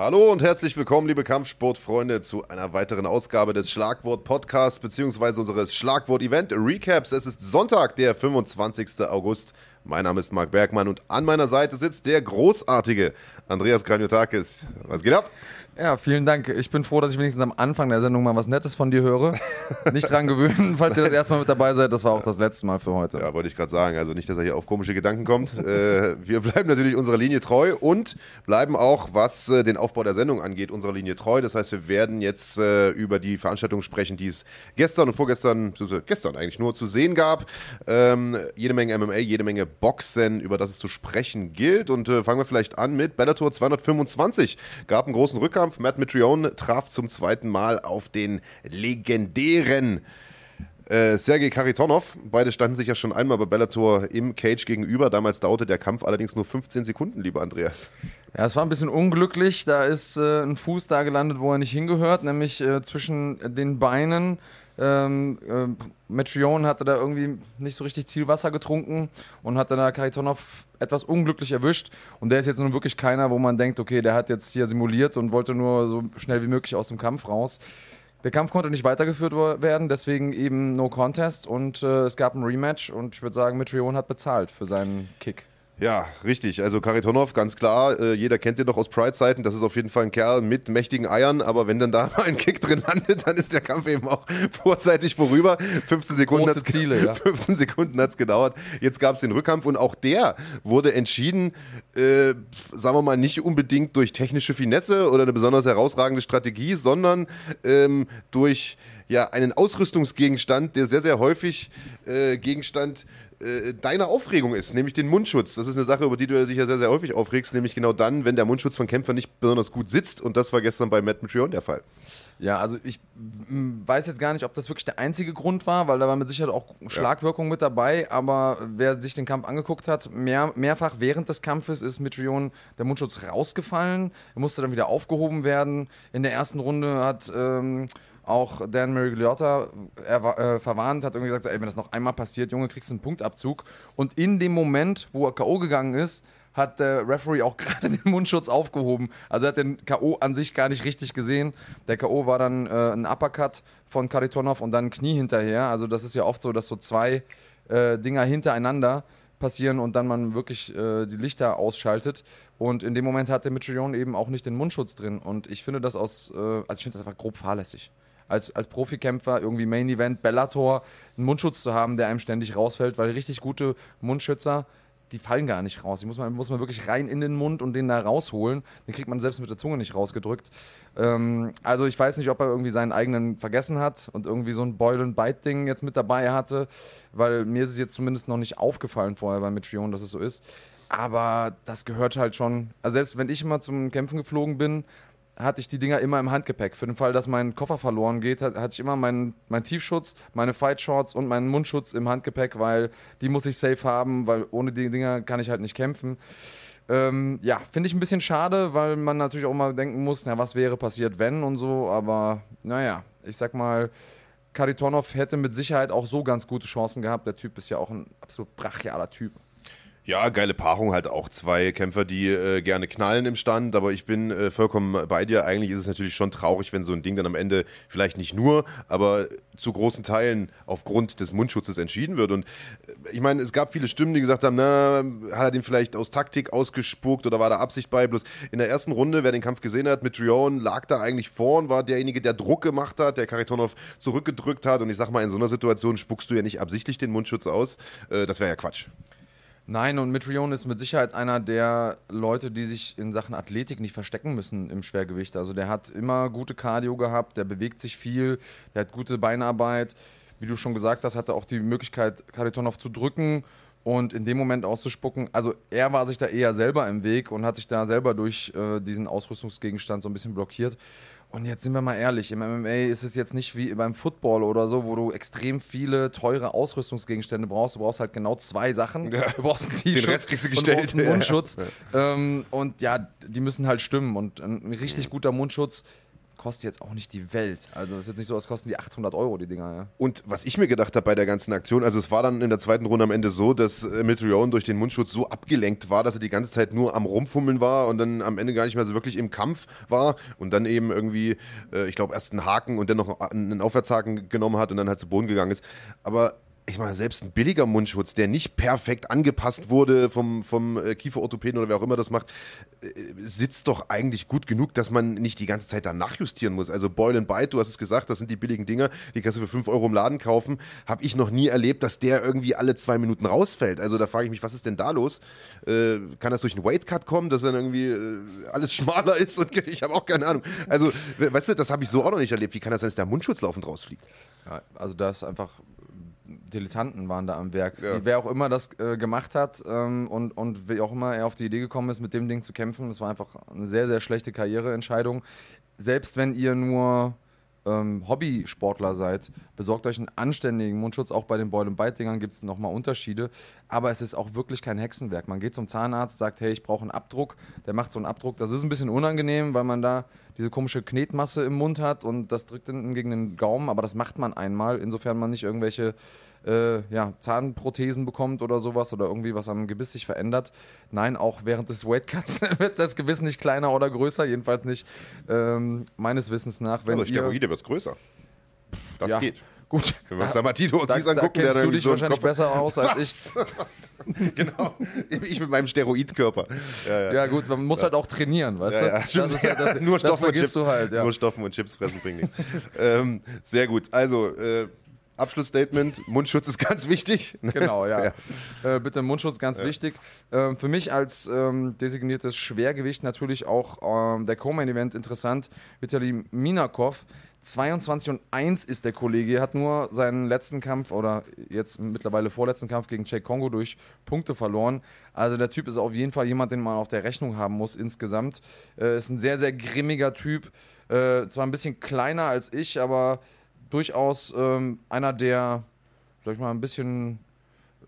Hallo und herzlich willkommen, liebe Kampfsportfreunde, zu einer weiteren Ausgabe des Schlagwort-Podcasts bzw. unseres Schlagwort-Event-Recaps. Es ist Sonntag, der 25. August. Mein Name ist Marc Bergmann und an meiner Seite sitzt der großartige Andreas Graniotakis. Was geht ab? Ja, vielen Dank. Ich bin froh, dass ich wenigstens am Anfang der Sendung mal was Nettes von dir höre. Nicht dran gewöhnen, falls ihr das erste Mal mit dabei seid. Das war auch das letzte Mal für heute. Ja, wollte ich gerade sagen. Also nicht, dass er hier auf komische Gedanken kommt. äh, wir bleiben natürlich unserer Linie treu und bleiben auch, was äh, den Aufbau der Sendung angeht, unserer Linie treu. Das heißt, wir werden jetzt äh, über die Veranstaltung sprechen, die es gestern und vorgestern, gestern eigentlich nur zu sehen gab. Ähm, jede Menge MMA, jede Menge Boxen, über das es zu sprechen gilt. Und äh, fangen wir vielleicht an mit Bellator 225. Gab einen großen Rückkampf Kampf. Matt Mitrione traf zum zweiten Mal auf den legendären äh, Sergei Karitonov. Beide standen sich ja schon einmal bei Bellator im Cage gegenüber. Damals dauerte der Kampf allerdings nur 15 Sekunden, lieber Andreas. Ja, es war ein bisschen unglücklich. Da ist äh, ein Fuß da gelandet, wo er nicht hingehört, nämlich äh, zwischen den Beinen ähm, äh, Metrion hatte da irgendwie nicht so richtig Zielwasser getrunken und hat dann da Karitonov etwas unglücklich erwischt. Und der ist jetzt nun wirklich keiner, wo man denkt, okay, der hat jetzt hier simuliert und wollte nur so schnell wie möglich aus dem Kampf raus. Der Kampf konnte nicht weitergeführt werden, deswegen eben No Contest und äh, es gab ein Rematch und ich würde sagen, Mitrion hat bezahlt für seinen Kick. Ja, richtig. Also Karitonov, ganz klar, äh, jeder kennt den doch aus Pride-Zeiten. Das ist auf jeden Fall ein Kerl mit mächtigen Eiern, aber wenn dann da mal ein Kick drin landet, dann ist der Kampf eben auch vorzeitig vorüber. 15 Sekunden hat es ja. 15 Sekunden hat's gedauert. Jetzt gab es den Rückkampf und auch der wurde entschieden, äh, sagen wir mal, nicht unbedingt durch technische Finesse oder eine besonders herausragende Strategie, sondern ähm, durch ja, einen Ausrüstungsgegenstand, der sehr, sehr häufig äh, Gegenstand äh, deine Aufregung ist, nämlich den Mundschutz. Das ist eine Sache, über die du ja sicher sehr, sehr häufig aufregst, nämlich genau dann, wenn der Mundschutz von Kämpfern nicht besonders gut sitzt. Und das war gestern bei Matt Mitrione der Fall. Ja, also ich weiß jetzt gar nicht, ob das wirklich der einzige Grund war, weil da war mit Sicherheit auch Schlagwirkung ja. mit dabei. Aber wer sich den Kampf angeguckt hat, mehr, mehrfach während des Kampfes ist Mitrione der Mundschutz rausgefallen. Er musste dann wieder aufgehoben werden. In der ersten Runde hat ähm, auch Dan Merigliotta äh, verwarnt, hat irgendwie gesagt, ey, wenn das noch einmal passiert, Junge, kriegst du einen Punktabzug. Und in dem Moment, wo er K.O. gegangen ist, hat der Referee auch gerade den Mundschutz aufgehoben. Also er hat den K.O. an sich gar nicht richtig gesehen. Der K.O. war dann äh, ein Uppercut von Karitonov und dann ein Knie hinterher. Also das ist ja oft so, dass so zwei äh, Dinger hintereinander passieren und dann man wirklich äh, die Lichter ausschaltet. Und in dem Moment hat der Mitrione eben auch nicht den Mundschutz drin. Und ich finde das aus, äh, also ich finde das einfach grob fahrlässig als, als Profikämpfer irgendwie Main Event, Bellator, einen Mundschutz zu haben, der einem ständig rausfällt, weil richtig gute Mundschützer, die fallen gar nicht raus. Die muss man, muss man wirklich rein in den Mund und den da rausholen. Den kriegt man selbst mit der Zunge nicht rausgedrückt. Ähm, also ich weiß nicht, ob er irgendwie seinen eigenen vergessen hat und irgendwie so ein Boil-and-Bite-Ding jetzt mit dabei hatte, weil mir ist es jetzt zumindest noch nicht aufgefallen vorher bei Mitrione, dass es so ist. Aber das gehört halt schon. Also selbst wenn ich immer zum Kämpfen geflogen bin, hatte ich die Dinger immer im Handgepäck. Für den Fall, dass mein Koffer verloren geht, hatte ich immer meinen mein Tiefschutz, meine Fight Shorts und meinen Mundschutz im Handgepäck, weil die muss ich safe haben, weil ohne die Dinger kann ich halt nicht kämpfen. Ähm, ja, finde ich ein bisschen schade, weil man natürlich auch mal denken muss, ja, was wäre passiert, wenn und so. Aber naja, ich sag mal, Karitonov hätte mit Sicherheit auch so ganz gute Chancen gehabt. Der Typ ist ja auch ein absolut brachialer Typ. Ja, geile Paarung halt auch. Zwei Kämpfer, die äh, gerne knallen im Stand, aber ich bin äh, vollkommen bei dir. Eigentlich ist es natürlich schon traurig, wenn so ein Ding dann am Ende vielleicht nicht nur, aber zu großen Teilen aufgrund des Mundschutzes entschieden wird. Und äh, ich meine, es gab viele Stimmen, die gesagt haben, na, hat er den vielleicht aus Taktik ausgespuckt oder war da Absicht bei? Bloß in der ersten Runde, wer den Kampf gesehen hat mit Trion, lag da eigentlich vorn, war derjenige, der Druck gemacht hat, der Karitonov zurückgedrückt hat. Und ich sag mal, in so einer Situation spuckst du ja nicht absichtlich den Mundschutz aus. Äh, das wäre ja Quatsch. Nein, und Mitrione ist mit Sicherheit einer der Leute, die sich in Sachen Athletik nicht verstecken müssen im Schwergewicht. Also der hat immer gute Cardio gehabt, der bewegt sich viel, der hat gute Beinarbeit. Wie du schon gesagt hast, hat er auch die Möglichkeit, Karitonov zu drücken und in dem Moment auszuspucken. Also er war sich da eher selber im Weg und hat sich da selber durch äh, diesen Ausrüstungsgegenstand so ein bisschen blockiert. Und jetzt sind wir mal ehrlich, im MMA ist es jetzt nicht wie beim Football oder so, wo du extrem viele teure Ausrüstungsgegenstände brauchst. Du brauchst halt genau zwei Sachen. Ja. Du brauchst einen T-Shirt und du brauchst einen Mundschutz. Ja. Ähm, und ja, die müssen halt stimmen. Und ein richtig guter Mundschutz kostet jetzt auch nicht die Welt. Also es ist jetzt nicht so, als kosten die 800 Euro, die Dinger. Ja. Und was ich mir gedacht habe bei der ganzen Aktion, also es war dann in der zweiten Runde am Ende so, dass äh, Mitrione durch den Mundschutz so abgelenkt war, dass er die ganze Zeit nur am Rumfummeln war und dann am Ende gar nicht mehr so wirklich im Kampf war und dann eben irgendwie, äh, ich glaube, erst einen Haken und dann noch einen Aufwärtshaken genommen hat und dann halt zu Boden gegangen ist. Aber ich meine, selbst ein billiger Mundschutz, der nicht perfekt angepasst wurde vom, vom äh, Kieferorthopäden oder wer auch immer das macht, äh, sitzt doch eigentlich gut genug, dass man nicht die ganze Zeit da nachjustieren muss. Also Boil and Bite, du hast es gesagt, das sind die billigen Dinger, die kannst du für 5 Euro im Laden kaufen. Habe ich noch nie erlebt, dass der irgendwie alle zwei Minuten rausfällt. Also da frage ich mich, was ist denn da los? Äh, kann das durch einen Weight Cut kommen, dass dann irgendwie äh, alles schmaler ist? Und ich habe auch keine Ahnung. Also, weißt du, das habe ich so auch noch nicht erlebt. Wie kann das sein, dass der Mundschutz laufend rausfliegt? Ja, also da ist einfach Dilettanten waren da am Werk. Ja. Wer auch immer das äh, gemacht hat ähm, und, und wie auch immer er auf die Idee gekommen ist, mit dem Ding zu kämpfen, das war einfach eine sehr, sehr schlechte Karriereentscheidung. Selbst wenn ihr nur ähm, Hobbysportler seid, besorgt euch einen anständigen Mundschutz. Auch bei den Boil- and Bite-Dingern gibt es nochmal Unterschiede. Aber es ist auch wirklich kein Hexenwerk. Man geht zum Zahnarzt, sagt, hey, ich brauche einen Abdruck. Der macht so einen Abdruck. Das ist ein bisschen unangenehm, weil man da diese komische Knetmasse im Mund hat und das drückt hinten gegen den Gaumen. Aber das macht man einmal, insofern man nicht irgendwelche äh, ja, Zahnprothesen bekommt oder sowas oder irgendwie was am Gebiss sich verändert. Nein, auch während des Weightcuts wird das Gebiss nicht kleiner oder größer, jedenfalls nicht ähm, meines Wissens nach. Wenn also Steroide wird es größer. Das ja. geht. Gut. Wenn wir uns da mal Tito Ortiz da, angucken, da der du dich so wahrscheinlich Kopf besser aus als Was? ich. Was? genau. Ich mit meinem Steroidkörper. Ja, ja. ja, gut, man muss halt auch trainieren, weißt ja, ja. du? Das halt das, Nur Stoffen und Chips. Halt, Nur Stoffen und Chips fressen bringt nichts. ähm, sehr gut. Also, äh, Abschlussstatement, Mundschutz ist ganz wichtig. Genau, ja. ja. Äh, bitte Mundschutz ganz ja. wichtig. Ähm, für mich als ähm, designiertes Schwergewicht natürlich auch ähm, der Co-Main-Event interessant. Vitali Minakov. 22 und 1 ist der Kollege, hat nur seinen letzten Kampf oder jetzt mittlerweile vorletzten Kampf gegen Jake Kongo durch Punkte verloren. Also der Typ ist auf jeden Fall jemand, den man auf der Rechnung haben muss insgesamt. Äh, ist ein sehr, sehr grimmiger Typ. Äh, zwar ein bisschen kleiner als ich, aber durchaus ähm, einer der, sag ich mal, ein bisschen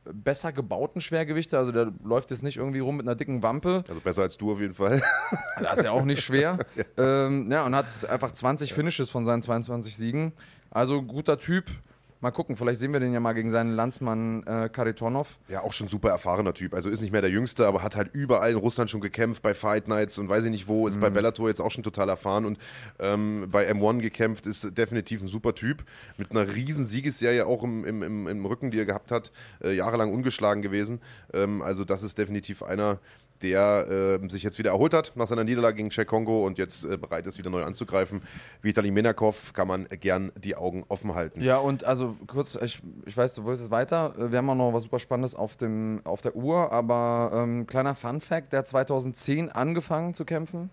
besser gebauten Schwergewichte. Also der läuft jetzt nicht irgendwie rum mit einer dicken Wampe. Also besser als du auf jeden Fall. Das ist ja auch nicht schwer. ja. Ähm, ja, und hat einfach 20 Finishes von seinen 22 Siegen. Also guter Typ. Mal gucken, vielleicht sehen wir den ja mal gegen seinen Landsmann äh, Karitonov. Ja, auch schon super erfahrener Typ. Also ist nicht mehr der Jüngste, aber hat halt überall in Russland schon gekämpft, bei Fight Nights und weiß ich nicht wo, ist mhm. bei Bellator jetzt auch schon total erfahren und ähm, bei M1 gekämpft, ist definitiv ein super Typ. Mit einer riesen Siegesserie auch im, im, im, im Rücken, die er gehabt hat, äh, jahrelang ungeschlagen gewesen. Ähm, also das ist definitiv einer, der äh, sich jetzt wieder erholt hat nach seiner Niederlage gegen Czech Kongo und jetzt äh, bereit ist, wieder neu anzugreifen. Vitali Menakov kann man gern die Augen offen halten. Ja, und also kurz, ich, ich weiß, du willst es weiter. Wir haben auch noch was super Spannendes auf, dem, auf der Uhr, aber ähm, kleiner Fun Fact: der hat 2010 angefangen zu kämpfen.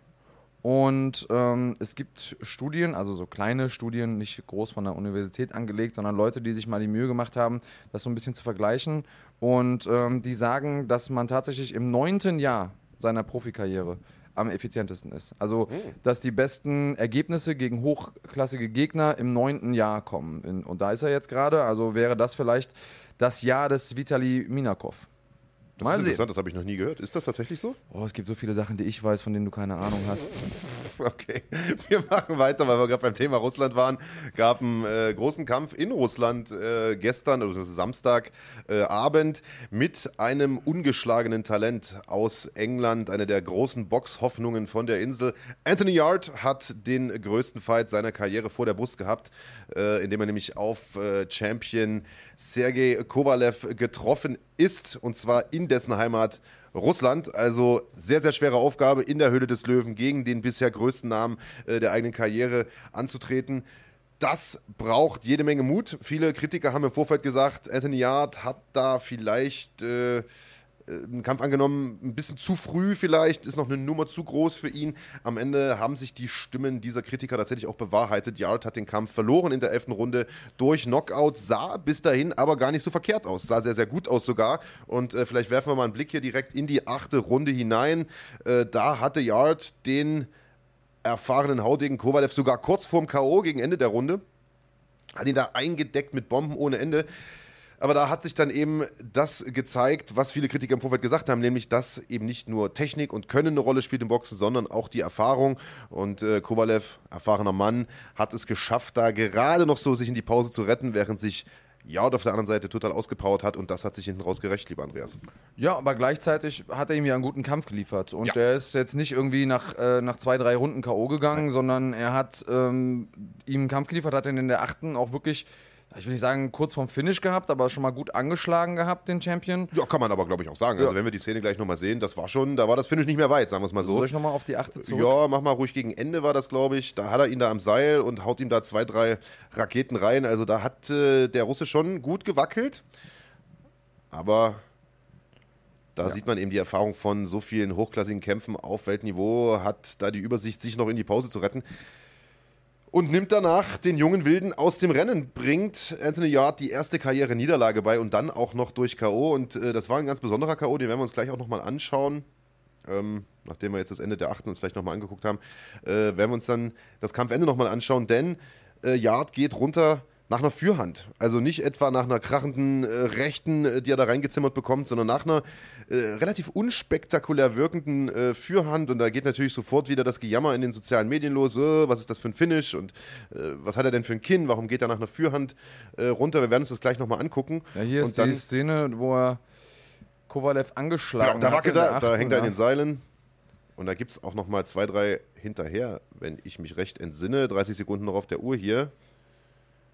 Und ähm, es gibt Studien, also so kleine Studien, nicht groß von der Universität angelegt, sondern Leute, die sich mal die Mühe gemacht haben, das so ein bisschen zu vergleichen. Und ähm, die sagen, dass man tatsächlich im neunten Jahr seiner Profikarriere am effizientesten ist. Also, oh. dass die besten Ergebnisse gegen hochklassige Gegner im neunten Jahr kommen. und da ist er jetzt gerade. Also wäre das vielleicht das Jahr des Vitali Minakov. Das Mal ist interessant, sehen. das habe ich noch nie gehört. Ist das tatsächlich so? Oh, es gibt so viele Sachen, die ich weiß, von denen du keine Ahnung hast. okay, wir machen weiter, weil wir gerade beim Thema Russland waren. Gab einen äh, großen Kampf in Russland äh, gestern, also Samstagabend, äh, mit einem ungeschlagenen Talent aus England, eine der großen Boxhoffnungen von der Insel. Anthony Yard hat den größten Fight seiner Karriere vor der Brust gehabt, äh, indem er nämlich auf äh, Champion Sergei Kovalev getroffen ist, und zwar in dessen Heimat Russland. Also sehr, sehr schwere Aufgabe in der Höhle des Löwen gegen den bisher größten Namen äh, der eigenen Karriere anzutreten. Das braucht jede Menge Mut. Viele Kritiker haben im Vorfeld gesagt, Anthony Yard hat da vielleicht äh, einen Kampf angenommen, ein bisschen zu früh vielleicht, ist noch eine Nummer zu groß für ihn. Am Ende haben sich die Stimmen dieser Kritiker tatsächlich auch bewahrheitet. Yard hat den Kampf verloren in der elften Runde durch Knockout, sah bis dahin aber gar nicht so verkehrt aus, sah sehr, sehr gut aus sogar. Und äh, vielleicht werfen wir mal einen Blick hier direkt in die achte Runde hinein. Äh, da hatte Yard den erfahrenen Haudegen Kovalev sogar kurz vorm K.O. gegen Ende der Runde. Hat ihn da eingedeckt mit Bomben ohne Ende. Aber da hat sich dann eben das gezeigt, was viele Kritiker im Vorfeld gesagt haben, nämlich, dass eben nicht nur Technik und Können eine Rolle spielt im Boxen, sondern auch die Erfahrung. Und äh, Kovalev, erfahrener Mann, hat es geschafft, da gerade noch so sich in die Pause zu retten, während sich Jaud auf der anderen Seite total ausgepowert hat und das hat sich hinten raus gerecht, lieber Andreas. Ja, aber gleichzeitig hat er ihm ja einen guten Kampf geliefert und ja. er ist jetzt nicht irgendwie nach, äh, nach zwei, drei Runden K.O. gegangen, Nein. sondern er hat ähm, ihm einen Kampf geliefert, hat ihn in der achten auch wirklich ich will nicht sagen, kurz vorm Finish gehabt, aber schon mal gut angeschlagen gehabt, den Champion. Ja, kann man aber, glaube ich, auch sagen. Also, ja. Also, wenn wir die Szene gleich nochmal sehen, das war schon, da war das Finish nicht mehr weit, sagen wir es mal so. Soll ich nochmal auf die achte zurück? Ja, mach mal ruhig gegen Ende war das, glaube ich. Da hat er ihn da am Seil und haut ihm da zwei, drei Raketen rein. Also, da hat äh, der Russe schon gut gewackelt. Aber da ja. sieht man eben die Erfahrung von so vielen hochklassigen Kämpfen auf Weltniveau, hat da die Übersicht, sich noch in die Pause zu retten und nimmt danach den jungen Wilden aus dem Rennen, bringt Anthony Yard die erste Karriere-Niederlage bei und dann auch noch durch K.O. Und äh, das war ein ganz besonderer K.O., den werden wir uns gleich auch nochmal anschauen. Ähm, nachdem wir jetzt das Ende der achten uns vielleicht nochmal angeguckt haben, äh, werden wir uns dann das Kampfende nochmal anschauen, denn äh, Yard geht runter nach einer Fürhand. Also nicht etwa nach einer krachenden äh, Rechten, äh, die er da reingezimmert bekommt, sondern nach einer äh, relativ unspektakulär wirkenden äh, Fürhand. Und da geht natürlich sofort wieder das Gejammer in den sozialen Medien los. Oh, was ist das für ein Finish und äh, was hat er denn für ein Kinn? Warum geht er nach einer Fürhand äh, runter? Wir werden uns das gleich nochmal angucken. Ja, hier und ist dann, die Szene, wo er Kovalev angeschlagen ja, da wackelt er, da hängt er in den Seilen. Und da gibt es auch nochmal zwei, drei hinterher, wenn ich mich recht entsinne. 30 Sekunden noch auf der Uhr hier.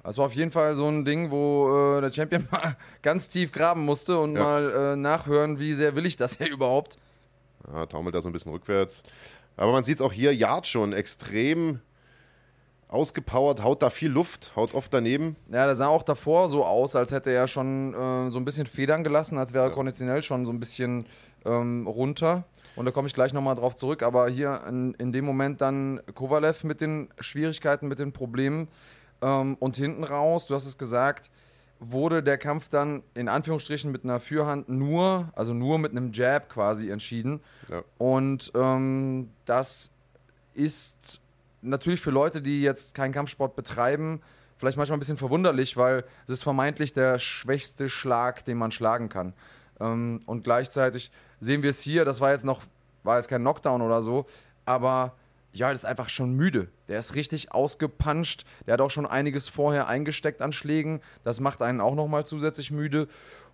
Das war auf jeden Fall so ein Ding, wo äh, der Champion mal ganz tief graben musste und ja. mal äh, nachhören, wie sehr will ich das hier überhaupt. Ja, taumelt da so ein bisschen rückwärts. Aber man sieht es auch hier, Yard schon extrem ausgepowert, haut da viel Luft, haut oft daneben. Ja, der sah auch davor so aus, als hätte er schon äh, so ein bisschen Federn gelassen, als wäre er ja. konditionell schon so ein bisschen ähm, runter. Und da komme ich gleich nochmal drauf zurück. Aber hier in, in, dem Moment dann Kovalev mit den Schwierigkeiten, mit den Problemen. Ähm, und hinten raus, du hast es gesagt, wurde der Kampf dann in Anführungsstrichen mit einer Fürhand nur, also nur mit einem Jab quasi entschieden. Ja. Und ähm, das ist natürlich für Leute, die jetzt keinen Kampfsport betreiben, vielleicht manchmal ein bisschen verwunderlich, weil es ist vermeintlich der schwächste Schlag, den man schlagen kann. Ähm, und gleichzeitig sehen wir es hier, das war jetzt noch, war jetzt kein Knockdown oder so, aber ja, ist einfach schon müde. Der ist richtig ausgepanscht. Der hat auch schon einiges vorher eingesteckt an Schlägen. Das macht einen auch nochmal zusätzlich müde.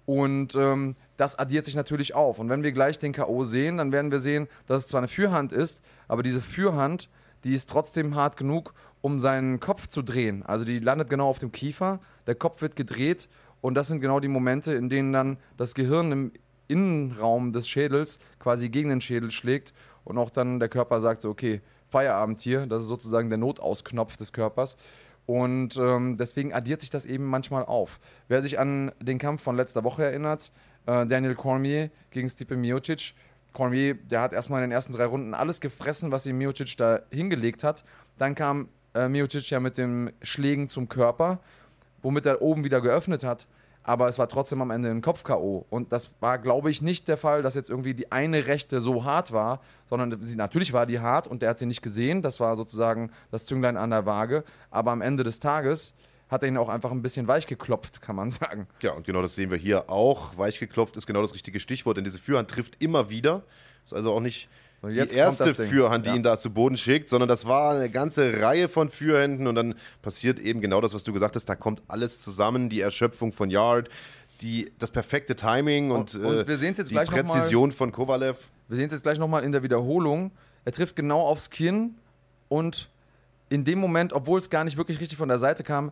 Und ähm, das addiert sich natürlich auf. Und wenn wir gleich den K.O. sehen, dann werden wir sehen, dass es zwar eine Fürhand ist, aber diese Fürhand, die ist trotzdem hart genug, um seinen Kopf zu drehen. Also die landet genau auf dem Kiefer, der Kopf wird gedreht und das sind genau die Momente, in denen dann das Gehirn im Innenraum des Schädels quasi gegen den Schädel schlägt und auch dann der Körper sagt so, okay, Feierabend hier. Das ist sozusagen der Notausknopf des Körpers. Und ähm, deswegen addiert sich das eben manchmal auf. Wer sich an den Kampf von letzter Woche erinnert, äh, Daniel Cormier gegen Stipe Miocic. Cormier, der hat erstmal in den ersten drei Runden alles gefressen, was ihm Miocic da hingelegt hat. Dann kam äh, Miocic ja mit den Schlägen zum Körper, womit er oben wieder geöffnet hat aber es war trotzdem am Ende ein Kopf-K.O. Und das war, glaube ich, nicht der Fall, dass jetzt irgendwie die eine Rechte so hart war, sondern sie, natürlich war die hart und der hat sie nicht gesehen. Das war sozusagen das Zünglein an der Waage. Aber am Ende des Tages hat er ihn auch einfach ein bisschen weich geklopft, kann man sagen. Ja, und genau das sehen wir hier auch. Weich geklopft ist genau das richtige Stichwort, denn diese Führhand trifft immer wieder. Ist also auch nicht die erste Führhand, die ja. ihn da zu Boden schickt, sondern das war eine ganze Reihe von Führhänden und dann passiert eben genau das, was du gesagt hast, da kommt alles zusammen, die Erschöpfung von Yard, die, das perfekte Timing und, und, und äh, die Präzision mal, von Kovalev. Wir sehen es jetzt gleich nochmal in der Wiederholung. Er trifft genau aufs Kinn und in dem Moment, obwohl es gar nicht wirklich richtig von der Seite kam,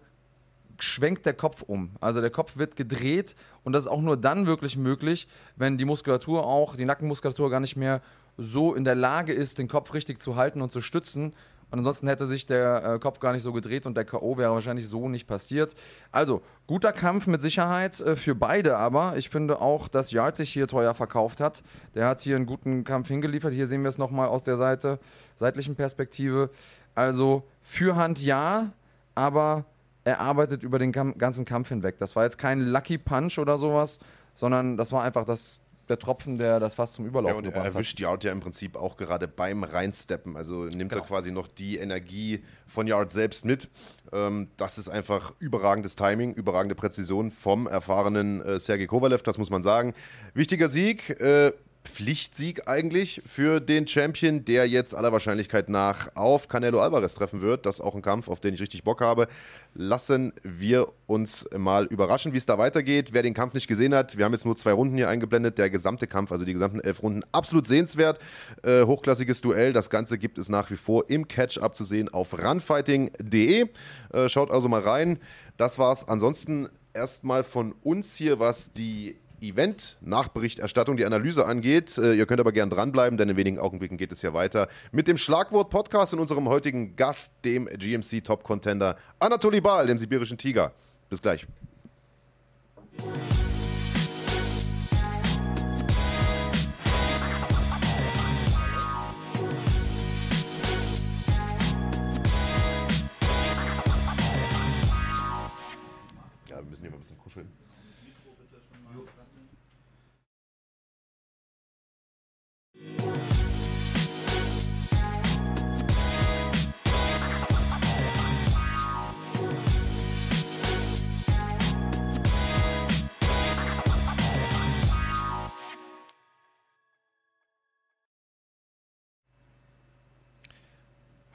schwenkt der Kopf um. Also der Kopf wird gedreht und das ist auch nur dann wirklich möglich, wenn die Muskulatur auch, die Nackenmuskulatur gar nicht mehr so in der Lage ist, den Kopf richtig zu halten und zu stützen. Und ansonsten hätte sich der äh, Kopf gar nicht so gedreht und der K.O. wäre wahrscheinlich so nicht passiert. Also, guter Kampf mit Sicherheit äh, für beide, aber ich finde auch, dass Yard sich hier teuer verkauft hat. Der hat hier einen guten Kampf hingeliefert. Hier sehen wir es nochmal aus der Seite, seitlichen Perspektive. Also, Fürhand ja, aber er arbeitet über den ganzen Kampf hinweg. Das war jetzt kein Lucky Punch oder sowas, sondern das war einfach das der Tropfen, der das fast zum Überlaufen ja, und er gebracht hat. erwischt Yard ja im Prinzip auch gerade beim Reinsteppen. Also nimmt Genau. er quasi noch die Energie von Yard selbst mit. Ähm, das ist einfach überragendes Timing, überragende Präzision vom erfahrenen äh, Sergei Kovalev, das muss man sagen. Wichtiger Sieg. Äh, Pflichtsieg eigentlich für den Champion, der jetzt aller Wahrscheinlichkeit nach auf Canelo Alvarez treffen wird. Das ist auch ein Kampf, auf den ich richtig Bock habe. Lassen wir uns mal überraschen, wie es da weitergeht. Wer den Kampf nicht gesehen hat, wir haben jetzt nur zwei Runden hier eingeblendet. Der gesamte Kampf, also die gesamten elf Runden, absolut sehenswert. Äh, hochklassiges Duell. Das Ganze gibt es nach wie vor im Catch-up zu sehen auf runfighting.de. Äh, schaut also mal rein. Das war's. Ansonsten erstmal von uns hier, was die Event-Nachberichterstattung, die Analyse angeht. Äh, ihr könnt aber gern dranbleiben, denn in wenigen Augenblicken geht es hier weiter mit dem Schlagwort-Podcast und unserem heutigen Gast, dem GMC-Top-Contender Anatoly Bal, dem sibirischen Tiger. Bis gleich.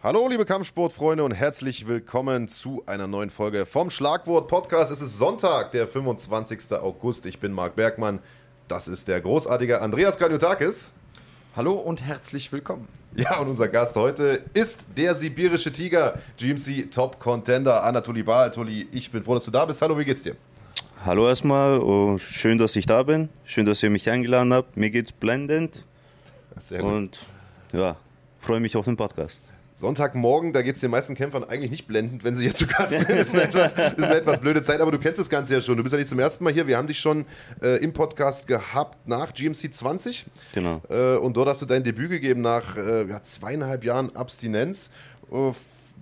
Hallo, liebe Kampfsportfreunde und herzlich willkommen zu einer neuen Folge vom Schlagwort Podcast. Es ist Sonntag, der 25. August. Ich bin Marc Bergmann. Das ist der großartige Andreas Kaniotakis. Hallo und herzlich willkommen. Ja, und unser Gast heute ist der sibirische Tiger, GMC Top Contender Anatoly Bal. Toli, ich bin froh, dass du da bist. Hallo, wie geht's dir? Hallo erstmal, oh, schön, dass ich da bin. Schön, dass ihr mich eingeladen habt. Mir geht's blendend Sehr gut. und ja, freue mich auf den Podcast. Sonntagmorgen, da geht es den meisten Kämpfern eigentlich nicht blendend, wenn sie hier zu Gast sind. Das ist, eine etwas, ist eine etwas blöde Zeit, aber du kennst das Ganze ja schon. Du bist ja nicht zum ersten Mal hier. Wir haben dich schon äh, im Podcast gehabt nach GMC 20. Genau. Äh, und dort hast du dein Debüt gegeben nach äh, ja, zweieinhalb Jahren Abstinenz.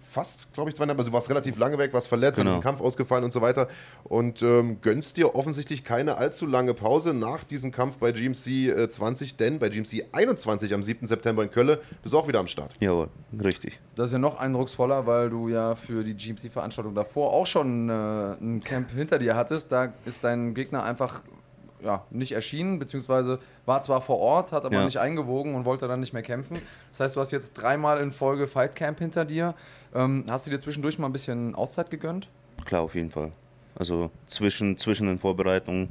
Fast, glaube ich, zweieinhalb. Also du warst relativ lange weg, warst verletzt, Genau. im Kampf ausgefallen und so weiter. Und ähm, gönnst dir offensichtlich keine allzu lange Pause nach diesem Kampf bei GMC äh, 20, denn bei GMC 21 am 7. September in Köln bist du auch wieder am Start. Jawohl, richtig. Das ist ja noch eindrucksvoller, weil du ja für die GMC-Veranstaltung davor auch schon äh, ein Camp hinter dir hattest. Da ist dein Gegner einfach ja, nicht erschienen, beziehungsweise war zwar vor Ort, hat aber Ja. nicht eingewogen und wollte dann nicht mehr kämpfen. Das heißt, du hast jetzt dreimal in Folge Fight Camp hinter dir. Ähm, hast du dir zwischendurch mal ein bisschen Auszeit gegönnt? Klar, auf jeden Fall. Also zwischen, zwischen den Vorbereitungen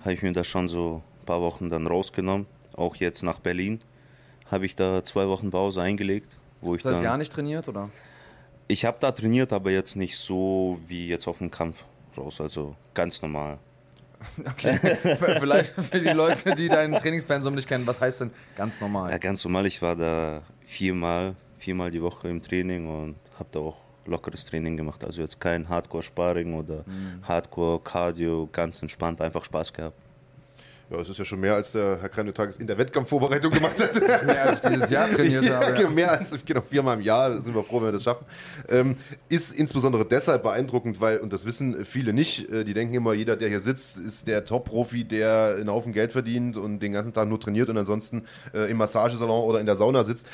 habe ich mir das schon so ein paar Wochen dann rausgenommen. Auch jetzt nach Berlin habe ich da zwei Wochen Pause eingelegt, wo ich Das heißt, dann. gar nicht trainiert, oder? Ich habe da trainiert, aber jetzt nicht so wie jetzt auf dem Kampf raus, also ganz normal. Okay. Vielleicht für die Leute, die dein Trainingspensum nicht kennen, was heißt denn ganz normal? Ja, ganz normal. Ich war da viermal, viermal die Woche im Training und habe da auch lockeres Training gemacht. Also jetzt kein Hardcore-Sparring oder Hardcore-Cardio, ganz entspannt, einfach Spaß gehabt. Ja, es ist ja schon mehr, als der Herr Kranjotakis in der Wettkampfvorbereitung gemacht hat. Mehr als ich dieses Jahr trainiert ja, habe. genau, mehr als genau, viermal im Jahr sind wir froh, wenn wir das schaffen. Ähm, ist insbesondere deshalb beeindruckend, weil, und das wissen viele nicht, äh, die denken immer, jeder, der hier sitzt, ist der Top-Profi, der einen Haufen Geld verdient und den ganzen Tag nur trainiert und ansonsten äh, im Massagesalon oder in der Sauna sitzt.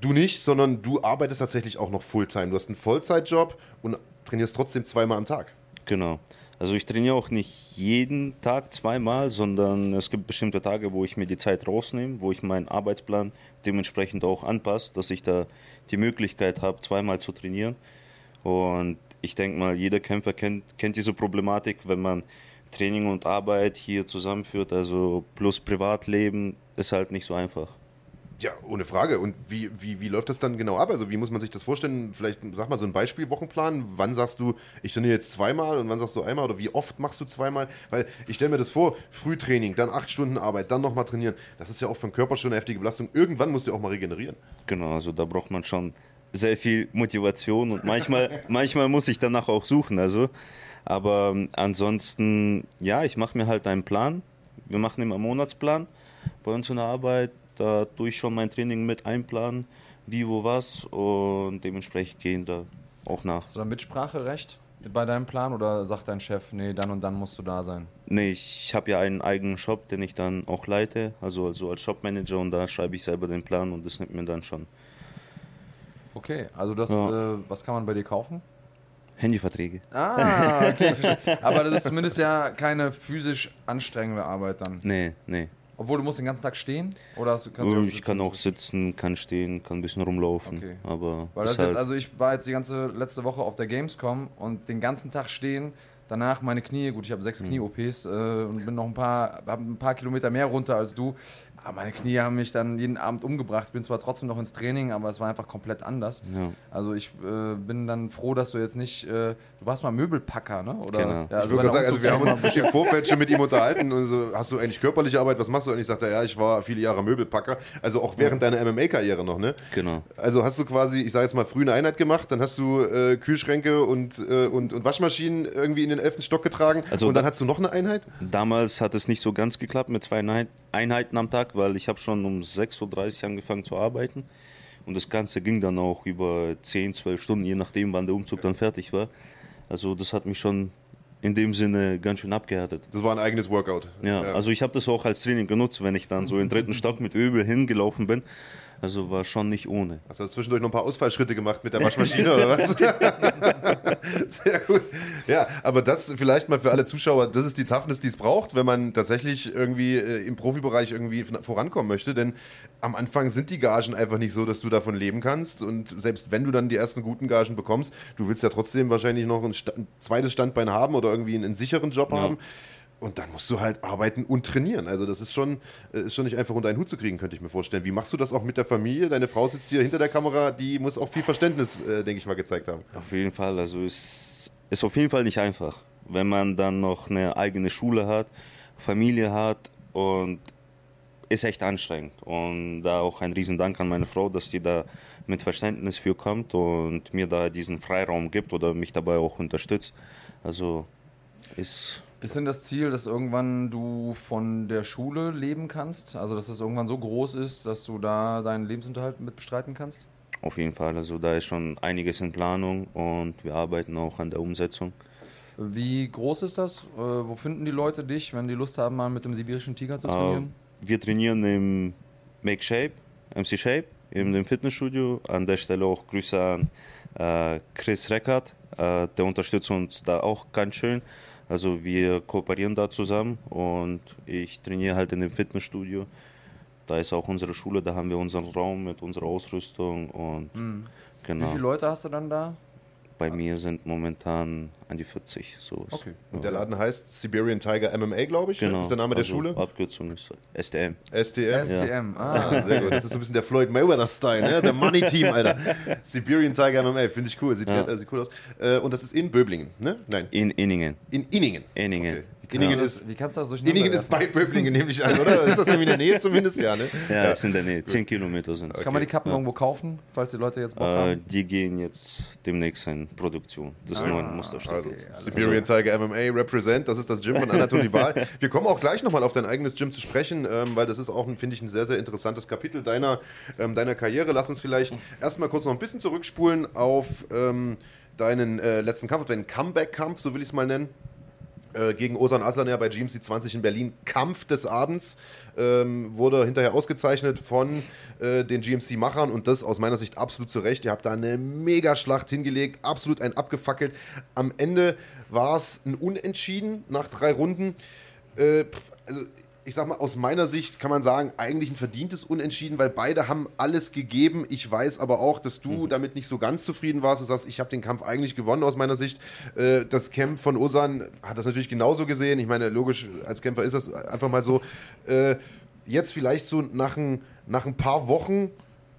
Du nicht, sondern du arbeitest tatsächlich auch noch Fulltime. Du hast einen Vollzeitjob und trainierst trotzdem zweimal am Tag. Genau. Also ich trainiere auch nicht jeden Tag zweimal, sondern es gibt bestimmte Tage, wo ich mir die Zeit rausnehme, wo ich meinen Arbeitsplan dementsprechend auch anpasse, dass ich da die Möglichkeit habe, zweimal zu trainieren. Und ich denke mal, jeder Kämpfer kennt, kennt diese Problematik, wenn man Training und Arbeit hier zusammenführt, also plus Privatleben, ist halt nicht so einfach. Ja, ohne Frage. Und wie, wie, wie läuft das dann genau ab? Also wie muss man sich das vorstellen? Vielleicht sag mal so ein Beispielwochenplan. Wann sagst du, ich trainiere jetzt zweimal und wann sagst du einmal oder wie oft machst du zweimal? Weil ich stelle mir das vor, Frühtraining, dann acht Stunden Arbeit, dann nochmal trainieren. Das ist ja auch für den Körper schon eine heftige Belastung. Irgendwann musst du auch mal regenerieren. Genau, also da braucht man schon sehr viel Motivation und manchmal, manchmal muss ich danach auch suchen. Also, aber ähm, ansonsten, ja, ich mache mir halt einen Plan. Wir machen immer einen Monatsplan bei uns in der Arbeit. Da tue ich schon mein Training mit einplanen, wie, wo, was und dementsprechend gehen da auch nach. Hast du da Mitspracherecht? bei deinem Plan oder sagt dein Chef, nee, dann und dann musst du da sein? Nee, ich habe ja einen eigenen Shop, den ich dann auch leite, also, also als Shopmanager und da schreibe ich selber den Plan und das nimmt mir dann schon. Okay, also das, Ja. äh, was kann man bei dir kaufen? Handyverträge. Ah, okay. Aber das ist zumindest ja keine physisch anstrengende Arbeit dann. Nee, nee. Obwohl du musst den ganzen Tag stehen? Oder hast kannst du ich kann auch sitzen, kann stehen, kann ein bisschen rumlaufen. Okay. Aber Weil das ist halt- jetzt, also ich war jetzt die ganze letzte Woche auf der Gamescom und den ganzen Tag stehen. Danach meine Knie, gut, ich habe Mhm. sechs Knie-OPs äh, und bin noch ein paar, ein paar Kilometer mehr runter als du. Aber meine Knie haben mich dann jeden Abend umgebracht. Bin zwar trotzdem noch ins Training, aber es war einfach komplett anders. Ja. Also ich äh, bin dann froh, dass du jetzt nicht, äh, du warst mal Möbelpacker, ne? Oder? Genau. Ja, Ich würde bei der sagen, also wir haben uns im Vorfeld schon mit ihm unterhalten und so, hast du eigentlich körperliche Arbeit, was machst du? Und ich sagte, ja, ich war viele Jahre Möbelpacker, also auch während deiner MMA-Karriere noch, ne? Genau. Also hast du quasi, ich sage jetzt mal, früh eine Einheit gemacht, dann hast du äh, Kühlschränke und, äh, und, und Waschmaschinen irgendwie in den elften Stock getragen Also und dann da- hast du noch eine Einheit? Damals hat es nicht so ganz geklappt mit zwei Einheit- Einheiten am Tag, weil ich habe schon um 6.30 Uhr angefangen zu arbeiten. Und das Ganze ging dann auch über 10, 12 Stunden, je nachdem, wann der Umzug dann fertig war. Also das hat mich schon in dem Sinne ganz schön abgehärtet. Das war ein eigenes Workout. Ja, also ich habe das auch als Training genutzt, wenn ich dann so im dritten Stock mit Öbel hingelaufen bin. Also war schon nicht ohne. Hast du zwischendurch noch ein paar Ausfallschritte gemacht mit der Waschmaschine oder was? Sehr gut. Ja, aber das vielleicht mal für alle Zuschauer, das ist die Toughness, die es braucht, wenn man tatsächlich irgendwie äh, im Profibereich irgendwie vorankommen möchte. Denn am Anfang sind die Gagen einfach nicht so, dass du davon leben kannst. Und selbst wenn du dann die ersten guten Gagen bekommst, du willst ja trotzdem wahrscheinlich noch ein, Sta- ein zweites Standbein haben oder irgendwie einen, einen sicheren Job Ja. haben. Und dann musst du halt arbeiten und trainieren. Also das ist schon, äh, ist schon nicht einfach unter einen Hut zu kriegen, könnte ich mir vorstellen. Wie machst du das auch mit der Familie? Deine Frau sitzt hier hinter der Kamera, die muss auch viel Verständnis, äh, denke ich mal, gezeigt haben. Auf jeden Fall, also es ist auf jeden Fall nicht einfach, wenn man dann noch eine eigene Schule hat, Familie hat und ist echt anstrengend. Und da auch ein Riesendank an meine Frau, dass die da mit Verständnis für kommt und mir da diesen Freiraum gibt oder mich dabei auch unterstützt. Also ist Ist denn das Ziel, dass irgendwann du von der Schule leben kannst? Also, dass das irgendwann so groß ist, dass du da deinen Lebensunterhalt mit bestreiten kannst? auf jeden Fall, also da ist schon einiges in Planung und wir arbeiten auch an der Umsetzung. Wie groß ist das? Äh, wo finden die Leute dich, wenn die Lust haben, mal mit dem sibirischen Tiger zu Äh, trainieren? wir trainieren im Make Shape, MC Shape, in dem Fitnessstudio. An der Stelle auch Grüße an äh, Chris Reckert. Äh, der unterstützt uns da auch ganz schön. Also wir kooperieren da zusammen und ich trainiere halt in dem Fitnessstudio. Da ist auch unsere Schule, da haben wir unseren Raum mit unserer Ausrüstung und Wie genau. viele Leute hast du dann da? Bei mir sind momentan an die 40 so. Okay. Und der Laden heißt Siberian Tiger MMA, glaube ich. ne? Genau. Ist der Name der also Schule? Abkürzung ist STM. STM. STM. Ah. Ah, sehr gut. Das ist so ein bisschen der Floyd Mayweather-Style, ne? Der Money-Team, Alter. Siberian Tiger MMA, finde ich cool. Sieht, Ja. äh, sieht cool aus. Äh, und das ist in Böblingen, ne? Nein, In Inningen. in Inningen. Inningen. Okay. Wie kannst, Inningen du ist, das, wie kannst du das durcheinander Inningen ist bei Böblingen, nehme ich an, oder? Ist das irgendwie in der Nähe zumindest? Ja, ne? Ja, ist in der Nähe. 10 Kilometer sind Kann man die Kappen irgendwo kaufen, falls die Leute jetzt Bock äh, haben? Die gehen jetzt demnächst in Produktion. Das ist nur ein Musterstück. Also, Okay, alles Siberian Tiger MMA Represent, das ist das Gym von Anatoly Baal. Wir kommen auch gleich nochmal auf dein eigenes Gym zu sprechen, ähm, weil das ist auch, finde ich, ein sehr, sehr interessantes Kapitel deiner, ähm, deiner Karriere. Lass uns vielleicht erstmal kurz noch ein bisschen zurückspulen auf ähm, deinen äh, letzten Kampf, auf deinen Comeback-Kampf, so will ich es mal nennen. Äh, Gegen Osan Aslaner bei GMC 20 in Berlin. Kampf des Abends ähm, wurde hinterher ausgezeichnet von äh, den GMC-Machern und das aus meiner Sicht absolut zu Recht. Ihr habt da eine Megaschlacht hingelegt, absolut ein abgefackelt. Am Ende war es ein Unentschieden nach drei Runden. Äh, also ich sag mal, aus meiner Sicht kann man sagen, eigentlich ein verdientes Unentschieden, weil beide haben alles gegeben. Ich weiß aber auch, dass du damit nicht so ganz zufrieden warst. Du sagst, ich habe den Kampf eigentlich gewonnen aus meiner Sicht. Äh, das Camp von Osan hat das natürlich genauso gesehen. Ich meine, logisch, als Kämpfer ist das einfach mal so. Äh, jetzt vielleicht so nach ein, nach ein paar Wochen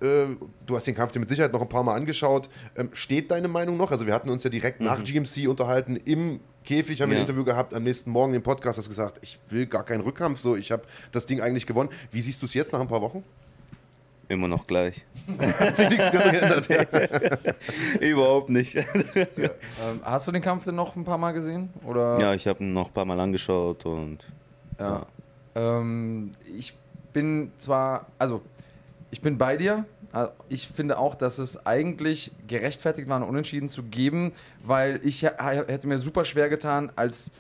äh, du hast den Kampf dir mit Sicherheit noch ein paar Mal angeschaut. Ähm, steht deine Meinung noch? Also wir hatten uns ja direkt nach GMC unterhalten. Im Käfig haben wir ein Ja. Interview gehabt. Am nächsten Morgen den Podcast hast du gesagt, ich will gar keinen Rückkampf. So, ich habe das Ding eigentlich gewonnen. Wie siehst du es jetzt nach ein paar Wochen? Immer noch gleich. Hat sich nichts geändert. Überhaupt nicht. Ähm, hast du den Kampf denn noch ein paar Mal gesehen? Oder? ja, ich habe ihn noch ein paar Mal angeschaut und Ja. Ähm, ich bin zwar, also ich bin bei dir. Äh, Ich finde auch, dass es eigentlich gerechtfertigt war, einen Unentschieden zu geben, weil ich hätte mir super schwer getan, als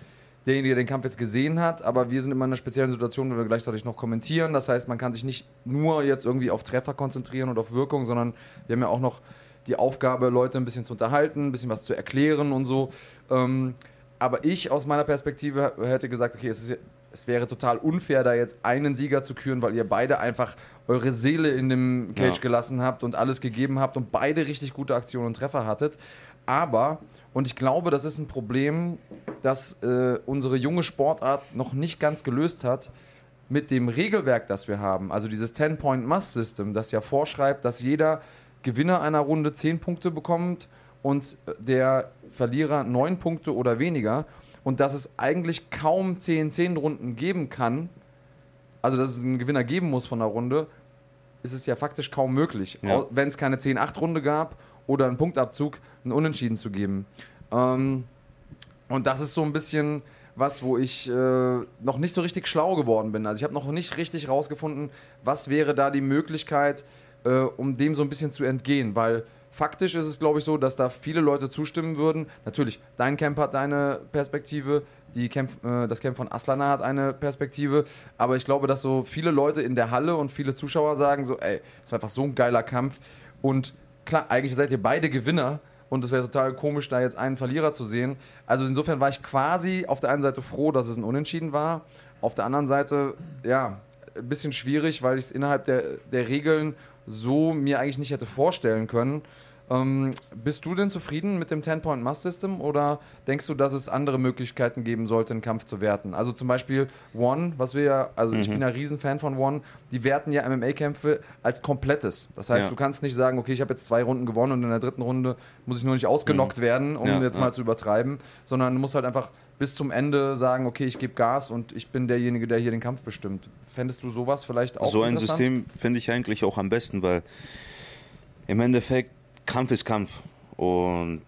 derjenige, der den Kampf jetzt gesehen hat, aber wir sind immer in einer speziellen Situation, wo wir gleichzeitig noch kommentieren. Das heißt, man kann sich nicht nur jetzt irgendwie auf Treffer konzentrieren und auf Wirkung, sondern wir haben ja auch noch die Aufgabe, Leute ein bisschen zu unterhalten, ein bisschen was zu erklären und so. Ähm, aber ich aus meiner Perspektive hätte gesagt, okay, es, ist, es wäre total unfair, da jetzt einen Sieger zu küren, weil ihr beide einfach eure Seele in dem Cage Ja. gelassen habt und alles gegeben habt und beide richtig gute Aktionen und Treffer hattet. Aber, und ich glaube, das ist ein Problem, das äh, unsere junge Sportart noch nicht ganz gelöst hat, mit dem Regelwerk, das wir haben, also dieses 10-Point-Must-System, das ja vorschreibt, dass jeder Gewinner einer Runde 10 Punkte bekommt und der Verlierer 9 Punkte oder weniger. Und dass es eigentlich kaum 10-10-Runden geben kann, also dass es einen Gewinner geben muss von einer Runde, ist es ja faktisch kaum möglich. Ja. Wenn es keine 10-8-Runde gab oder einen Punktabzug, einen Unentschieden zu geben. Ähm, und das ist so ein bisschen was, wo ich äh, noch nicht so richtig schlau geworden bin. Also ich habe noch nicht richtig rausgefunden, was wäre da die Möglichkeit, äh, um dem so ein bisschen zu entgehen. Weil faktisch ist es, glaube ich, so, dass da viele Leute zustimmen würden. Natürlich, dein Camp hat deine Perspektive, die Camp, äh, das Camp von Aslana hat eine Perspektive. Aber ich glaube, dass so viele Leute in der Halle und viele Zuschauer sagen so, ey, das war einfach so ein geiler Kampf. Und klar, eigentlich seid ihr beide Gewinner. Und es wäre total komisch, da jetzt einen Verlierer zu sehen. Also insofern war ich quasi auf der einen Seite froh, dass es ein Unentschieden war. Auf der anderen Seite, ja, ein bisschen schwierig, weil ich es innerhalb der, der Regeln so mir eigentlich nicht hätte vorstellen können. Ähm, bist du denn zufrieden mit dem 10-Point-Must-System oder denkst du, dass es andere Möglichkeiten geben sollte, einen Kampf zu werten? Also zum Beispiel One, was wir ja, also ich bin ja Riesenfan von One, die werten ja MMA-Kämpfe als komplettes. Das heißt, Ja. du kannst nicht sagen, okay, ich habe jetzt zwei Runden gewonnen und in der dritten Runde muss ich nur nicht ausgenockt werden, um Ja, jetzt mal zu übertreiben, sondern du musst halt einfach bis zum Ende sagen, okay, ich gebe Gas und ich bin derjenige, der hier den Kampf bestimmt. Fändest du sowas vielleicht auch so ein? System finde ich eigentlich auch am besten, weil im Endeffekt Kampf ist Kampf. Und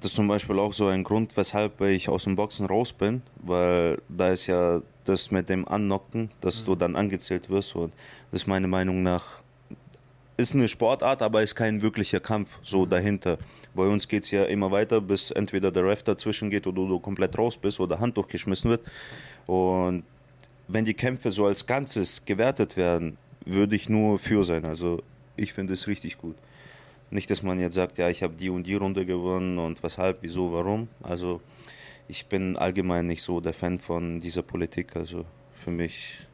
das ist zum Beispiel auch so ein Grund, weshalb ich aus dem Boxen raus bin, weil da ist ja das mit dem Annocken, dass du dann angezählt wirst. Und das ist meiner Meinung nach ist eine Sportart, aber ist kein wirklicher Kampf so dahinter. Bei uns geht es ja immer weiter, bis entweder der Ref dazwischen geht oder du komplett raus bist oder Handtuch geschmissen wird. Und wenn die Kämpfe so als Ganzes gewertet werden, würde ich nur für sein. Also ich finde es richtig gut. Nicht, dass man jetzt sagt, ja, ich habe die und die Runde gewonnen und weshalb, wieso, warum. Also ich bin allgemein nicht so der Fan von dieser Politik. Also für mich,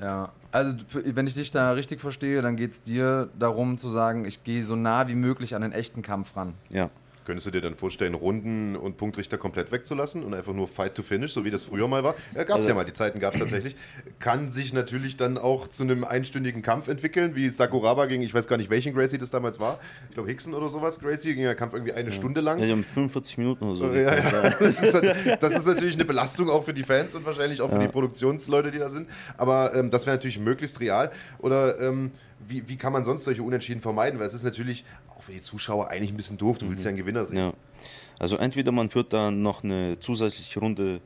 Ja, also wenn ich dich da richtig verstehe, dann geht es dir darum zu sagen, ich gehe so nah wie möglich an den echten Kampf ran. ja. Könntest du dir dann vorstellen, Runden und Punktrichter komplett wegzulassen und einfach nur Fight to Finish, so wie das früher mal war? Ja, gab es Also- ja mal, die Zeiten gab es tatsächlich. Kann sich natürlich dann auch zu einem einstündigen Kampf entwickeln, wie Sakuraba gegen, ich weiß gar nicht, welchen Gracie das damals war. Ich glaube, Hickson oder sowas, Gracie, ging der Kampf irgendwie eine Stunde lang. ja, die haben 45 Minuten oder so. Ja, ja. Das, ist, das ist natürlich eine Belastung auch für die Fans und wahrscheinlich auch für die Produktionsleute, die da sind. Aber ähm, das wäre natürlich möglichst real. Oder ähm, wie, wie kann man sonst solche Unentschieden vermeiden? Weil es ist natürlich auch für die Zuschauer eigentlich ein bisschen doof. Du willst ja einen Gewinner sehen. Ja. Also entweder man führt dann noch eine zusätzliche Runde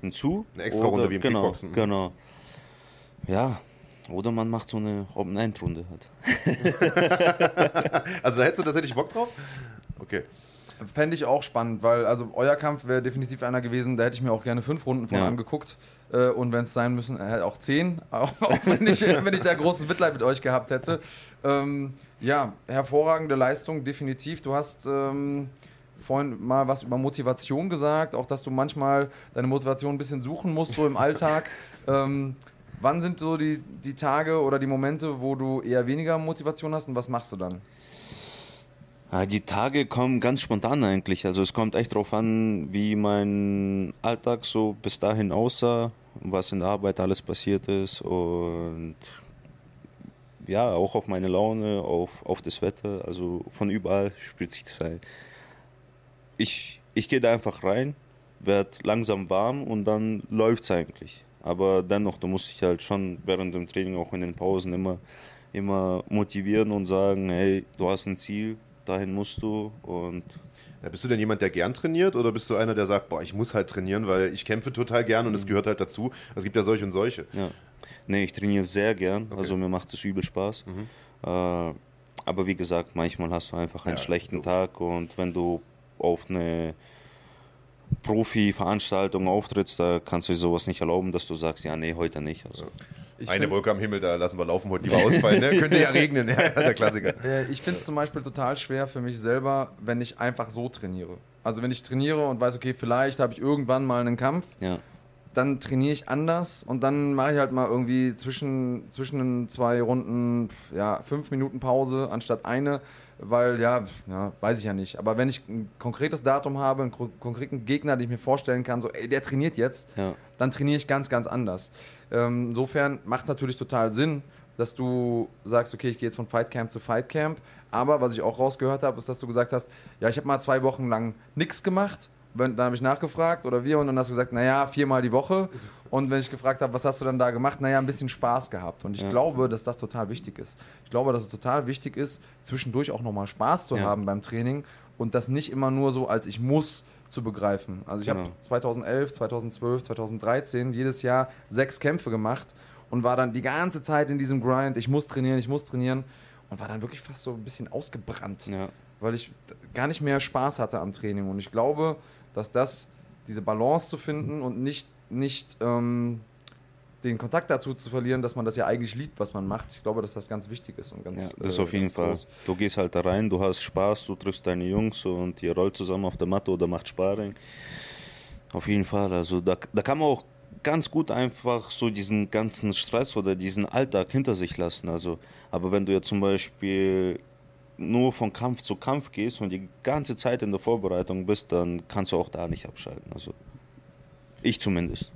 hinzu. Eine Extra-Runde oder- wie im genau, Kickboxen. Genau. Ja. Oder man macht so eine Open-End-Runde halt. Also da hättest du tatsächlich Bock drauf? Okay. Fände ich auch spannend, weil also euer Kampf wäre definitiv einer gewesen, da hätte ich mir auch gerne fünf Runden von Ja. angeguckt. Äh, und wenn es sein müssen, äh, auch zehn, auch, auch wenn, ich, wenn ich da großes Mitleid mit euch gehabt hätte. Ähm, ja, hervorragende Leistung, definitiv. Du hast ähm, vorhin mal was über Motivation gesagt, auch dass du manchmal deine Motivation ein bisschen suchen musst, so im Alltag. ähm, wann sind so die, die Tage oder die Momente, wo du eher weniger Motivation hast und was machst du dann? Ja, die Tage kommen ganz spontan eigentlich. Also es kommt echt drauf an, wie mein Alltag so bis dahin aussah, was in der Arbeit alles passiert ist und ja, auch auf meine Laune, auf, auf das Wetter. Also von überall spielt sich das ein. Ich, ich gehe da einfach rein, werde langsam warm und dann läuft es eigentlich. Aber dennoch, du musst dich halt schon während dem Training, auch in den Pausen, immer, immer motivieren und sagen, hey, du hast ein Ziel, dahin musst du und Ja, bist du denn jemand, der gern trainiert oder bist du einer, der sagt, boah, ich muss halt trainieren, weil ich kämpfe total gern und es Mhm. gehört halt dazu. Es gibt ja solche und solche. ja. Nee, ich trainiere sehr gern, also mir macht es übel Spaß. Äh, aber wie gesagt, manchmal hast du einfach einen Ja, schlechten logisch. Tag und wenn du auf eine Profi-Veranstaltung auftrittst, da kannst du dir sowas nicht erlauben, dass du sagst, ja, nee, heute nicht. Also, Ich Eine find- Wolke am Himmel, da lassen wir laufen, heute lieber ausfallen. Ne? Könnte ja regnen, ja, der Klassiker. Äh, Ich finde es zum Beispiel total schwer für mich selber, wenn ich einfach so trainiere. Also wenn ich trainiere und weiß, okay, vielleicht habe ich irgendwann mal einen Kampf, ja. dann trainiere ich anders und dann mache ich halt mal irgendwie zwischen, zwischen den zwei Runden ja, fünf Minuten Pause anstatt eine, weil ja, ja, weiß ich ja nicht. Aber wenn ich ein konkretes Datum habe, einen ko- konkreten Gegner, den ich mir vorstellen kann, so, ey, der trainiert jetzt, Ja. dann trainiere ich ganz, ganz anders. Ähm, insofern macht es natürlich total Sinn, dass du sagst, okay, ich gehe jetzt von Fightcamp zu Fightcamp. Aber was ich auch rausgehört habe, ist, dass du gesagt hast, ja, ich habe mal zwei Wochen lang nichts gemacht. Dann habe ich nachgefragt oder wir und dann hast du gesagt, naja, viermal die Woche. Und wenn ich gefragt habe, was hast du dann da gemacht? Naja, ein bisschen Spaß gehabt. Und ich Ja. glaube, dass das total wichtig ist. Ich glaube, dass es total wichtig ist, zwischendurch auch nochmal Spaß zu Ja. haben beim Training und das nicht immer nur so als ich muss zu begreifen. Also ich habe Genau. 2011, 2012, 2013 jedes Jahr sechs Kämpfe gemacht und war dann die ganze Zeit in diesem Grind, ich muss trainieren, ich muss trainieren und war dann wirklich fast so ein bisschen ausgebrannt, Ja. weil ich gar nicht mehr Spaß hatte am Training. Und ich glaube, dass das, diese Balance zu finden und nicht, nicht ähm, den Kontakt dazu zu verlieren, dass man das ja eigentlich liebt, was man macht. Ich glaube, dass das ganz wichtig ist und Ja, ganz das äh, auf jeden Fall. groß. Du gehst halt da rein, du hast Spaß, du triffst deine Jungs und ihr rollt zusammen auf der Matte oder macht Sparring. Auf jeden Fall. Also da, da kann man auch ganz gut einfach so diesen ganzen Stress oder diesen Alltag hinter sich lassen. Also, aber wenn du jetzt zum Beispiel nur von Kampf zu Kampf gehst und die ganze Zeit in der Vorbereitung bist, dann kannst du auch da nicht abschalten. Also ich zumindest.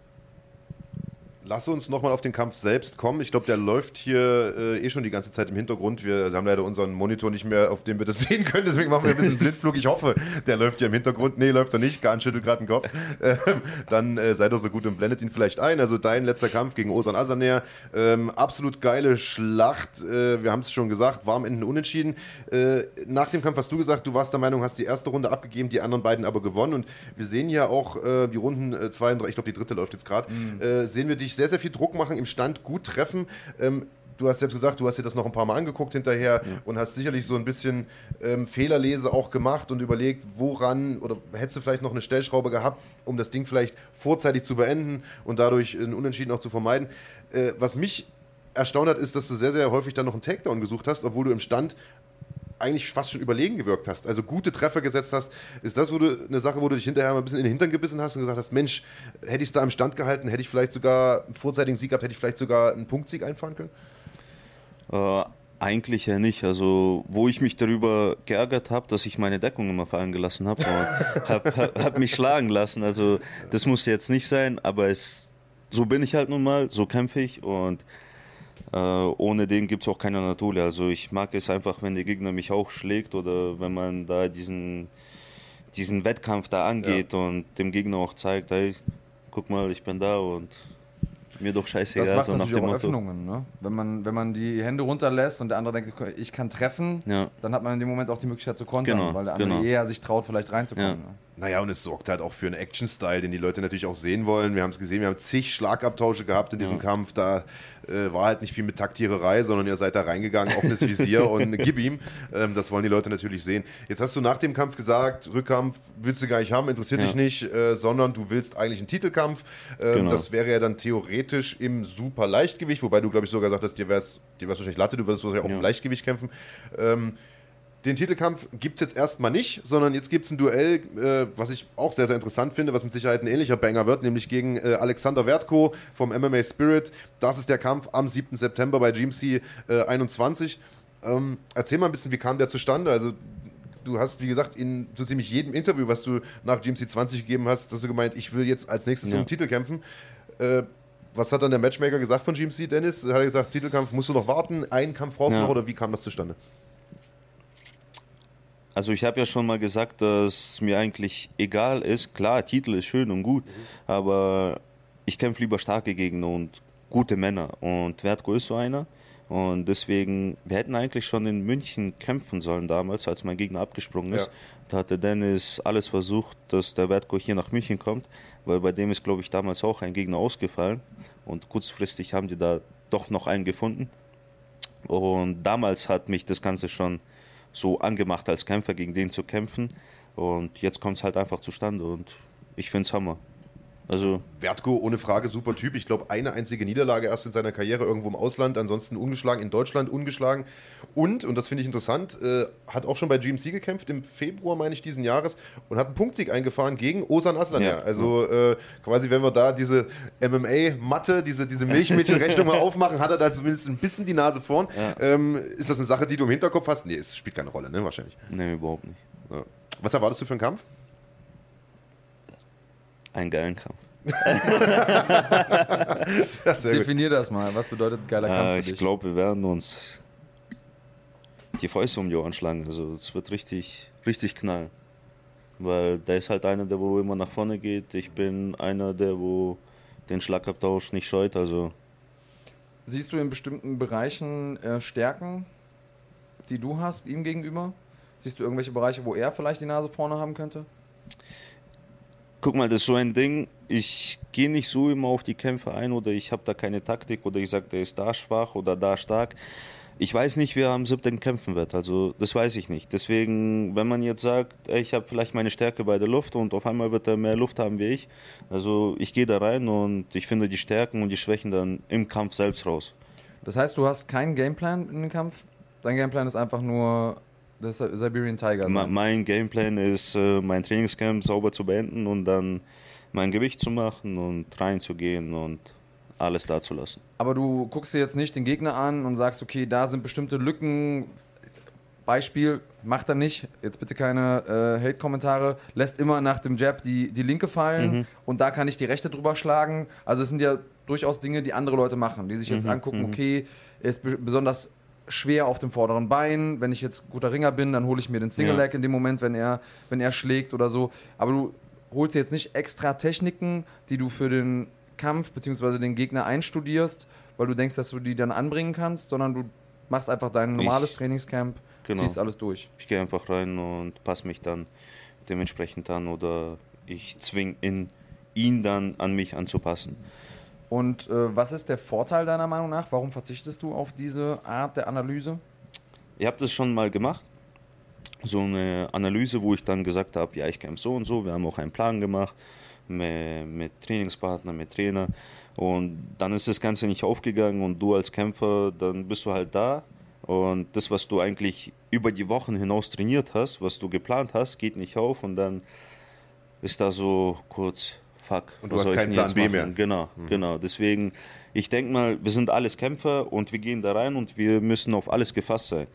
Lass uns nochmal auf den Kampf selbst kommen. Ich glaube, der läuft hier äh, eh schon die ganze Zeit im Hintergrund. Wir haben leider unseren Monitor nicht mehr, auf dem wir das sehen können. Deswegen machen wir ein bisschen Blindflug. Ich hoffe, der läuft hier im Hintergrund. Nee, läuft er nicht. Garn schüttelt gerade den Kopf. Ähm, dann äh, seid doch so gut und blendet ihn vielleicht ein. Also dein letzter Kampf gegen Osan Asaner. Ähm, absolut geile Schlacht. Äh, wir haben es schon gesagt. Warm enden unentschieden. Äh, nach dem Kampf hast du gesagt, du warst der Meinung, hast die erste Runde abgegeben, die anderen beiden aber gewonnen. Und wir sehen ja auch äh, die Runden äh, zwei und drei, ich glaube, die dritte läuft jetzt gerade, äh, sehen wir dich sehr, sehr viel Druck machen, im Stand gut treffen. Ähm, du hast selbst gesagt, du hast dir das noch ein paar Mal angeguckt hinterher und hast sicherlich so ein bisschen ähm, Fehlerlese auch gemacht und überlegt, woran oder hättest du vielleicht noch eine Stellschraube gehabt, um das Ding vielleicht vorzeitig zu beenden und dadurch ein Unentschieden auch zu vermeiden. Äh, was mich erstaunt hat, ist, dass du sehr, sehr häufig dann noch einen Takedown gesucht hast, obwohl du im Stand eigentlich fast schon überlegen gewirkt hast, also gute Treffer gesetzt hast, ist das wo du, eine Sache, wo du dich hinterher mal ein bisschen in den Hintern gebissen hast und gesagt hast, Mensch, hätte ich es da im Stand gehalten, hätte ich vielleicht sogar einen vorzeitigen Sieg gehabt, hätte ich vielleicht sogar einen Punktsieg einfahren können? Äh, eigentlich ja nicht. Also, wo ich mich darüber geärgert habe, dass ich meine Deckung immer fallen gelassen habe habe hab, hab mich schlagen lassen. Also, das muss jetzt nicht sein, aber es, so bin ich halt nun mal, so kämpfe ich und äh, ohne den gibt es auch keine Anatolia. Also, ich mag es einfach, wenn der Gegner mich auch schlägt oder wenn man da diesen, diesen Wettkampf da angeht und dem Gegner auch zeigt, hey, guck mal, ich bin da und mir doch scheißegal, Das macht so nach natürlich dem auch. Öffnungen, ne? Wenn man, wenn man die Hände runterlässt und der andere denkt, ich kann treffen, Ja. dann hat man in dem Moment auch die Möglichkeit zu kontern, Genau, weil der andere genau. eher sich traut, vielleicht reinzukommen. Ja. Ne? Naja, und es sorgt halt auch für einen Action-Style, den die Leute natürlich auch sehen wollen. Wir haben es gesehen, wir haben zig Schlagabtausche gehabt in diesem Ja. Kampf. Da äh, war halt nicht viel mit Taktiererei, sondern ihr seid da reingegangen, offenes Visier und gib ihm. Ähm, das wollen die Leute natürlich sehen. Jetzt hast du nach dem Kampf gesagt, Rückkampf willst du gar nicht haben, interessiert Ja. dich nicht, äh, sondern du willst eigentlich einen Titelkampf. Ähm, Genau. Das wäre ja dann theoretisch im super Leichtgewicht, wobei du, glaube ich, sogar gesagt hast, dir wäre es dir wär's wahrscheinlich Latte, du würdest wahrscheinlich auch Ja. im Leichtgewicht kämpfen. Ähm, den Titelkampf gibt es jetzt erstmal nicht, sondern jetzt gibt es ein Duell, äh, was ich auch sehr, sehr interessant finde, was mit Sicherheit ein ähnlicher Banger wird, nämlich gegen äh, Alexander Wertko vom MMA Spirit. Das ist der Kampf am 7. September bei GMC äh, 21. Ähm, erzähl mal ein bisschen, wie kam der zustande? Also, du hast, wie gesagt, in so ziemlich jedem Interview, was du nach GMC 20 gegeben hast, hast du gemeint, ich will jetzt als nächstes Ja. um den Titel kämpfen. Äh, was hat dann der Matchmaker gesagt von GMC, Dennis? Hat er gesagt, Titelkampf musst du noch warten, einen Kampf brauchst du Ja. noch oder wie kam das zustande? Also ich habe ja schon mal gesagt, dass mir eigentlich egal ist. Klar, Titel ist schön und gut, aber ich kämpfe lieber starke Gegner und gute Männer. Und Wertko ist so einer. Und deswegen, wir hätten eigentlich schon in München kämpfen sollen damals, als mein Gegner abgesprungen ist. Ja. Da hatte Dennis alles versucht, dass der Wertko hier nach München kommt, weil bei dem ist, glaube ich, damals auch ein Gegner ausgefallen. Und kurzfristig haben die da doch noch einen gefunden. Und damals hat mich das Ganze schon so angemacht, als Kämpfer gegen den zu kämpfen. Und jetzt kommt es halt einfach zustande und ich finde es Hammer. Also Wertko, ohne Frage, super Typ. Ich glaube, eine einzige Niederlage erst in seiner Karriere irgendwo im Ausland, ansonsten ungeschlagen, in Deutschland ungeschlagen. Und, und das finde ich interessant, äh, hat auch schon bei GMC gekämpft, im Februar, meine ich, diesen Jahres, und hat einen Punktsieg eingefahren gegen Osan Aslan. Ja. Also äh, quasi, wenn wir da diese MMA-Matte, diese, diese Milchmädchenrechnung mal aufmachen, hat er da zumindest ein bisschen die Nase vorn. Ja. Ähm, ist das eine Sache, die du im Hinterkopf hast? Nee, es spielt keine Rolle, ne? Wahrscheinlich. nee, überhaupt nicht. Ja. Was erwartest du für einen Kampf? Einen geilen Kampf. Gut. Definier das mal. Was bedeutet ein geiler Kampf Äh, für ich dich? glaube, wir werden uns die Fäuste um die Ohren schlagen. Also es wird richtig, richtig knallen. Weil der ist halt einer, der wo immer nach vorne geht. Ich bin einer, der wo den Schlagabtausch nicht scheut. Also Siehst du in bestimmten Bereichen äh, Stärken, die du hast, ihm gegenüber? Siehst du irgendwelche Bereiche, wo er vielleicht die Nase vorne haben könnte? Guck mal, das ist so ein Ding. Ich gehe nicht so immer auf die Kämpfe ein oder ich habe da keine Taktik oder ich sage, der ist da schwach oder da stark. Ich weiß nicht, wer am 7. kämpfen wird. Also das weiß ich nicht. Deswegen, wenn man jetzt sagt, ey, ich habe vielleicht meine Stärke bei der Luft und auf einmal wird er mehr Luft haben wie ich. Also ich gehe da rein und ich finde die Stärken und die Schwächen dann im Kampf selbst raus. Das heißt, du hast keinen Gameplan in dem Kampf? Dein Gameplan ist einfach nur das Siberian Tiger. Sein. Mein Gameplan ist, äh, mein Trainingscamp sauber zu beenden und dann mein Gewicht zu machen und reinzugehen und alles da zu lassen. Aber du guckst dir jetzt nicht den Gegner an und sagst, okay, da sind bestimmte Lücken. Beispiel, macht er nicht, jetzt bitte keine äh, Hate-Kommentare, lässt immer nach dem Jab die, die linke fallen und da kann ich die rechte drüber schlagen. Also es sind ja durchaus Dinge, die andere Leute machen, die sich jetzt angucken, okay, er ist be besonders schwer auf dem vorderen Bein. Wenn ich jetzt guter Ringer bin, dann hole ich mir den Single Ja. Leg in dem Moment, wenn er, wenn er schlägt oder so. Aber du holst jetzt nicht extra Techniken, die du für den Kampf bzw. den Gegner einstudierst, weil du denkst, dass du die dann anbringen kannst, sondern du machst einfach dein normales Ich- Trainingscamp, Genau. ziehst alles durch. Ich gehe einfach rein und passe mich dann dementsprechend an oder ich zwinge ihn, ihn dann an mich anzupassen. Und äh, was ist der Vorteil deiner Meinung nach? Warum verzichtest du auf diese Art der Analyse? Ich habe das schon mal gemacht. So eine Analyse, wo ich dann gesagt habe, ja, ich kämpfe so und so. Wir haben auch einen Plan gemacht mit, mit Trainingspartner, mit Trainer. Und dann ist das Ganze nicht aufgegangen und du als Kämpfer, dann bist du halt da. Und das, was du eigentlich über die Wochen hinaus trainiert hast, was du geplant hast, geht nicht auf. Und dann ist da so kurz, fuck. Und du hast keinen Plan B machen? mehr. Mhm. Genau, genau. Deswegen, ich denke mal, wir sind alles Kämpfer und wir gehen da rein und wir müssen auf alles gefasst sein.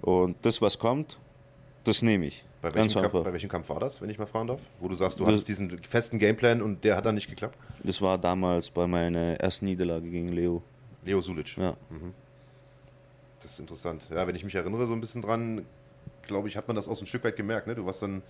Und das, was kommt, das nehme ich. Bei welchem, Kampf, bei welchem Kampf war das, wenn ich mal fragen darf? Wo du sagst, du Das- hattest diesen festen Gameplan und der hat dann nicht geklappt? Das war damals bei meiner ersten Niederlage gegen Leo. Leo Sulic. Ja. Das ist interessant. Ja, wenn ich mich erinnere so ein bisschen dran, glaube ich, hat man das auch so ein Stück weit gemerkt. Ne? Du warst dann,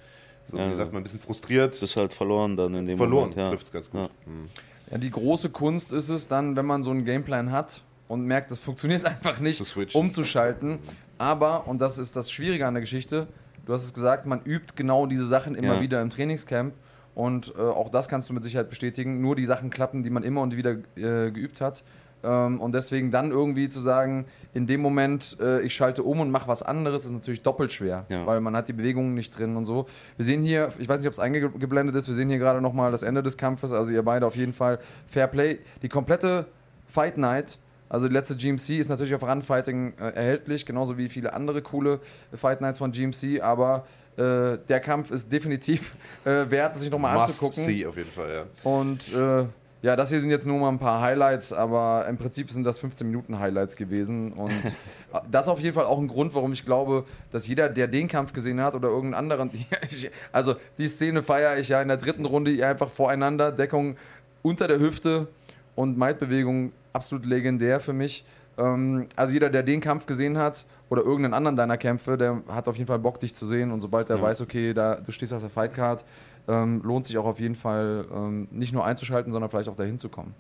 so, wie Ja. gesagt, mal ein bisschen frustriert. Das ist halt verloren dann in dem Verloren Moment. Ja. trifft es ganz gut. Ja. Hm. Ja, die große Kunst ist es dann, wenn man so einen Gameplan hat und merkt, das funktioniert einfach nicht, umzuschalten. Aber, und das ist das Schwierige an der Geschichte, du hast es gesagt, man übt genau diese Sachen immer Ja. wieder im Trainingscamp. Und äh, auch das kannst du mit Sicherheit bestätigen. Nur die Sachen klappen, die man immer und wieder äh, geübt hat. Ähm, und deswegen dann irgendwie zu sagen, in dem Moment, äh, ich schalte um und mache was anderes, ist natürlich doppelt schwer, Ja. weil man hat die Bewegungen nicht drin und so. Wir sehen hier, ich weiß nicht, ob es eingeblendet ist, wir sehen hier gerade nochmal das Ende des Kampfes, also ihr beide auf jeden Fall Fair Play. Die komplette Fight Night, also die letzte GMC ist natürlich auf Run Fighting äh, erhältlich, genauso wie viele andere coole Fight Nights von GMC, aber äh, der Kampf ist definitiv äh, wert, sich nochmal anzugucken. see auf jeden Fall, ja. Und äh, ja, das hier sind jetzt nur mal ein paar Highlights, aber im Prinzip sind das 15 Minuten Highlights gewesen. Und das ist auf jeden Fall auch ein Grund, warum ich glaube, dass jeder, der den Kampf gesehen hat oder irgendeinen anderen, also die Szene feiere ich ja in der dritten Runde einfach voreinander, Deckung unter der Hüfte und Maidbewegung absolut legendär für mich. Ähm, also jeder, der den Kampf gesehen hat oder irgendeinen anderen deiner Kämpfe, der hat auf jeden Fall Bock, dich zu sehen. Und sobald er weiß, okay, da, du stehst auf der Fightcard, ähm, lohnt sich auch auf jeden Fall ähm, nicht nur einzuschalten, sondern vielleicht auch dahin zu kommen.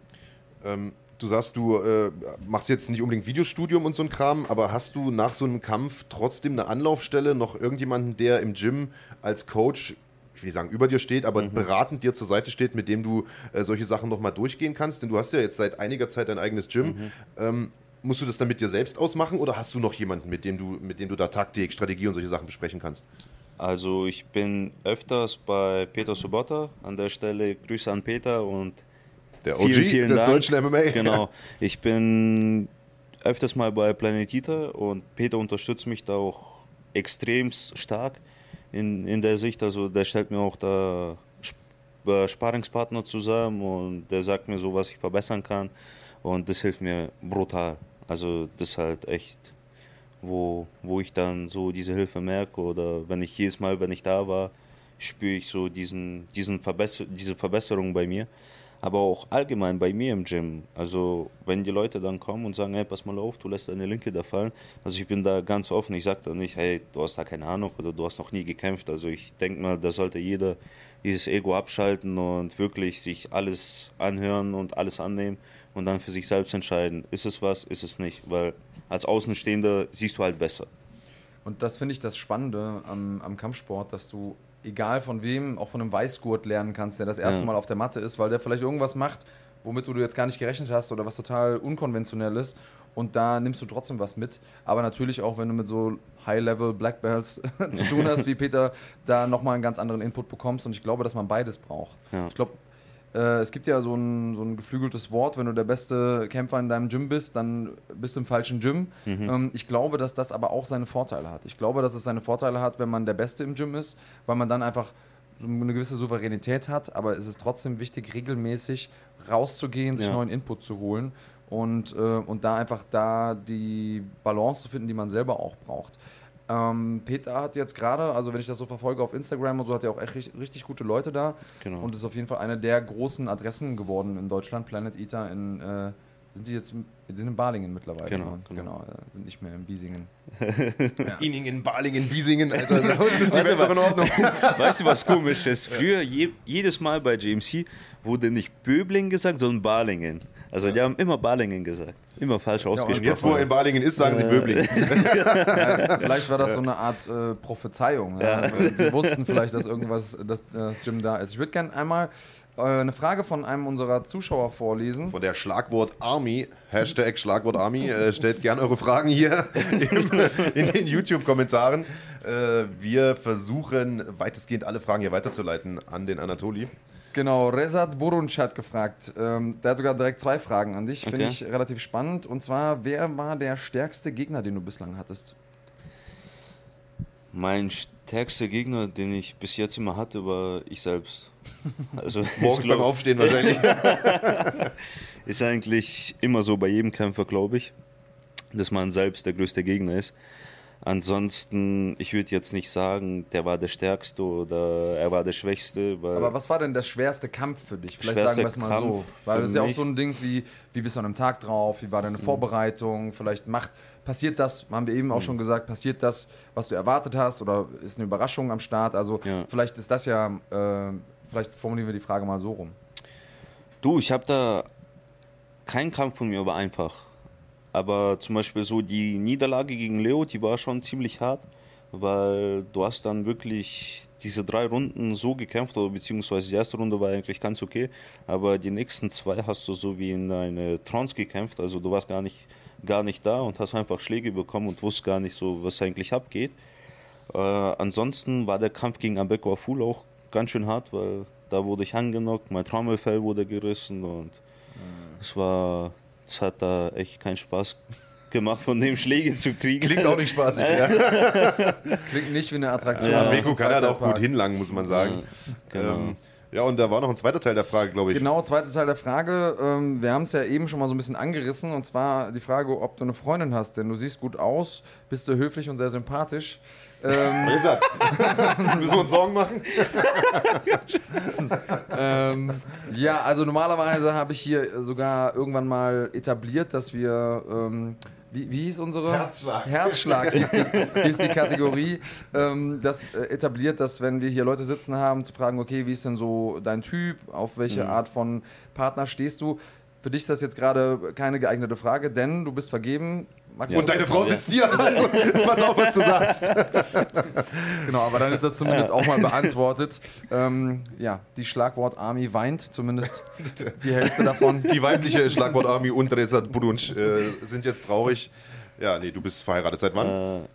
Ähm, du sagst, du äh, machst jetzt nicht unbedingt Videostudium und so ein Kram, aber hast du nach so einem Kampf trotzdem eine Anlaufstelle, noch irgendjemanden, der im Gym als Coach, ich will nicht sagen über dir steht, aber beratend dir zur Seite steht, mit dem du äh, solche Sachen nochmal durchgehen kannst? Denn du hast ja jetzt seit einiger Zeit dein eigenes Gym. Ähm, musst du das dann mit dir selbst ausmachen oder hast du noch jemanden, mit dem du, mit dem du da Taktik, Strategie und solche Sachen besprechen kannst? Also ich bin öfters bei Peter Subota. An der Stelle Grüße an Peter und der OG vielen, vielen des Dank. deutschen MMA. Genau. Ich bin öfters mal bei Planet Eater und Peter unterstützt mich da auch extrem stark in, in der Sicht. Also der stellt mir auch da Sp- Sparingspartner zusammen und der sagt mir so, was ich verbessern kann. Und das hilft mir brutal. Also das ist halt echt, wo, wo ich dann so diese Hilfe merke oder wenn ich jedes Mal, wenn ich da war, spüre ich so diesen, diesen Verbesser diese Verbesserung bei mir. Aber auch allgemein bei mir im Gym. Also wenn die Leute dann kommen und sagen, hey, pass mal auf, du lässt deine Linke da fallen. Also ich bin da ganz offen. Ich sage da nicht, hey, du hast da keine Ahnung oder du hast noch nie gekämpft. Also ich denke mal, da sollte jeder dieses Ego abschalten und wirklich sich alles anhören und alles annehmen und dann für sich selbst entscheiden, ist es was, ist es nicht. Weil als Außenstehender siehst du halt besser. Und das finde ich das Spannende am, am Kampfsport, dass du, egal von wem, auch von einem Weißgurt lernen kannst, der das erste Ja. Mal auf der Matte ist, weil der vielleicht irgendwas macht, womit du jetzt gar nicht gerechnet hast oder was total unkonventionell ist. Und da nimmst du trotzdem was mit. Aber natürlich auch, wenn du mit so High-Level Black Belts zu tun hast, wie Peter, da nochmal einen ganz anderen Input bekommst. Und ich glaube, dass man beides braucht. Ja. Ich glaube, es gibt ja so ein, so ein geflügeltes Wort, wenn du der beste Kämpfer in deinem Gym bist, dann bist du im falschen Gym. Ähm, ich glaube, dass das aber auch seine Vorteile hat. Ich glaube, dass es seine Vorteile hat, wenn man der Beste im Gym ist, weil man dann einfach so eine gewisse Souveränität hat, aber es ist trotzdem wichtig, regelmäßig rauszugehen, sich Ja. neuen Input zu holen und, äh, und da einfach da die Balance zu finden, die man selber auch braucht. Ähm, Peter hat jetzt gerade, also wenn ich das so verfolge auf Instagram und so, hat er auch echt richtig, richtig gute Leute da. Genau. Und ist auf jeden Fall eine der großen Adressen geworden in Deutschland. Planet Eater in, äh, sind die jetzt, die sind in Balingen mittlerweile. Genau, ne? genau. genau äh, sind nicht mehr in Biesingen. Iningen, Balingen, Biesingen, Alter. Da ist die Welt in Ordnung. Weißt du, was komisch ist? Früher, je, jedes Mal bei GMC wurde nicht Böbling gesagt, sondern Balingen. Also die haben immer Balingen gesagt. Immer falsch Und ausgesprochen. jetzt, wo er in Balingen ist, sagen sie Böbling. Ja, vielleicht war das so eine Art äh, Prophezeiung. Ja. Die wussten vielleicht, dass irgendwas, dass das Gym da ist. Ich würde gerne einmal äh, eine Frage von einem unserer Zuschauer vorlesen. Von der Schlagwort Army, Hashtag Schlagwort Army, äh, stellt gerne eure Fragen hier im, in den YouTube-Kommentaren. Äh, wir versuchen weitestgehend alle Fragen hier weiterzuleiten an den Anatoli. Genau, Rezat Burunc hat gefragt. Ähm, der hat sogar direkt zwei Fragen an dich. Finde Okay. ich relativ spannend. Und zwar, wer war der stärkste Gegner, den du bislang hattest? Mein stärkster Gegner, den ich bis jetzt immer hatte, war ich selbst. Also Morgens glaub, beim Aufstehen wahrscheinlich. ist eigentlich immer so bei jedem Kämpfer, glaube ich, dass man selbst der größte Gegner ist. Ansonsten, ich würde jetzt nicht sagen, der war der Stärkste oder er war der Schwächste. Weil Aber was war denn der schwerste Kampf für dich? Vielleicht sagen wir es mal so. Kampf Weil für das ist ja auch so ein Ding wie, wie bist du an einem Tag drauf, wie war deine Mhm. Vorbereitung, vielleicht macht, passiert das, haben wir eben auch schon gesagt, passiert das, was du erwartet hast oder ist eine Überraschung am Start? Also Ja. vielleicht ist das ja, äh, vielleicht formulieren wir die Frage mal so rum. Du, ich habe da kein Kampf von mir war einfach. Aber zum Beispiel so die Niederlage gegen Leo, die war schon ziemlich hart, weil du hast dann wirklich diese drei Runden so gekämpft, oder beziehungsweise die erste Runde war eigentlich ganz okay, aber die nächsten zwei hast du so wie in eine Trance gekämpft, also du warst gar nicht, gar nicht da und hast einfach Schläge bekommen und wusst gar nicht so, was eigentlich abgeht. Äh, ansonsten war der Kampf gegen Abeko Aful auch ganz schön hart, weil da wurde ich angenockt, mein Trommelfell wurde gerissen und es war, es hat da echt keinen Spaß gemacht, von dem Schläge zu kriegen. Klingt auch nicht spaßig. Ja, Klingt nicht wie eine Attraktion. ja Beko kann halt auch gut hinlangen, muss man sagen. genau. Ähm, ja, und da war noch ein zweiter Teil der Frage, glaube ich. Genau, zweiter Teil der Frage. Ähm, wir haben es ja eben schon mal so ein bisschen angerissen und zwar die Frage, ob du eine Freundin hast, denn du siehst gut aus, bist du höflich und sehr sympathisch. Ähm? Müssen wir uns Sorgen machen? ähm, ja, also normalerweise habe ich hier sogar irgendwann mal etabliert, dass wir. Ähm, wie, wie hieß unsere? Herzschlag. Herzschlag hieß die, hieß die Kategorie. Ähm, das äh, etabliert, dass wenn wir hier Leute sitzen haben, zu fragen, okay, wie ist denn so dein Typ, auf welche Art von Partner stehst du? Für dich ist das jetzt gerade keine geeignete Frage, denn du bist vergeben. Magst du Und deine? Frau sitzt hier. Also, pass auf, was du sagst. Genau, aber dann ist das zumindest auch mal beantwortet. Ähm, ja, die Schlagwort Army weint, zumindest die Hälfte davon. Die weibliche Schlagwort-Army und Resat Budunsch äh, sind jetzt traurig. Ja, nee, du bist verheiratet. Seit wann? Äh,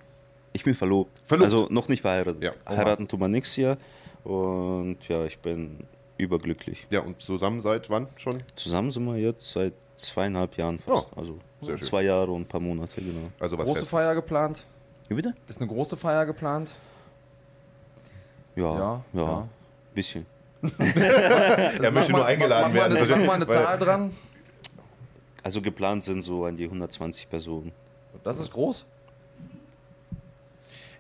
ich bin verlobt. Verlobt? Also noch nicht verheiratet. Ja. Heiraten tun wir nächstes Jahr. Und ja, ich bin überglücklich. Ja, und zusammen seit wann schon? Zusammen sind wir jetzt seit zweieinhalb Jahren fast. Oh, also sehr schön. zwei Jahre und ein paar Monate, genau. Also was Große Festes. Feier geplant? Wie bitte? Ist eine große Feier geplant? Ja, Ja, ja, ja. bisschen. Er möchte nur eingeladen mach, werden. Mach mal eine, mach mal eine Weil- Zahl dran. Also geplant sind so an die 120 Personen. Das ist groß.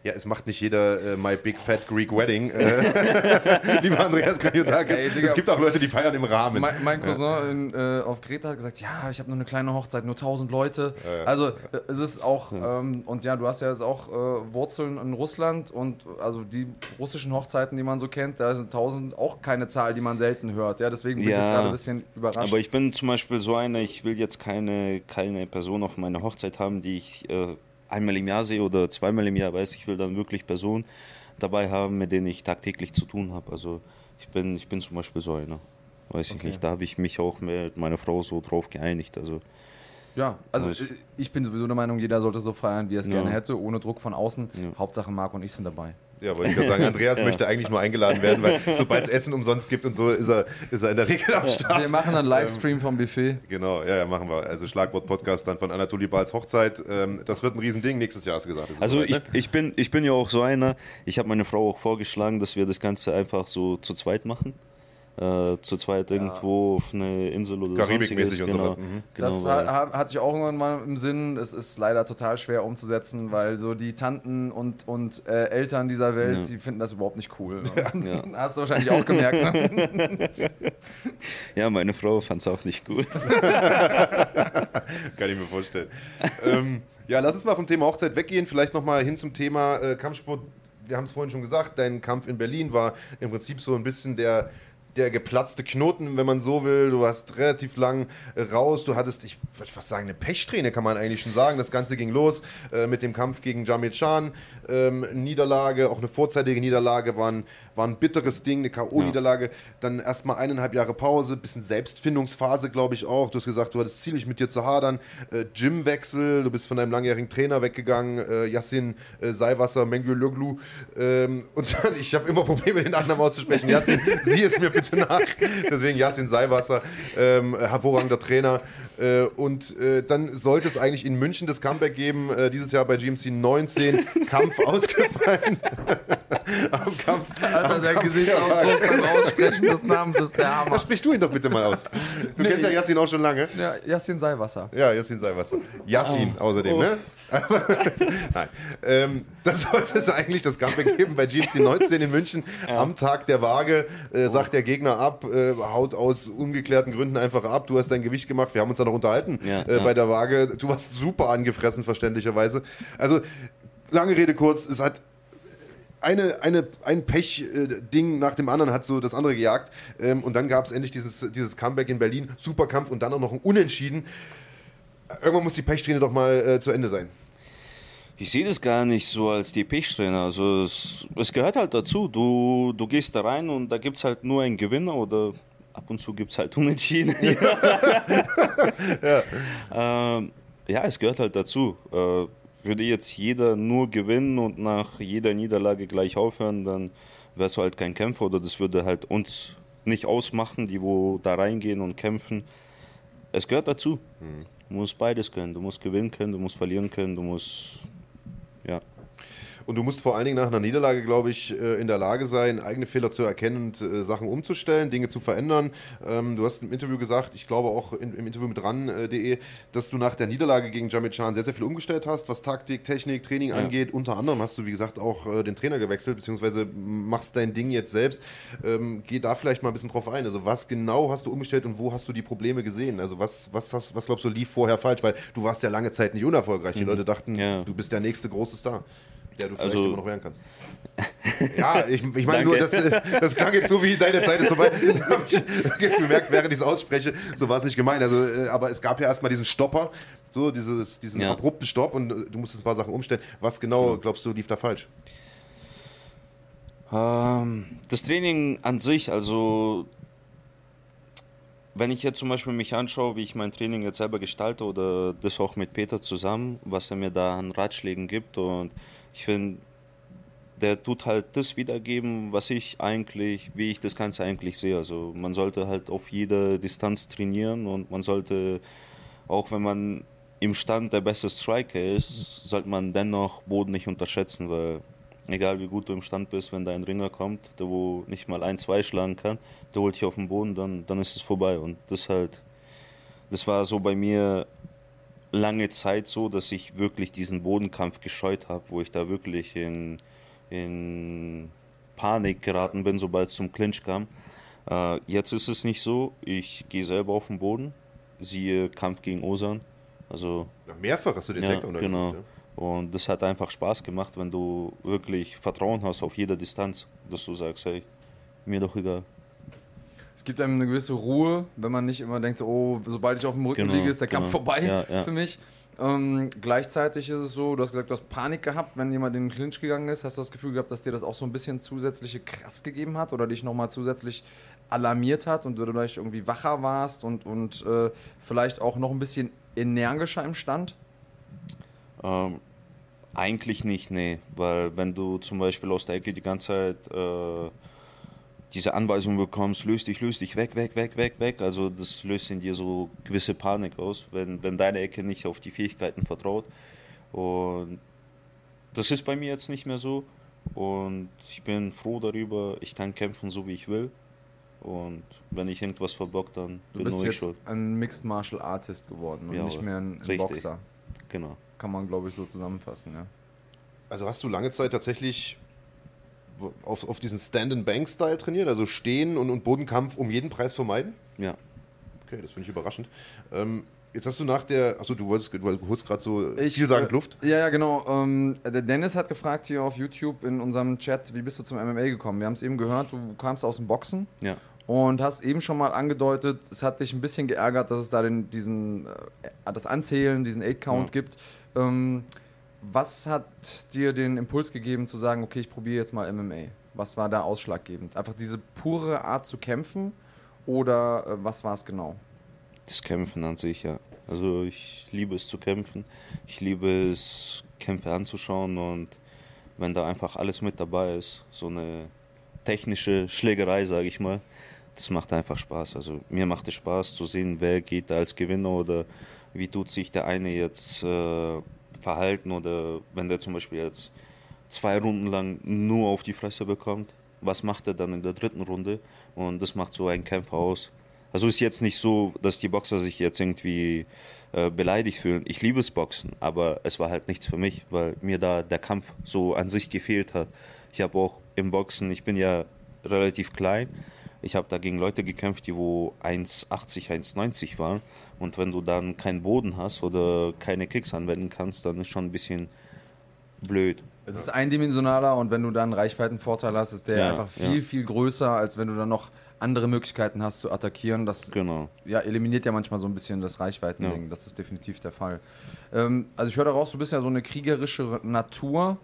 Ja, es macht nicht jeder äh, My Big Fat Greek Wedding. Äh, lieber Andreas Kranjotakis. Ey, Digga. Es gibt auch Leute, die feiern im Rahmen. Mein, mein Cousin in, äh, auf Kreta hat gesagt, ja, ich habe nur eine kleine Hochzeit, nur 1000 Leute. Also äh, es ist auch, ähm, und ja, du hast ja jetzt auch äh, Wurzeln in Russland und also die russischen Hochzeiten, die man so kennt, da sind 1000 auch keine Zahl, die man selten hört. Ja, deswegen bin ich Ja. jetzt gerade ein bisschen überrascht. Aber ich bin zum Beispiel so einer, ich will jetzt keine, keine Person auf meiner Hochzeit haben, die ich äh, einmal im Jahr sehe oder zweimal im Jahr weiß. Ich will dann wirklich Personen dabei haben, mit denen ich tagtäglich zu tun habe. Also ich bin, ich bin zum Beispiel so einer. Weiß ich nicht. Da habe ich mich auch mit meiner Frau so drauf geeinigt. Also ja, also Also äh, ich bin sowieso der Meinung, jeder sollte so feiern, wie er es Ja. gerne hätte, ohne Druck von außen. Ja. Hauptsache Marc und ich sind dabei. Ja, wollte ich gerade sagen, Andreas möchte eigentlich nur eingeladen werden, weil sobald es Essen umsonst gibt und so, ist er, ist er in der Regel am Start. Wir machen einen Livestream vom Buffet. Genau, ja, ja, machen wir. Also Schlagwort-Podcast dann von Anatoly Bals Hochzeit. Ähm, das wird ein Riesending. Nächstes Jahr hast du gesagt. Also soweit, ich, ne? ich, bin, ich bin ja auch so einer, ich habe meiner Frau auch vorgeschlagen, dass wir das Ganze einfach so zu zweit machen. Äh, zu zweit irgendwo auf eine Insel oder Karibikmäßig sonstiges. und genau, sowas, mhm. genau, Das weil- ha hatte ich auch irgendwann mal im Sinn. Es ist leider total schwer umzusetzen, weil so die Tanten und, und äh, Eltern dieser Welt, Ja. die finden das überhaupt nicht cool. Ne? Ja. Hast du wahrscheinlich auch gemerkt. Ne? ja, meine Frau fand es auch nicht gut. Kann ich mir vorstellen. ähm, ja, lass uns mal vom Thema Hochzeit weggehen. Vielleicht nochmal hin zum Thema äh, Kampfsport. Wir haben es vorhin schon gesagt, dein Kampf in Berlin war im Prinzip so ein bisschen der, der geplatzte Knoten, wenn man so will. Du warst relativ lang äh, raus. Du hattest, ich würde fast sagen, eine Pechsträhne, kann man eigentlich schon sagen. Das Ganze ging los äh, mit dem Kampf gegen Jamil Chan. Ähm, Niederlage, auch eine vorzeitige Niederlage, war ein, war ein bitteres Ding, eine K.O.-Niederlage. Dann erstmal eineinhalb Jahre Pause, bisschen Selbstfindungsphase, glaube ich auch. Du hast gesagt, du hattest ziemlich mit dir zu hadern. Äh, Gymwechsel, du bist von deinem langjährigen Trainer weggegangen, äh, Yassin äh, Seiwasser, Mengülöglu. Ähm, und dann, ich habe immer Probleme, den Nachnamen auszusprechen. Yassin, sieh es mir bitte nach. Deswegen Yassin Seiwasser, ähm, hervorragender Trainer. Äh, und äh, dann sollte es eigentlich in München das Comeback geben, äh, dieses Jahr bei GMC 19. Kampf ausgefallen. Am Kampf. Alter, am Kampf Gesichtsausdruck beim Aussprechen des Namens ist der ja, Hammer. sprich du ihn doch bitte mal aus. Du Nee, kennst ja Yassin auch schon lange. Ja, Yassin Seiwasser. Ja, Yassin Seiwasser. Yassin außerdem, ne? Nein. Ähm, das sollte es eigentlich das Comeback geben bei GMC 19 in München. Am Tag der Waage äh, sagt der Gegner ab, äh, haut aus ungeklärten Gründen einfach ab. Du hast dein Gewicht gemacht. Wir haben uns da noch unterhalten Ja, äh, ja. bei der Waage. Du warst super angefressen, verständlicherweise. Also, lange Rede kurz, es hat eine, eine, ein Pech-Ding nach dem anderen hat so das andere gejagt. Ähm, und dann gab es endlich dieses, dieses Comeback in Berlin. Super Kampf und dann auch noch ein Unentschieden. Irgendwann muss die Pechsträhne doch mal äh, zu Ende sein. Ich sehe das gar nicht so als die Pechsträhne. Also es, es gehört halt dazu. Du, du gehst da rein und da gibt es halt nur einen Gewinner oder ab und zu gibt es halt Unentschieden. ja. Ähm, ja, es gehört halt dazu. Äh, würde jetzt jeder nur gewinnen und nach jeder Niederlage gleich aufhören, dann wärst du halt kein Kämpfer oder das würde halt uns nicht ausmachen, die wo da reingehen und kämpfen. Es gehört dazu. Du musst beides können. Du musst gewinnen können, du musst verlieren können, du musst. Und du musst vor allen Dingen nach einer Niederlage, glaube ich, äh, in der Lage sein, eigene Fehler zu erkennen und äh, Sachen umzustellen, Dinge zu verändern. Ähm, du hast im Interview gesagt, ich glaube auch in, im Interview mit ran.de, dass du nach der Niederlage gegen Jamit Chan sehr, sehr viel umgestellt hast, was Taktik, Technik, Training angeht. Unter anderem hast du, wie gesagt, auch äh, den Trainer gewechselt, beziehungsweise machst dein Ding jetzt selbst. Ähm, geh da vielleicht mal ein bisschen drauf ein. Also was genau hast du umgestellt und wo hast du die Probleme gesehen? Also was, was, hast, was glaubst du lief vorher falsch? Weil du warst ja lange Zeit nicht unerfolgreich. Die Leute dachten, Ja. du bist der nächste große Star. Der du vielleicht Also- immer noch wehren kannst. Ja, ich, ich meine nur, das, das klang jetzt so wie deine Zeit ist vorbei. Hab ich gemerkt, während ich es ausspreche, so war es nicht gemeint. Also, äh, aber es gab ja erstmal diesen Stopper, so dieses, diesen Ja. abrupten Stopp und äh, du musstest ein paar Sachen umstellen. Was genau, glaubst du, lief da falsch? Ähm, das Training an sich, also wenn ich jetzt zum Beispiel mich anschaue, wie ich mein Training jetzt selber gestalte oder das auch mit Peter zusammen, was er mir da an Ratschlägen gibt und ich finde, der tut halt das wiedergeben, was ich eigentlich, wie ich das Ganze eigentlich sehe. Also man sollte halt auf jeder Distanz trainieren und man sollte, auch wenn man im Stand der beste Striker ist, sollte man dennoch Boden nicht unterschätzen, weil egal wie gut du im Stand bist, wenn da ein Ringer kommt, der wo nicht mal ein, zwei schlagen kann, der holt dich auf den Boden, dann, dann ist es vorbei. Und das halt, das war so bei mir lange Zeit so, dass ich wirklich diesen Bodenkampf gescheut habe, wo ich da wirklich in, in Panik geraten bin, sobald es zum Clinch kam. Äh, jetzt ist es nicht so. Ich gehe selber auf den Boden, siehe Kampf gegen Osan. Also Ja, mehrfach hast du den ja, da genau. gemacht, Und das hat einfach Spaß gemacht, wenn du wirklich Vertrauen hast auf jeder Distanz, dass du sagst, hey, mir doch egal. Es gibt einem eine gewisse Ruhe, wenn man nicht immer denkt, so, oh, sobald ich auf dem Rücken Genau, liege, ist der Kampf genau. vorbei Ja, ja. für mich. Ähm, gleichzeitig ist es so, du hast gesagt, du hast Panik gehabt, wenn jemand in den Clinch gegangen ist. Hast du das Gefühl gehabt, dass dir das auch so ein bisschen zusätzliche Kraft gegeben hat oder dich nochmal zusätzlich alarmiert hat und du dadurch irgendwie wacher warst und, und äh, vielleicht auch noch ein bisschen energischer im Stand? Ähm, eigentlich nicht, nee. Weil wenn du zum Beispiel aus der Ecke die ganze Zeit äh, diese Anweisung bekommst, löst dich, löst dich, weg, weg, weg, weg, weg. Also das löst in dir so gewisse Panik aus, wenn, wenn deine Ecke nicht auf die Fähigkeiten vertraut. Und das ist bei mir jetzt nicht mehr so. Und ich bin froh darüber, ich kann kämpfen, so wie ich will. Und wenn ich irgendwas verbock, dann Du bin bist nur ich jetzt schuld. ein Mixed Martial Artist geworden und Jawohl, nicht mehr ein, ein richtig. Boxer. Genau. Kann man, glaube ich, so zusammenfassen, ja. Also hast du lange Zeit tatsächlich auf, auf diesen Stand-and-Bank-Style trainiert, also stehen und, und Bodenkampf um jeden Preis vermeiden? Ja. Okay, das finde ich überraschend. Ähm, jetzt hast du nach der, achso, du wolltest, du holst gerade so Ich, vielsagend äh, Luft. Ja, ja, genau. Ähm, der Dennis hat gefragt hier auf YouTube in unserem Chat, wie bist du zum MMA gekommen? Wir haben es eben gehört, du kamst aus dem Boxen Ja. und hast eben schon mal angedeutet, es hat dich ein bisschen geärgert, dass es da den, diesen, äh, das Anzählen, diesen Eight-Count Ja. gibt. Ähm, was hat dir den Impuls gegeben zu sagen, okay, ich probiere jetzt mal MMA? Was war da ausschlaggebend? Einfach diese pure Art zu kämpfen oder äh, was war es genau? Das Kämpfen an sich, ja. Also ich liebe es zu kämpfen. Ich liebe es, Kämpfe anzuschauen und wenn da einfach alles mit dabei ist, so eine technische Schlägerei, sage ich mal, das macht einfach Spaß. Also mir macht es Spaß zu sehen, wer geht als Gewinner oder wie tut sich der eine jetzt äh, verhalten oder wenn der zum Beispiel jetzt zwei Runden lang nur auf die Fresse bekommt, was macht er dann in der dritten Runde? Und das macht so einen Kämpfer aus. Also ist jetzt nicht so, dass die Boxer sich jetzt irgendwie äh, beleidigt fühlen. Ich liebe es Boxen, aber es war halt nichts für mich, weil mir da der Kampf so an sich gefehlt hat. Ich habe auch im Boxen, ich bin ja relativ klein, ich habe da gegen Leute gekämpft, die wo 1,80, 1,90 waren. Und wenn du dann keinen Boden hast oder keine Kicks anwenden kannst, dann ist schon ein bisschen blöd. Es ist eindimensionaler und wenn du dann einen Reichweitenvorteil hast, ist der Ja, einfach viel, ja. viel größer, als wenn du dann noch andere Möglichkeiten hast zu attackieren. Das Genau. ja, eliminiert ja manchmal so ein bisschen das Reichweitending. Das ist definitiv der Fall. Ähm, also ich höre daraus, du bist ja so eine kriegerische Natur.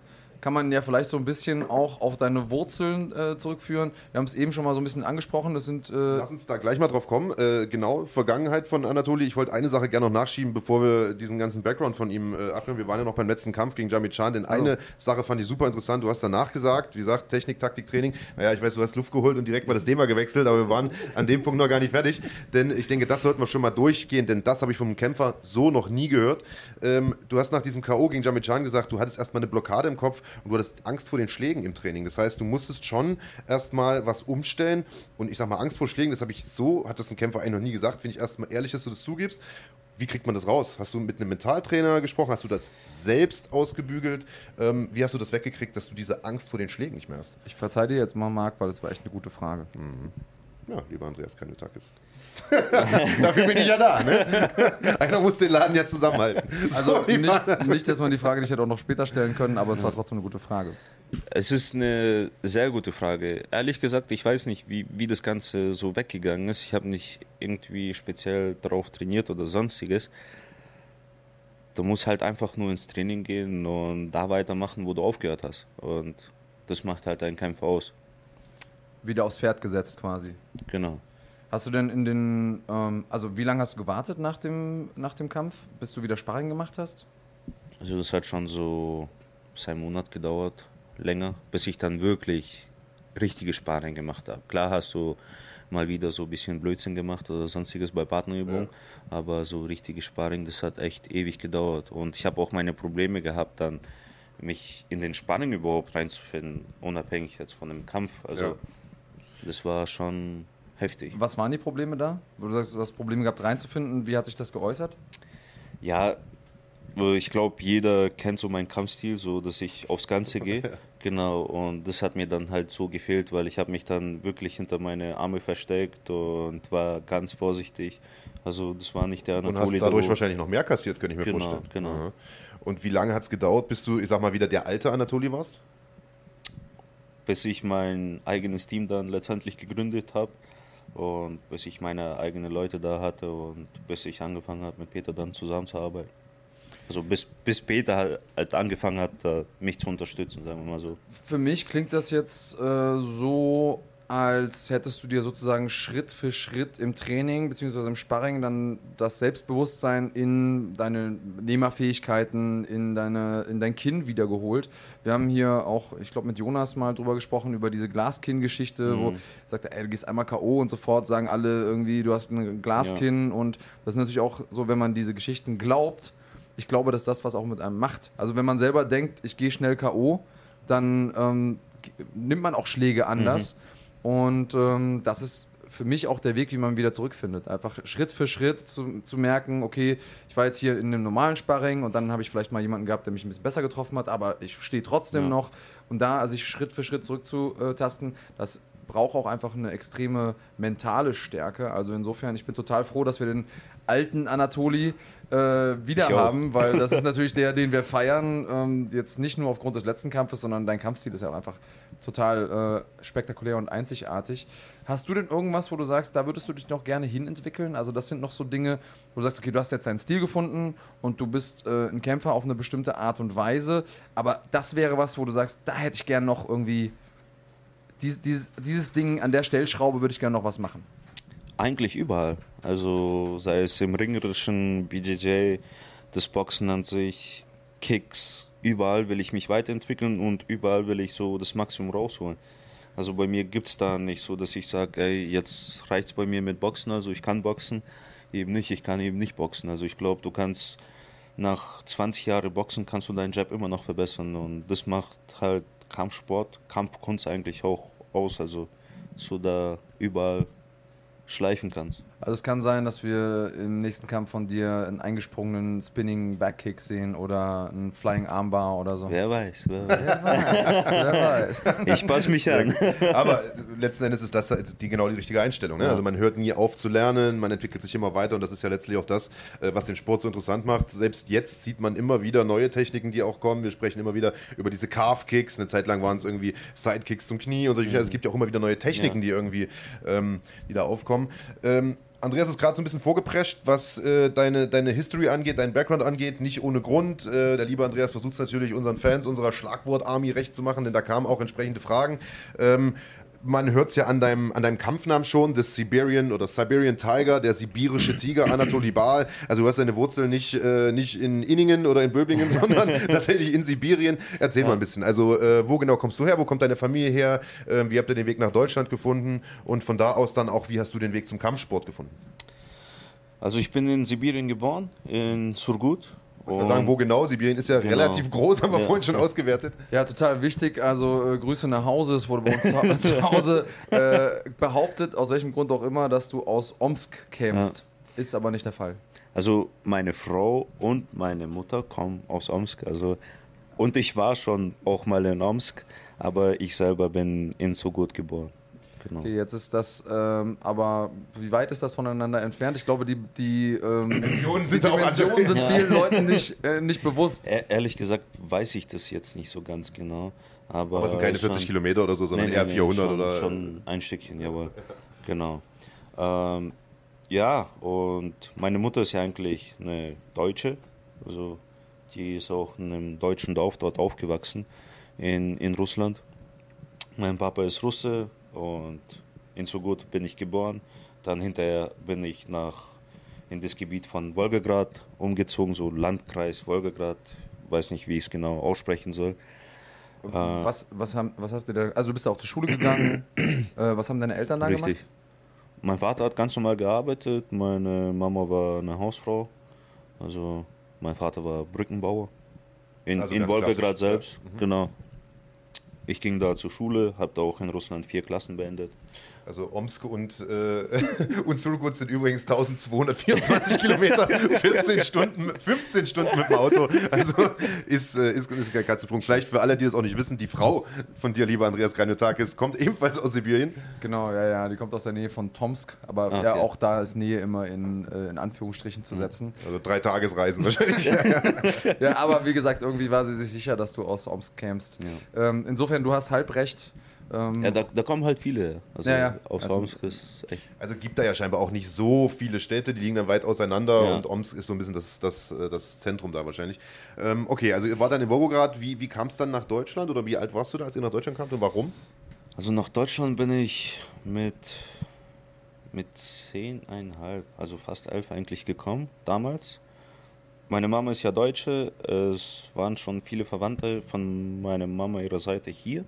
Kann man ja vielleicht so ein bisschen auch auf deine Wurzeln äh, zurückführen. Wir haben es eben schon mal so ein bisschen angesprochen. Das sind äh, Lass uns da gleich mal drauf kommen. Äh, genau, Vergangenheit von Anatoli. Ich wollte eine Sache gerne noch nachschieben, bevor wir diesen ganzen Background von ihm äh, abhören. Wir waren ja noch beim letzten Kampf gegen Jamie Chan, denn eine Sache fand ich super interessant. Du hast danach gesagt, wie gesagt, Technik, Taktik, Training. Naja, ich weiß, du hast Luft geholt und direkt mal das Thema gewechselt, aber wir waren an dem Punkt noch gar nicht fertig. Denn ich denke, das sollten wir schon mal durchgehen, denn das habe ich vom Kämpfer so noch nie gehört. Ähm, du hast nach diesem K.O. gegen Jamie Chan gesagt, du hattest erstmal eine Blockade im Kopf und du hattest Angst vor den Schlägen im Training. Das heißt, du musstest schon erstmal was umstellen. Und ich sag mal, Angst vor Schlägen, das habe ich so, hat das ein Kämpfer eigentlich noch nie gesagt, finde ich erstmal ehrlich, dass du das zugibst. Wie kriegt man das raus? Hast du mit einem Mentaltrainer gesprochen? Hast du das selbst ausgebügelt? Ähm, wie hast du das weggekriegt, dass du diese Angst vor den Schlägen nicht mehr hast? ich verzeih dir jetzt mal, Marc, weil das war echt eine gute Frage. Ja, lieber Andreas Kanutakis. Dafür bin ich ja da. Ne? Einer muss den Laden ja zusammenhalten. Also So, nicht, nicht, dass man die Frage nicht hätte auch noch später stellen können, aber es war trotzdem eine gute Frage. Es ist eine sehr gute Frage. Ehrlich gesagt, ich weiß nicht, wie, wie das Ganze so weggegangen ist. Ich habe nicht irgendwie speziell darauf trainiert oder sonstiges. Du musst halt einfach nur ins Training gehen und da weitermachen, wo du aufgehört hast. Und das macht halt deinen Kämpfer aus. Wieder aufs Pferd gesetzt quasi. Genau. Hast du denn in den, ähm, also wie lange hast du gewartet nach dem, nach dem Kampf, bis du wieder Sparring gemacht hast? Also das hat schon so einen Monat gedauert, länger, bis ich dann wirklich richtige Sparring gemacht habe. Klar hast du mal wieder so ein bisschen Blödsinn gemacht oder sonstiges bei Partnerübungen, aber so richtige Sparring, das hat echt ewig gedauert. Und ich habe auch meine Probleme gehabt, dann mich in den Sparring überhaupt reinzufinden, unabhängig jetzt von dem Kampf. Also Ja. Das war schon heftig. Was waren die Probleme da? Wo du sagst, du hast Probleme gehabt reinzufinden. Wie hat sich das geäußert? Ja, äh, ich glaube, jeder kennt so meinen Kampfstil, so dass ich aufs Ganze gehe. Genau, und das hat mir dann halt so gefehlt, weil ich habe mich dann wirklich hinter meine Arme versteckt und war ganz vorsichtig. Also das war nicht der Und Anatoli. hast dadurch wahrscheinlich noch mehr kassiert, könnte ich mir Genau, vorstellen. genau. Aha. Und wie lange hat es gedauert, bis du, ich sag mal, wieder der alte Anatoli warst? Bis ich mein eigenes Team dann letztendlich gegründet habe und bis ich meine eigenen Leute da hatte und bis ich angefangen habe, mit Peter dann zusammenzuarbeiten. Also bis, bis Peter halt angefangen hat, mich zu unterstützen, sagen wir mal so. Für mich klingt das jetzt äh, so, als hättest du dir sozusagen Schritt für Schritt im Training bzw. im Sparring dann das Selbstbewusstsein in deine Nehmerfähigkeiten, in, deine, in dein Kinn wiedergeholt. Wir haben hier auch, ich glaube, mit Jonas mal drüber gesprochen, über diese Glaskinn-Geschichte, wo er sagt, ey, du gehst einmal K.O. und sofort sagen alle irgendwie, du hast ein Glaskinn. Und das ist natürlich auch so, wenn man diese Geschichten glaubt, ich glaube, dass das was auch mit einem macht. Also wenn man selber denkt, ich gehe schnell K.O., dann ähm, nimmt man auch Schläge anders. Und ähm, das ist für mich auch der Weg, wie man wieder zurückfindet. Einfach Schritt für Schritt zu, zu merken, okay, ich war jetzt hier in einem normalen Sparring und dann habe ich vielleicht mal jemanden gehabt, der mich ein bisschen besser getroffen hat, aber ich stehe trotzdem Ja. noch. Und da sich Schritt für Schritt zurückzutasten, das braucht auch einfach eine extreme mentale Stärke. Also insofern, ich bin total froh, dass wir den alten Anatoli äh, wieder auch. haben, weil das ist natürlich der, den wir feiern. Ähm, jetzt nicht nur aufgrund des letzten Kampfes, sondern dein Kampfstil ist ja auch einfach total äh, spektakulär und einzigartig. Hast du denn irgendwas, wo du sagst, da würdest du dich noch gerne hinentwickeln? Also das sind noch so Dinge, wo du sagst, okay, du hast jetzt deinen Stil gefunden und du bist äh, ein Kämpfer auf eine bestimmte Art und Weise, aber das wäre was, wo du sagst, da hätte ich gern noch irgendwie dieses, dieses, dieses Ding an der Stellschraube würde ich gerne noch was machen. Eigentlich überall. Also sei es im ringerischen BJJ, das Boxen an sich, Kicks, überall will ich mich weiterentwickeln und überall will ich so das Maximum rausholen. Also bei mir gibt es da nicht so, dass ich sage, jetzt reicht es bei mir mit Boxen, also ich kann boxen. Eben nicht, ich kann eben nicht boxen. Also ich glaube, du kannst nach 20 Jahren Boxen kannst du deinen Jab immer noch verbessern und das macht halt Kampfsport, Kampfkunst eigentlich auch aus, also du da überall schleifen kannst. Also es kann sein, dass wir im nächsten Kampf von dir einen eingesprungenen Spinning Backkick sehen oder einen Flying Armbar oder so. Wer weiß, wer weiß. Wer weiß, wer weiß. Ich passe mich an. Aber letzten Endes ist das die, genau die richtige Einstellung. Ne? Ja. Also man hört nie auf zu lernen, man entwickelt sich immer weiter und das ist ja letztlich auch das, äh, was den Sport so interessant macht. Selbst jetzt sieht man immer wieder neue Techniken, die auch kommen. Wir sprechen immer wieder über diese Calf-Kicks. Eine Zeit lang waren es irgendwie Sidekicks zum Knie und solche. Also Es gibt ja auch immer wieder neue Techniken, Ja. die irgendwie ähm, die da aufkommen. Ähm, Andreas ist gerade so ein bisschen vorgeprescht, was äh, deine, deine History angeht, deinen Background angeht, nicht ohne Grund. Äh, der liebe Andreas versucht natürlich unseren Fans, unserer Schlagwort-Army recht zu machen, denn da kamen auch entsprechende Fragen. Ähm, man hört es ja an deinem, an deinem Kampfnamen schon, das Siberian oder Siberian Tiger, der sibirische Tiger, Anatoli Baal. Also du hast deine Wurzeln nicht, äh, nicht in Inningen oder in Böblingen, sondern tatsächlich in Sibirien. Erzähl mal ein bisschen. Also äh, wo genau kommst du her? Wo kommt deine Familie her? Ähm, wie habt ihr den Weg nach Deutschland gefunden? Und von da aus dann auch, wie hast du den Weg zum Kampfsport gefunden? Also ich bin in Sibirien geboren, in Surgut. Ich kann sagen, wo genau? Sibirien ist ja Genau. relativ groß, haben wir Ja. vorhin schon ausgewertet. Ja, total wichtig. Also äh, Grüße nach Hause. Es wurde bei uns zu, zu Hause äh, behauptet, aus welchem Grund auch immer, dass du aus Omsk kämst. Ist aber nicht der Fall. Also meine Frau und meine Mutter kommen aus Omsk. Also und ich war schon auch mal in Omsk, aber ich selber bin in Surgut geboren. Genau. Okay, jetzt ist das, ähm, aber wie weit ist das voneinander entfernt? Ich glaube, die, die, ähm, Dimensionen die sind auch Dimensionen sind Ja. vielen Leuten nicht, äh, nicht bewusst. E ehrlich gesagt weiß ich das jetzt nicht so ganz genau. Aber, Aber es sind keine 40 schon- Kilometer oder so, sondern Nee, eher nee, nee, 400 schon, oder. Schon ein Stückchen, jawohl. Genau. Ähm, ja, und meine Mutter ist ja eigentlich eine Deutsche. Also die ist auch in einem deutschen Dorf dort aufgewachsen in, in Russland. Mein Papa ist Russe und in Sugut bin ich geboren. Dann hinterher bin ich nach in das Gebiet von Wolgograd umgezogen, so Landkreis Wolgograd. Weiß nicht, wie ich es genau aussprechen soll. Was, was, haben, was habt ihr da, also du bist da auch zur Schule gegangen. äh, was haben deine Eltern da Richtig. gemacht? Mein Vater hat ganz normal gearbeitet, meine Mama war eine Hausfrau. Also mein Vater war Brückenbauer in, Also in Wolgograd klassisch, ja. selbst. Genau. Ich ging da zur Schule, habe da auch in Russland vier Klassen beendet. Also Omsk und, äh, und Surgut sind übrigens 1224 Kilometer, 14 Stunden, 15 Stunden mit dem Auto. Also ist, äh, ist, ist kein Katzensprung. Vielleicht für alle, die das auch nicht wissen, die Frau von dir, lieber Andreas Graniotakis, kommt ebenfalls aus Sibirien. Genau, ja, ja, die kommt aus der Nähe von Tomsk, aber Ah, ja, okay. auch da ist Nähe immer in, äh, in Anführungsstrichen zu setzen. Also drei Tagesreisen wahrscheinlich. ja, ja. Ja, aber wie gesagt, irgendwie war sie sich sicher, dass du aus Omsk kämst. Ähm, insofern, du hast halb recht. Ähm, Ja, da, da kommen halt viele. Also Ja, ja. aus Also- Omsk ist echt. Also gibt da ja scheinbar auch nicht so viele Städte, die liegen dann weit auseinander Ja. und Omsk ist so ein bisschen das, das, äh, das Zentrum da wahrscheinlich. Ähm, okay, also ihr wart dann in Wolgograd. Wie, wie kam es dann nach Deutschland oder wie alt warst du da, als ihr nach Deutschland kamt und warum? Also nach Deutschland bin ich mit, mit zehneinhalb, also fast elf eigentlich gekommen, damals. Meine Mama ist ja Deutsche, es waren schon viele Verwandte von meiner Mama ihrer Seite hier.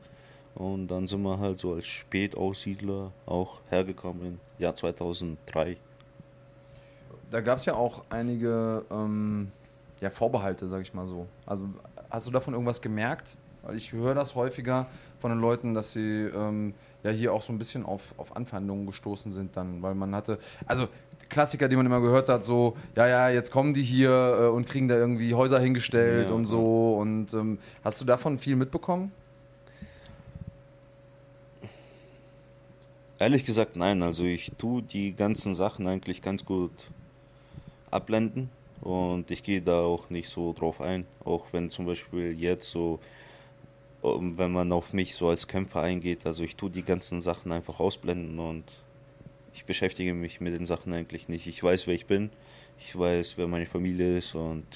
Und dann sind wir halt so als Spätaussiedler auch hergekommen im Jahr 2003. Da gab es ja auch einige ähm, ja, Vorbehalte, sag ich mal so. Also hast du davon irgendwas gemerkt? Weil ich höre das häufiger von den Leuten, dass sie ähm, ja hier auch so ein bisschen auf, auf Anfeindungen gestoßen sind dann, weil man hatte, also Klassiker, die man immer gehört hat, so, ja, ja, jetzt kommen die hier äh, und kriegen da irgendwie Häuser hingestellt Ja, und so. Und ähm, hast du davon viel mitbekommen? Ehrlich gesagt, nein. Also ich tue die ganzen Sachen eigentlich ganz gut abblenden und ich gehe da auch nicht so drauf ein. Auch wenn zum Beispiel jetzt so, ähm, wenn man auf mich so als Kämpfer eingeht, also ich tue die ganzen Sachen einfach ausblenden und ich beschäftige mich mit den Sachen eigentlich nicht. Ich weiß, wer ich bin, ich weiß, wer meine Familie ist und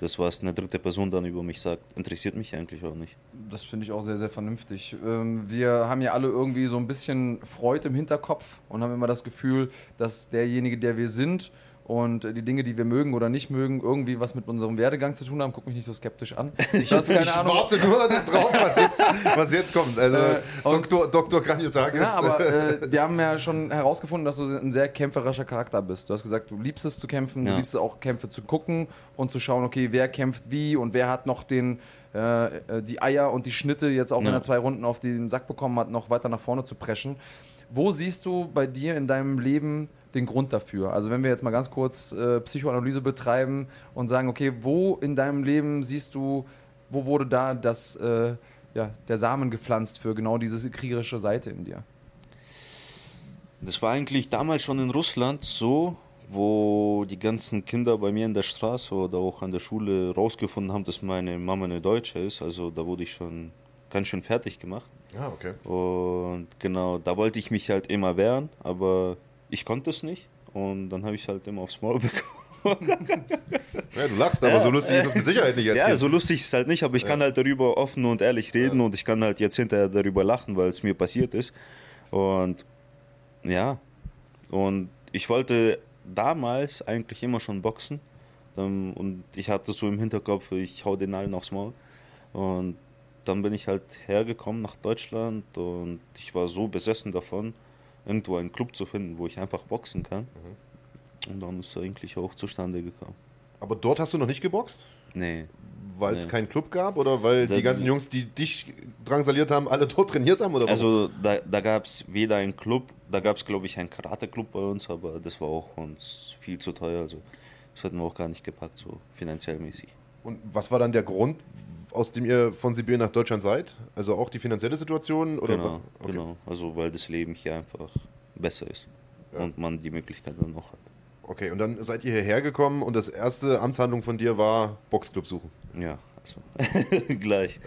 das, was eine dritte Person dann über mich sagt, interessiert mich eigentlich auch nicht. Das finde ich auch sehr, sehr vernünftig. Ähm, wir haben ja alle irgendwie so ein bisschen Freude im Hinterkopf und haben immer das Gefühl, dass derjenige, der wir sind und die Dinge, die wir mögen oder nicht mögen, irgendwie was mit unserem Werdegang zu tun haben. Guck mich nicht so skeptisch an. Ich habe keine ich warte nur drauf, was jetzt, was jetzt kommt. Also Äh, Dr. Dr. Graniotakis. Ja, aber äh, wir haben ja schon herausgefunden, dass du ein sehr kämpferischer Charakter bist. Du hast gesagt, du liebst es zu kämpfen, du Ja. liebst es auch Kämpfe zu gucken und zu schauen, okay, wer kämpft wie und wer hat noch den, äh, äh, die Eier und die Schnitte, jetzt auch wenn Ja. er zwei Runden auf den Sack bekommen hat, noch weiter nach vorne zu preschen. Wo siehst du bei dir in deinem Leben den Grund dafür? Also wenn wir jetzt mal ganz kurz äh, Psychoanalyse betreiben und sagen, okay, wo in deinem Leben siehst du, wo wurde da das, äh, ja, der Samen gepflanzt für genau diese kriegerische Seite in dir? Das war eigentlich damals schon in Russland so, wo die ganzen Kinder bei mir in der Straße oder auch an der Schule rausgefunden haben, dass meine Mama eine Deutsche ist. Also da wurde ich schon ganz schön fertig gemacht. ja, okay. Und genau, da wollte ich mich halt immer wehren, aber ich konnte es nicht. Und dann habe ich halt immer aufs Maul bekommen. Ja, du lachst, aber so lustig ist das mit Sicherheit nicht. als Ja, Kind. so lustig ist es halt nicht, aber ich kann halt darüber offen und ehrlich reden und ich kann halt jetzt hinterher darüber lachen, weil es mir passiert ist. Und ja, und ich wollte damals eigentlich immer schon boxen. Und ich hatte so im Hinterkopf, ich hau den allen aufs Maul. Und dann bin ich halt hergekommen nach Deutschland und ich war so besessen davon, irgendwo einen Club zu finden, wo ich einfach boxen kann. Und dann ist er eigentlich auch zustande gekommen. aber dort hast du noch nicht geboxt? Nee. Weil es Nee. keinen Club gab oder weil Da- die ganzen Jungs, die dich drangsaliert haben, alle dort trainiert haben? Oder? Also da, da gab es weder einen Club, da gab es glaube ich einen Karate-Club bei uns, aber das war auch uns viel zu teuer. Also das hätten wir auch gar nicht gepackt, so finanziell mäßig. Und was war dann der Grund, aus dem ihr von Sibirien nach Deutschland seid? Also auch die finanzielle Situation? Oder? Genau, Okay. genau. Also weil das Leben hier einfach besser ist und man die Möglichkeit dann noch hat. Okay, und dann seid ihr hierher gekommen und das erste Amtshandlung von dir war Boxclub suchen. Ja, also gleich.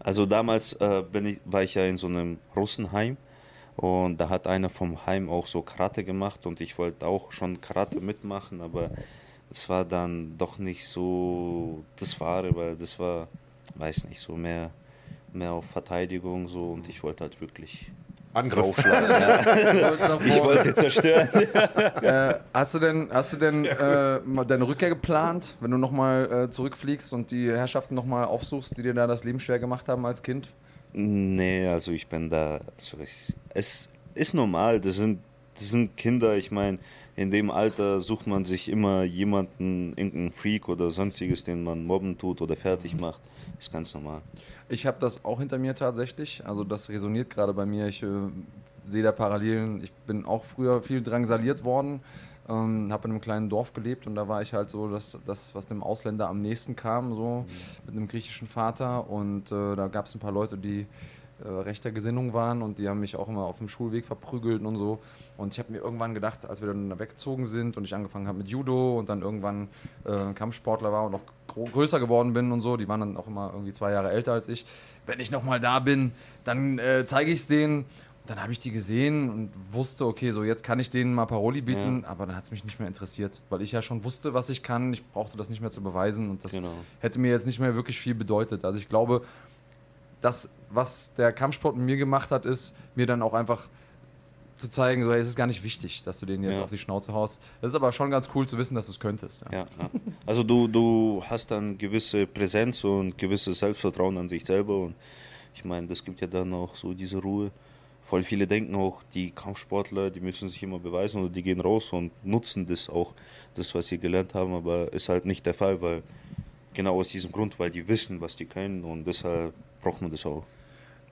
Also damals äh, bin ich, war ich ja in so einem Russenheim und da hat einer vom Heim auch so Karate gemacht und ich wollte auch schon Karate mitmachen, aber es war dann doch nicht so das Wahre, weil das war, weiß nicht, so mehr, mehr auf Verteidigung so und ich wollte halt wirklich Angriff. draufschlagen. ja. Ich wollte zerstören. Äh, hast du denn, hast du denn äh, mal deine Rückkehr geplant, wenn du nochmal äh, zurückfliegst und die Herrschaften nochmal aufsuchst, die dir da das Leben schwer gemacht haben als Kind? Nee, also ich bin da. Also ich, es ist normal, das sind, das sind Kinder, ich meine, in dem Alter sucht man sich immer jemanden, irgendeinen Freak oder sonstiges, den man mobben tut oder fertig macht. Ist ganz normal. Ich habe das auch hinter mir tatsächlich. Also das resoniert gerade bei mir. Ich äh, sehe da Parallelen. Ich bin auch früher viel drangsaliert worden. Ähm, habe in einem kleinen Dorf gelebt und da war ich halt so das, das was dem Ausländer am nächsten kam, so mit einem griechischen Vater. Und äh, da gab es ein paar Leute, die äh, rechter Gesinnung waren und die haben mich auch immer auf dem Schulweg verprügelt und so. Und ich habe mir irgendwann gedacht, als wir dann da weggezogen sind und ich angefangen habe mit Judo und dann irgendwann äh, Kampfsportler war und noch gro- größer geworden bin und so, die waren dann auch immer irgendwie zwei Jahre älter als ich. Wenn ich nochmal da bin, dann äh, zeige ich es denen. Dann habe ich die gesehen und wusste, okay, so jetzt kann ich denen mal Paroli bieten, aber dann hat es mich nicht mehr interessiert, weil ich ja schon wusste, was ich kann. Ich brauchte das nicht mehr zu beweisen und das Genau. hätte mir jetzt nicht mehr wirklich viel bedeutet. Also ich glaube, das, was der Kampfsport mit mir gemacht hat, ist, mir dann auch einfach zu zeigen, so, hey, es ist gar nicht wichtig, dass du den jetzt Ja. auf die Schnauze haust. Das ist aber schon ganz cool zu wissen, dass du es könntest. Ja. Ja, ja. Also du, du hast dann gewisse Präsenz und gewisses Selbstvertrauen an sich selber und ich meine, das gibt ja dann auch so diese Ruhe. Voll viele denken auch, die Kampfsportler, die müssen sich immer beweisen oder die gehen raus und nutzen das auch, das, was sie gelernt haben, aber ist halt nicht der Fall, weil genau aus diesem Grund, weil die wissen, was die können und deshalb braucht man das auch.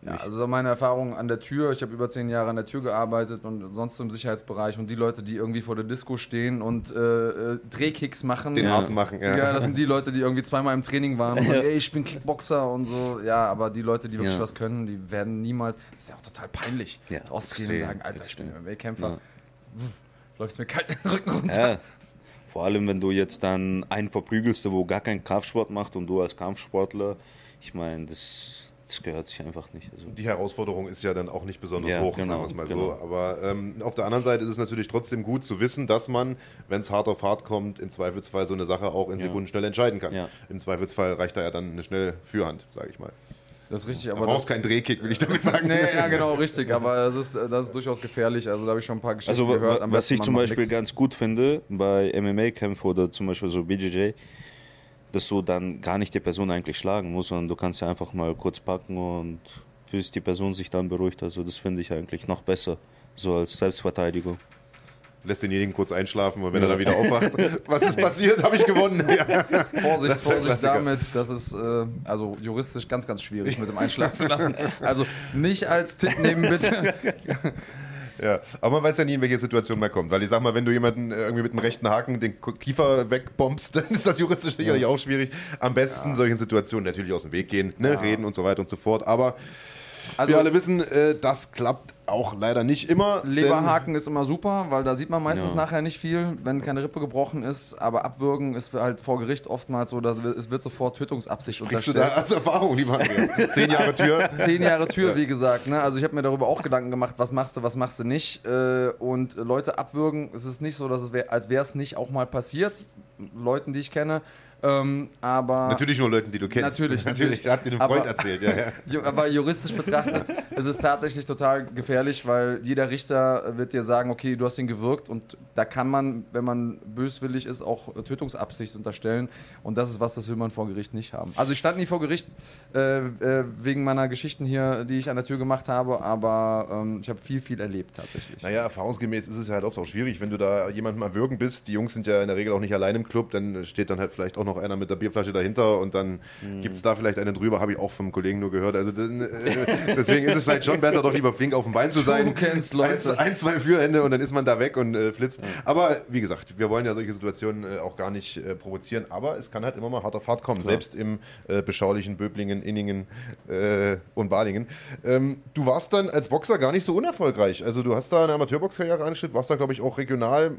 Ja, also meine Erfahrung an der Tür, ich habe über zehn Jahre an der Tür gearbeitet und sonst im Sicherheitsbereich und die Leute, die irgendwie vor der Disco stehen und äh, äh, Drehkicks machen. Den Ja. Machen, ja. Ja. das sind die Leute, die irgendwie zweimal im Training waren und sagen, ey, ich bin Kickboxer und so. Ja, aber die Leute, die wirklich Ja. was können, die werden niemals. Das ist ja auch total peinlich, Ja, rauszugehen und extrem, sagen, Alter, ich bin extrem. MMA-Kämpfer. Ja. Läufst mir kalt den Rücken runter. Ja, vor allem wenn du jetzt dann einen verprügelst, der wo gar keinen Kampfsport macht und du als Kampfsportler, ich meine, das, das gehört sich einfach nicht. Also, Die Herausforderung ist ja dann auch nicht besonders Ja, hoch, genau, sagen wir es mal genau. so. Aber ähm, auf der anderen Seite ist es natürlich trotzdem gut zu wissen, dass man, wenn es hart auf hart kommt, im Zweifelsfall so eine Sache auch in Ja. Sekunden schnell entscheiden kann. Ja. Im Zweifelsfall reicht da ja dann eine schnelle Fürhand, sage ich mal. Das ist richtig, Du aber brauchst das, keinen Drehkick, will ich damit sagen. Nee, ja, genau, richtig. Aber das ist, das ist durchaus gefährlich. Also da habe ich schon ein paar Geschichten also gehört. was ich zum Beispiel nix. ganz gut finde bei MMA-Kämpfen oder zum Beispiel so BJJ, dass du dann gar nicht die Person eigentlich schlagen musst, sondern du kannst ja einfach mal kurz packen und bis die Person sich dann beruhigt. Also das finde ich eigentlich noch besser, so als Selbstverteidigung. Lässt denjenigen kurz einschlafen und wenn er dann wieder aufwacht, was ist passiert, habe ich gewonnen. Ja. Vorsicht, Das ist der Vorsicht damit, das ist äh, also juristisch ganz, ganz schwierig mit dem Einschlafen lassen. Also nicht als Tipp nehmen, bitte. Ja, aber man weiß ja nie, in welche Situation man kommt. Weil ich sag mal, wenn du jemanden äh, irgendwie mit dem rechten Haken den Kiefer wegbombst, dann ist das juristisch sicherlich auch schwierig. Am besten solchen Situationen natürlich aus dem Weg gehen, ne? reden und so weiter und so fort. Aber Also wir alle wissen, äh, das klappt auch leider nicht immer. Leberhaken ist immer super, weil da sieht man meistens Ja. nachher nicht viel, wenn keine Rippe gebrochen ist. Aber abwürgen ist halt vor Gericht oftmals so, dass es wird sofort Tötungsabsicht du unterstellt. da als Erfahrung, lieber? Zehn Jahre Tür. Zehn Jahre Tür, wie gesagt. Ne? Also ich habe mir darüber auch Gedanken gemacht, was machst du, was machst du nicht. Äh, und Leute abwürgen, es ist nicht so, dass es wär, als wäre es nicht auch mal passiert. Leuten, die ich kenne. Ähm, aber Natürlich nur Leuten, die du kennst. Natürlich, natürlich. natürlich. Hat dir ein Freund Aber- erzählt, ja, ja. Aber juristisch betrachtet ist es tatsächlich total gefährlich, weil jeder Richter wird dir sagen, okay, du hast ihn gewirkt und da kann man, wenn man böswillig ist, auch Tötungsabsicht unterstellen und das ist was, das will man vor Gericht nicht haben. Also ich stand nie vor Gericht äh, äh, wegen meiner Geschichten hier, die ich an der Tür gemacht habe, aber ähm, ich habe viel, viel erlebt tatsächlich. Naja, erfahrungsgemäß ist es ja halt oft auch schwierig, wenn du da jemandem am Würgen bist. Die Jungs sind ja in der Regel auch nicht allein im Club, dann steht dann halt vielleicht auch noch noch einer mit der Bierflasche dahinter und dann mhm. gibt es da vielleicht einen drüber, habe ich auch vom Kollegen nur gehört. Also äh, deswegen ist es vielleicht schon besser, doch lieber flink auf dem Bein zu sein. Du kennst Leute. Ein, ein zwei Führhände und dann ist man da weg und äh, flitzt. Aber wie gesagt, wir wollen ja solche Situationen äh, auch gar nicht äh, provozieren, aber es kann halt immer mal hart auf hart kommen, Klar. selbst im äh, beschaulichen Böblingen, Inningen äh, und Balingen. Ähm, du warst dann als Boxer gar nicht so unerfolgreich. Also du hast da eine Amateurboxkarriere angestellt, warst da glaube ich auch regional,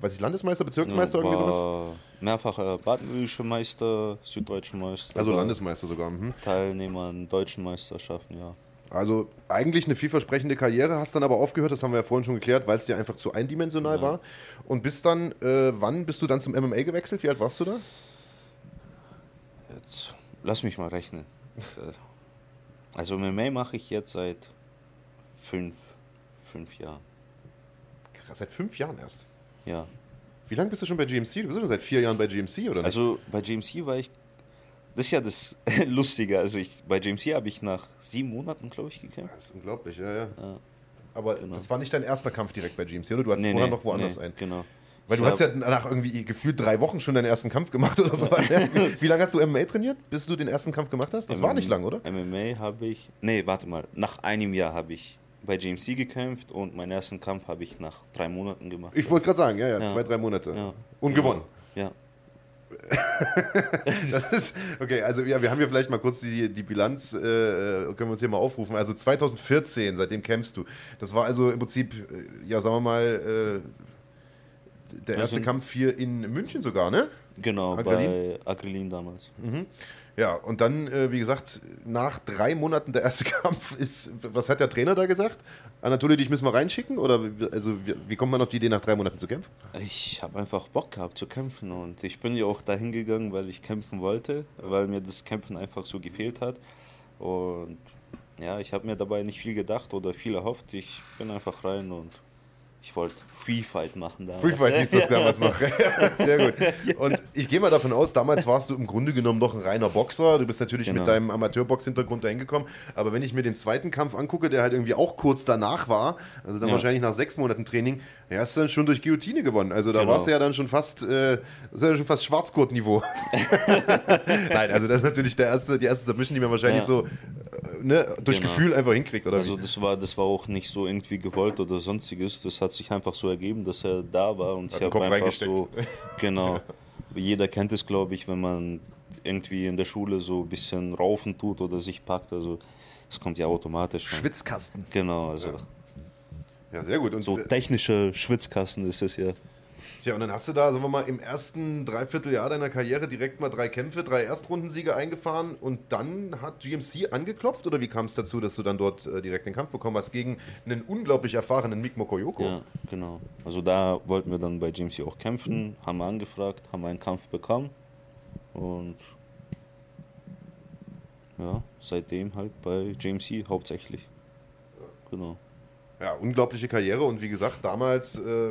weiß ich, Landesmeister, Bezirksmeister, ja, irgendwie sowas? Mehrfacher baden Meister, süddeutscher Meister. Also Landesmeister sogar. Mhm. Teilnehmer an deutschen Meisterschaften, ja. Also eigentlich eine vielversprechende Karriere, hast dann aber aufgehört, das haben wir ja vorhin schon geklärt, weil es dir einfach zu eindimensional ja. war. Und bist dann, äh, wann bist du dann zum MMA gewechselt? Wie alt warst du da? Jetzt lass mich mal rechnen. Also MMA mache ich jetzt seit fünf, fünf Jahren. Krass, seit fünf Jahren erst? Ja. Wie lange bist du schon bei GMC? Du bist schon seit vier Jahren bei GMC, oder nicht? Also bei GMC war ich. Das ist ja das Lustige. Also ich, bei GMC habe ich nach sieben Monaten, glaube ich, gekämpft. Das ist unglaublich, ja, ja. ja Aber genau. das war nicht dein erster Kampf direkt bei GMC, oder? Du hattest nee, vorher nee, noch woanders nee, ein. Genau. Weil du hast ja nach irgendwie gefühlt drei Wochen schon deinen ersten Kampf gemacht oder so. Wie lange hast du MMA trainiert, bis du den ersten Kampf gemacht hast? Das MMA, war nicht lang, oder? MMA habe ich. Nee, warte mal. Nach einem Jahr habe ich bei GMC gekämpft und meinen ersten Kampf habe ich nach drei Monaten gemacht. Ich wollte gerade sagen, ja, ja, ja, zwei, drei Monate. Ja. Und gewonnen. Ja. das ist, okay, also ja, wir haben hier vielleicht mal kurz die, die Bilanz, äh, können wir uns hier mal aufrufen. Also 2014, seitdem kämpfst du. Das war also im Prinzip, äh, ja, sagen wir mal, äh, der erste also, Kampf hier in München sogar, ne? Genau, Agrelin? bei Agrelin damals. Mhm. Ja, und dann, äh, wie gesagt, nach drei Monaten der erste Kampf ist, was hat der Trainer da gesagt? Anatoly, dich müssen wir reinschicken? Oder also, wie, wie kommt man auf die Idee, nach drei Monaten zu kämpfen? Ich habe einfach Bock gehabt zu kämpfen und ich bin ja auch dahin gegangen, weil ich kämpfen wollte, weil mir das Kämpfen einfach so gefehlt hat. Und ja, ich habe mir dabei nicht viel gedacht oder viel erhofft. Ich bin einfach rein und ich wollte Free Fight machen damals. Free Fight hieß das damals noch. Sehr gut. Und ich gehe mal davon aus, damals warst du im Grunde genommen noch ein reiner Boxer. Du bist natürlich genau. mit deinem Amateurbox-Hintergrund dahin gekommen. Aber wenn ich mir den zweiten Kampf angucke, der halt irgendwie auch kurz danach war, also dann ja. wahrscheinlich nach sechs Monaten Training, ja, hast du dann schon durch Guillotine gewonnen. Also da genau. warst du ja dann schon fast, äh, das ja schon fast Schwarzgurt-Niveau. Nein, also das ist natürlich der erste, die erste Submission, die man wahrscheinlich ja. so ne, durch genau. Gefühl einfach hinkriegt, oder? Also das war, das war auch nicht so irgendwie gewollt oder sonstiges. Das hat sich einfach so ergeben, dass er da war und hat ich habe einfach so, genau. Jeder kennt es, glaube ich, wenn man irgendwie in der Schule so ein bisschen raufen tut oder sich packt. Also es kommt ja automatisch. Schwitzkasten. Genau, also. Ja. Ja, sehr gut. Und so technische Schwitzkasten ist es ja. Tja, und dann hast du da, sagen wir mal, im ersten Dreivierteljahr deiner Karriere direkt mal drei Kämpfe, drei Erstrundensiege eingefahren und dann hat GMC angeklopft oder wie kam es dazu, dass du dann dort äh, direkt den Kampf bekommen hast gegen einen unglaublich erfahrenen Mick Mokoyoko? Ja, genau. Also da wollten wir dann bei GMC auch kämpfen, haben wir angefragt, haben einen Kampf bekommen und ja, seitdem halt bei GMC hauptsächlich. Genau. Ja, unglaubliche Karriere und wie gesagt, damals, äh,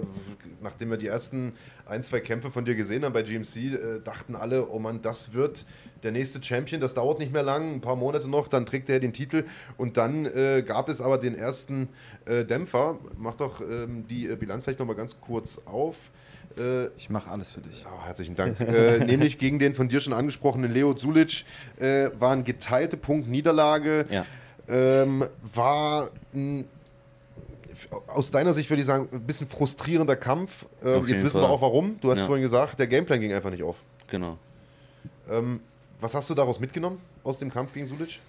nachdem wir die ersten ein, zwei Kämpfe von dir gesehen haben bei GMC, äh, dachten alle, oh Mann, das wird der nächste Champion, das dauert nicht mehr lang, ein paar Monate noch, dann trägt er den Titel und dann äh, gab es aber den ersten äh, Dämpfer. Mach doch ähm, die äh, Bilanz vielleicht nochmal ganz kurz auf. Äh, ich mache alles für dich. Oh, herzlichen Dank. nämlich gegen den von dir schon angesprochenen Leo Zulic waren geteilte Punktniederlage. Ja. Ähm, war ein aus deiner Sicht würde ich sagen, ein bisschen frustrierender Kampf. Ähm, jetzt wissen Fall. wir auch warum. Du hast ja. vorhin gesagt, der Gameplan ging einfach nicht auf. Genau. Ähm, was hast du daraus mitgenommen aus dem Kampf gegen Sulic?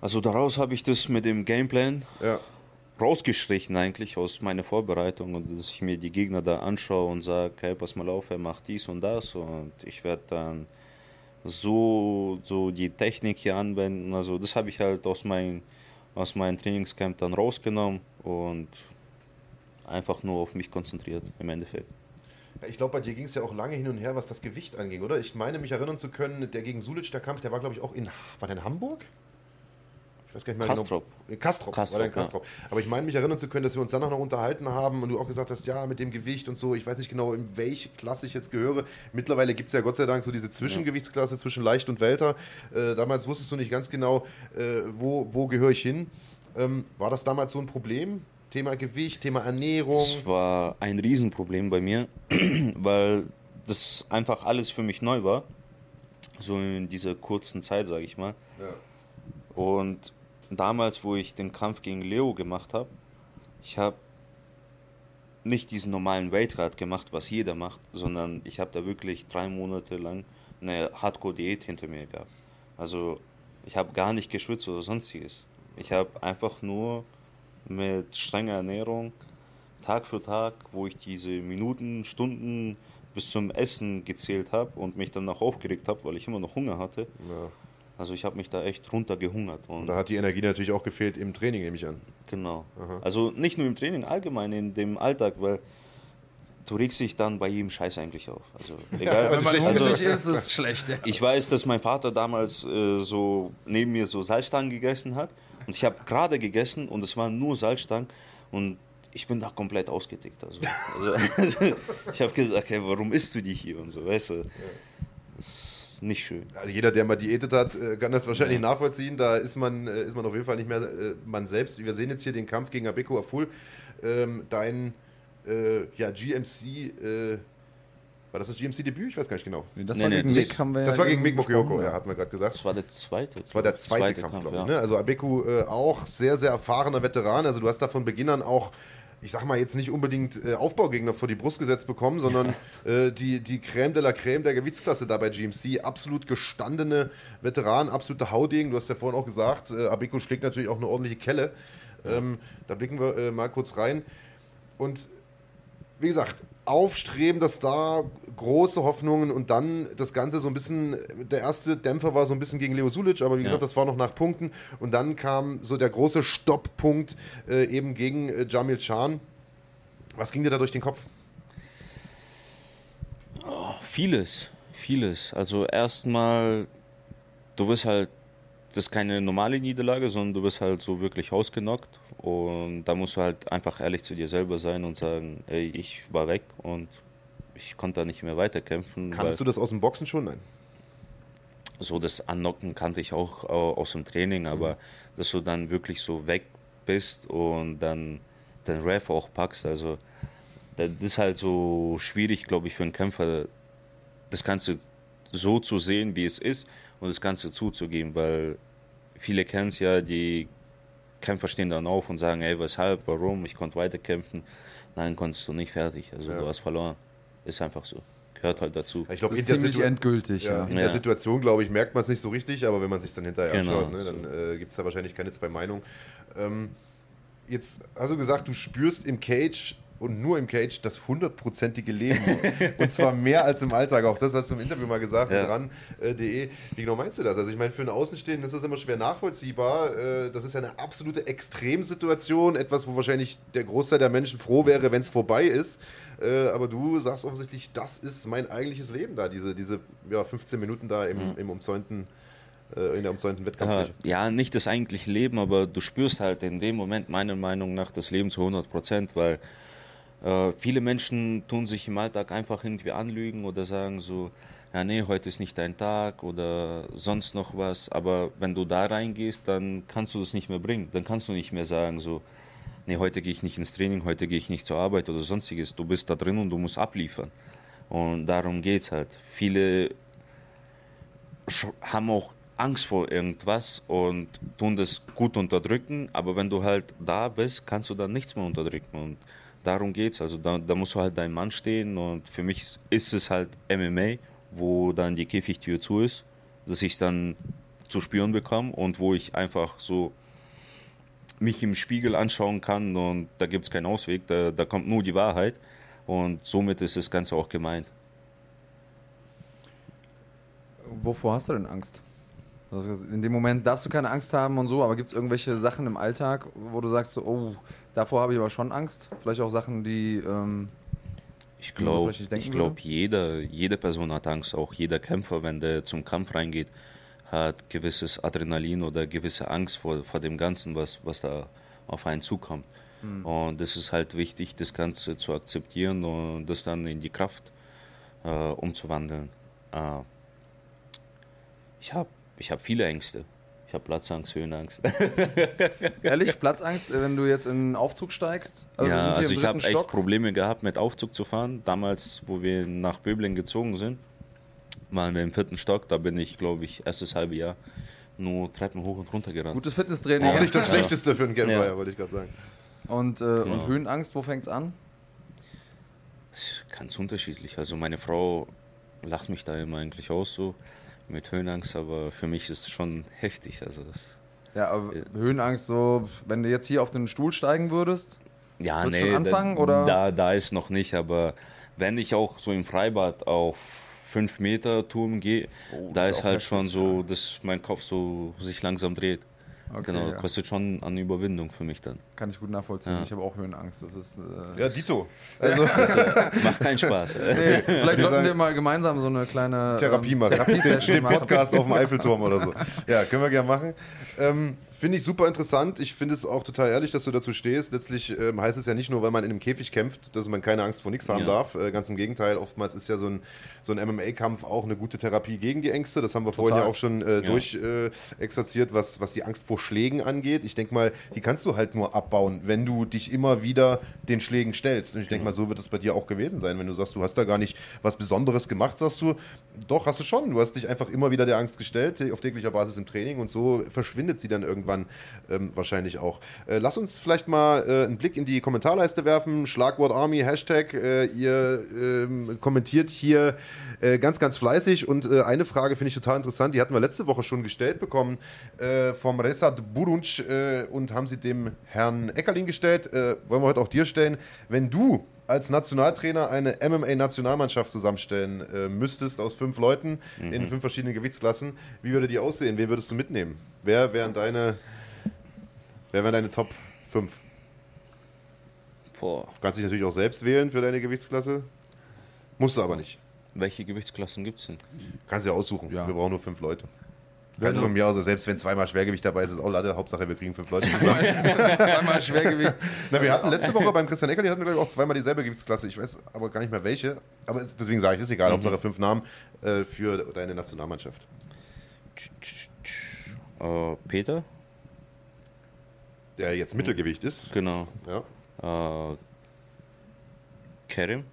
Also daraus habe ich das mit dem Gameplan ja. rausgestrichen eigentlich aus meiner Vorbereitung und dass ich mir die Gegner da anschaue und sage, hey, pass mal auf, er macht dies und das und ich werde dann so, so die Technik hier anwenden. Also das habe ich halt aus meinem aus meinem Trainingscamp dann rausgenommen und einfach nur auf mich konzentriert im Endeffekt. Ich glaube, bei dir ging es ja auch lange hin und her, was das Gewicht anging, oder? Ich meine, mich erinnern zu können, der gegen Sulic, der Kampf, der war, glaube ich, auch in, war der in Hamburg? Weiß gar nicht mehr Kastrop. genau. Kastrop. Kastrop, war Kastrop. Ja. Aber ich meine mich erinnern zu können, dass wir uns dann auch noch unterhalten haben und du auch gesagt hast, ja, mit dem Gewicht und so, ich weiß nicht genau, in welche Klasse ich jetzt gehöre. Mittlerweile gibt es ja Gott sei Dank so diese Zwischengewichtsklasse zwischen Leicht und Welter. Äh, damals wusstest du nicht ganz genau, äh, wo, wo gehöre ich hin. Ähm, war das damals so ein Problem? Thema Gewicht, Thema Ernährung? Das war ein Riesenproblem bei mir, weil das einfach alles für mich neu war. So in dieser kurzen Zeit, sage ich mal. Ja. Und damals, wo ich den Kampf gegen Leo gemacht habe, ich habe nicht diesen normalen Weightrad gemacht, was jeder macht, sondern ich habe da wirklich drei Monate lang eine Hardcore-Diät hinter mir gehabt. Also ich habe gar nicht geschwitzt oder sonstiges. Ich habe einfach nur mit strenger Ernährung Tag für Tag, wo ich diese Minuten, Stunden bis zum Essen gezählt habe und mich dann auch aufgeregt habe, weil ich immer noch Hunger hatte. Ja. Also ich habe mich da echt runtergehungert. Und Und da hat die Energie natürlich auch gefehlt im Training, nehme ich an. Genau. Aha. Also nicht nur im Training, allgemein in dem Alltag, weil du regst dich dann bei jedem Scheiß eigentlich auf. Also egal. Wenn man also, hungrig ist, ist es schlecht. Ja. ich weiß, dass mein Vater damals äh, so neben mir so Salzstangen gegessen hat und ich habe gerade gegessen und es waren nur Salzstangen und ich bin da komplett ausgetickt. Also, also, ich habe gesagt, hey, warum isst du die hier und so, weißt du? Das ist nicht schön. Also jeder, der mal diätet hat, äh, kann das wahrscheinlich nachvollziehen. Da ist man, äh, ist man auf jeden Fall nicht mehr äh, man selbst. Wir sehen jetzt hier den Kampf gegen Abeko Aful. Ähm, dein ja, GMC, war das das GMC-Debüt? Ich weiß gar nicht genau. Nee, das Nee, war nee, gegen das- Mick, haben wir Das ja war gegen Mick Mokyoko, ja, hat man gerade gesagt. Das war der zweite. Das war der zweite, Kampf, glaube ich. ja. Ne? Also Abeku äh, auch sehr, sehr erfahrener Veteran. Also du hast da von Beginn an auch, ich sag mal jetzt nicht unbedingt äh, Aufbaugegner vor die Brust gesetzt bekommen, sondern äh, die, die Crème de la Crème der Gewichtsklasse da bei GMC. Absolut gestandene Veteran, absolute Haudegen. Du hast ja vorhin auch gesagt, äh, Abeku schlägt natürlich auch eine ordentliche Kelle. Ähm, da blicken wir äh, mal kurz rein. Und wie gesagt, aufstrebender Star, große Hoffnungen und dann das Ganze so ein bisschen, der erste Dämpfer war so ein bisschen gegen Leo Sulic, aber wie gesagt, das war noch nach Punkten und dann kam so der große Stopppunkt äh, eben gegen äh, Jamil Chan. Was ging dir da durch den Kopf? Vieles, vieles. Also erstmal, du wirst halt, das ist keine normale Niederlage, sondern du wirst halt so wirklich ausgenockt. Und da musst du halt einfach ehrlich zu dir selber sein und sagen, ey, ich war weg und ich konnte da nicht mehr weiterkämpfen. Kannst du das aus dem Boxen schon? Nein. so das Annocken kannte ich auch äh, aus dem Training, aber dass du dann wirklich so weg bist und dann den Ref auch packst, also das ist halt so schwierig, glaube ich, für einen Kämpfer, das Ganze so zu sehen, wie es ist und das Ganze zuzugeben, weil viele kennen es ja, die Kämpfer stehen dann auf und sagen, ey, weshalb, warum, ich konnte weiterkämpfen. Nein, konntest du nicht fertig, also Ja. du hast verloren. Ist einfach so. Gehört halt dazu. Ich glaube, in ist der, ziemlich Situ endgültig, ja, ja. in Ja. der Situation, glaube ich, merkt man es nicht so richtig, aber wenn man sich dann hinterher Genau, anschaut, ne, dann äh, gibt es da wahrscheinlich keine zwei Meinungen. Ähm, jetzt hast du gesagt, du spürst im Cage und nur im Cage das hundertprozentige Leben. und zwar mehr als im Alltag. Auch das hast du im Interview mal gesagt, Ja. dran.de. Wie genau meinst du das? Also ich meine, für einen Außenstehenden ist das immer schwer nachvollziehbar. Äh, Das ist ja eine absolute Extremsituation, etwas, wo wahrscheinlich der Großteil der Menschen froh wäre, wenn es vorbei ist. Äh, Aber du sagst offensichtlich, das ist mein eigentliches Leben da, diese, diese ja, 15 Minuten da im, im umzäunten, äh, in der umzäunten Ja, Wettkampffläche. ja, nicht das eigentliche Leben, aber du spürst halt in dem Moment meiner Meinung nach das Leben zu 100 Prozent, weil äh, viele Menschen tun sich im Alltag einfach irgendwie anlügen oder sagen so, ja nee, heute ist nicht dein Tag oder sonst noch was, aber wenn du da reingehst, dann kannst du das nicht mehr bringen, dann kannst du nicht mehr sagen so, nee, heute gehe ich nicht ins Training, heute gehe ich nicht zur Arbeit oder sonstiges, du bist da drin und du musst abliefern. Und darum geht's halt. Viele haben auch Angst vor irgendwas und tun das gut unterdrücken, aber wenn du halt da bist, kannst du dann nichts mehr unterdrücken. Und darum geht's. Also da, da musst du halt dein Mann stehen und für mich ist es halt MMA, wo dann die Käfigtür zu ist, dass ich dann zu spüren bekomme und wo ich einfach so mich im Spiegel anschauen kann und da gibt es keinen Ausweg, da, da kommt nur die Wahrheit und somit ist das Ganze auch gemeint. Wovor hast du denn Angst? In dem Moment darfst du keine Angst haben und so, aber gibt es irgendwelche Sachen im Alltag, wo du sagst, so, oh, davor habe ich aber schon Angst? Vielleicht auch Sachen, die. Ähm, Ich glaube, glaub, jeder, jede Person hat Angst, auch jeder Kämpfer, wenn der zum Kampf reingeht, hat gewisses Adrenalin oder gewisse Angst vor, vor dem Ganzen, was, was da auf einen zukommt. Hm. Und es ist halt wichtig, das Ganze zu akzeptieren und das dann in die Kraft äh, umzuwandeln. Äh, ich habe ich hab viele Ängste. Ich habe Platzangst, Höhenangst. ehrlich, Platzangst, äh, wenn du jetzt in einen Aufzug steigst? wir ja, also im ich habe echt Probleme gehabt, mit Aufzug zu fahren. Damals, wo wir nach Böbling gezogen sind, waren wir im vierten Stock. Da bin ich, glaube ich, erstes halbe Jahr nur Treppen hoch und runter gerannt. Gutes Fitnesstraining. Auch nicht das Ja. Schlechteste für einen Genfer, Ja. wollte ich gerade sagen. Und, äh, und Genau. Höhenangst, wo fängt's an? Ganz unterschiedlich. Also meine Frau lacht mich da immer eigentlich aus so mit Höhenangst, aber für mich ist es schon heftig. Also das, Ja, aber Höhenangst, so, wenn du jetzt hier auf den Stuhl steigen würdest, ja, du nee, schon anfangen, da, oder? Da, da ist noch nicht, aber wenn ich auch so im Freibad auf 5 Meter Turm gehe, Oh, da ist ist halt heftig, schon so, dass mein Kopf so sich langsam dreht. Okay, genau, ja. kostet schon an Überwindung für mich dann. kann ich gut nachvollziehen. Ja. Ich habe auch Höhenangst. Das ist, äh, Ja, Dito. Also Macht keinen Spaß. nee, vielleicht sollten wir mal gemeinsam so eine kleine Therapie ähm, machen. Therapiesession Den machen. Podcast auf dem Eiffelturm oder so. Ja, können wir gerne machen. Ähm, finde ich super interessant. Ich finde es auch total ehrlich, dass du dazu stehst. Letztlich ähm, heißt es ja nicht nur, weil man in einem Käfig kämpft, dass man keine Angst vor nichts haben Ja. darf. Äh, ganz im Gegenteil, oftmals ist ja so ein, so ein MMA-Kampf auch eine gute Therapie gegen die Ängste. Das haben wir vorhin ja auch schon äh, Ja. durch äh, was, was die Angst vor Schlägen angeht. Ich denke mal, die kannst du halt nur abbauen, wenn du dich immer wieder den Schlägen stellst. Und ich denke mal, so wird es bei dir auch gewesen sein. Wenn du sagst, du hast da gar nicht was Besonderes gemacht, sagst du, doch, hast du schon. Du hast dich einfach immer wieder der Angst gestellt, auf täglicher Basis im Training und so verschwindet sie dann irgendwann ähm, wahrscheinlich auch. Äh, lass uns vielleicht mal äh, einen Blick in die Kommentarleiste werfen. Schlagwort Army, Hashtag. Äh, ihr ähm, kommentiert hier äh, ganz, ganz fleißig und äh, eine Frage finde ich total interessant, die hatten wir letzte Woche schon gestellt bekommen äh, vom Resat Burunc und haben sie dem Herrn Eckerlin gestellt. Wollen wir heute auch dir stellen. Wenn du als Nationaltrainer eine MMA-Nationalmannschaft zusammenstellen äh, müsstest aus fünf Leuten in fünf verschiedenen Gewichtsklassen, wie würde die aussehen? Wen würdest du mitnehmen? Wer wären deine, wer wären deine Top 5? Boah, Du kannst dich natürlich auch selbst wählen für deine Gewichtsklasse. Musst du aber nicht. welche Gewichtsklassen gibt es denn? Kannst du ja aussuchen. Ja. Wir brauchen nur fünf Leute. Kannst du von mir aus, selbst wenn zweimal Schwergewicht dabei ist, ist auch Latte. Hauptsache, wir kriegen fünf Leute zusammen. Zweimal Schwergewicht. Na, wir hatten letzte Woche beim Christian Eckerli hatten wir, glaube ich, auch zweimal dieselbe Gewichtsklasse. Ich weiß aber gar nicht mehr welche. Aber es- deswegen sage ich, ist egal. Hauptsache fünf Namen äh, für deine Nationalmannschaft. Äh, Peter? Der jetzt Mittelgewicht ist. Genau. Ja. Äh, Kerim?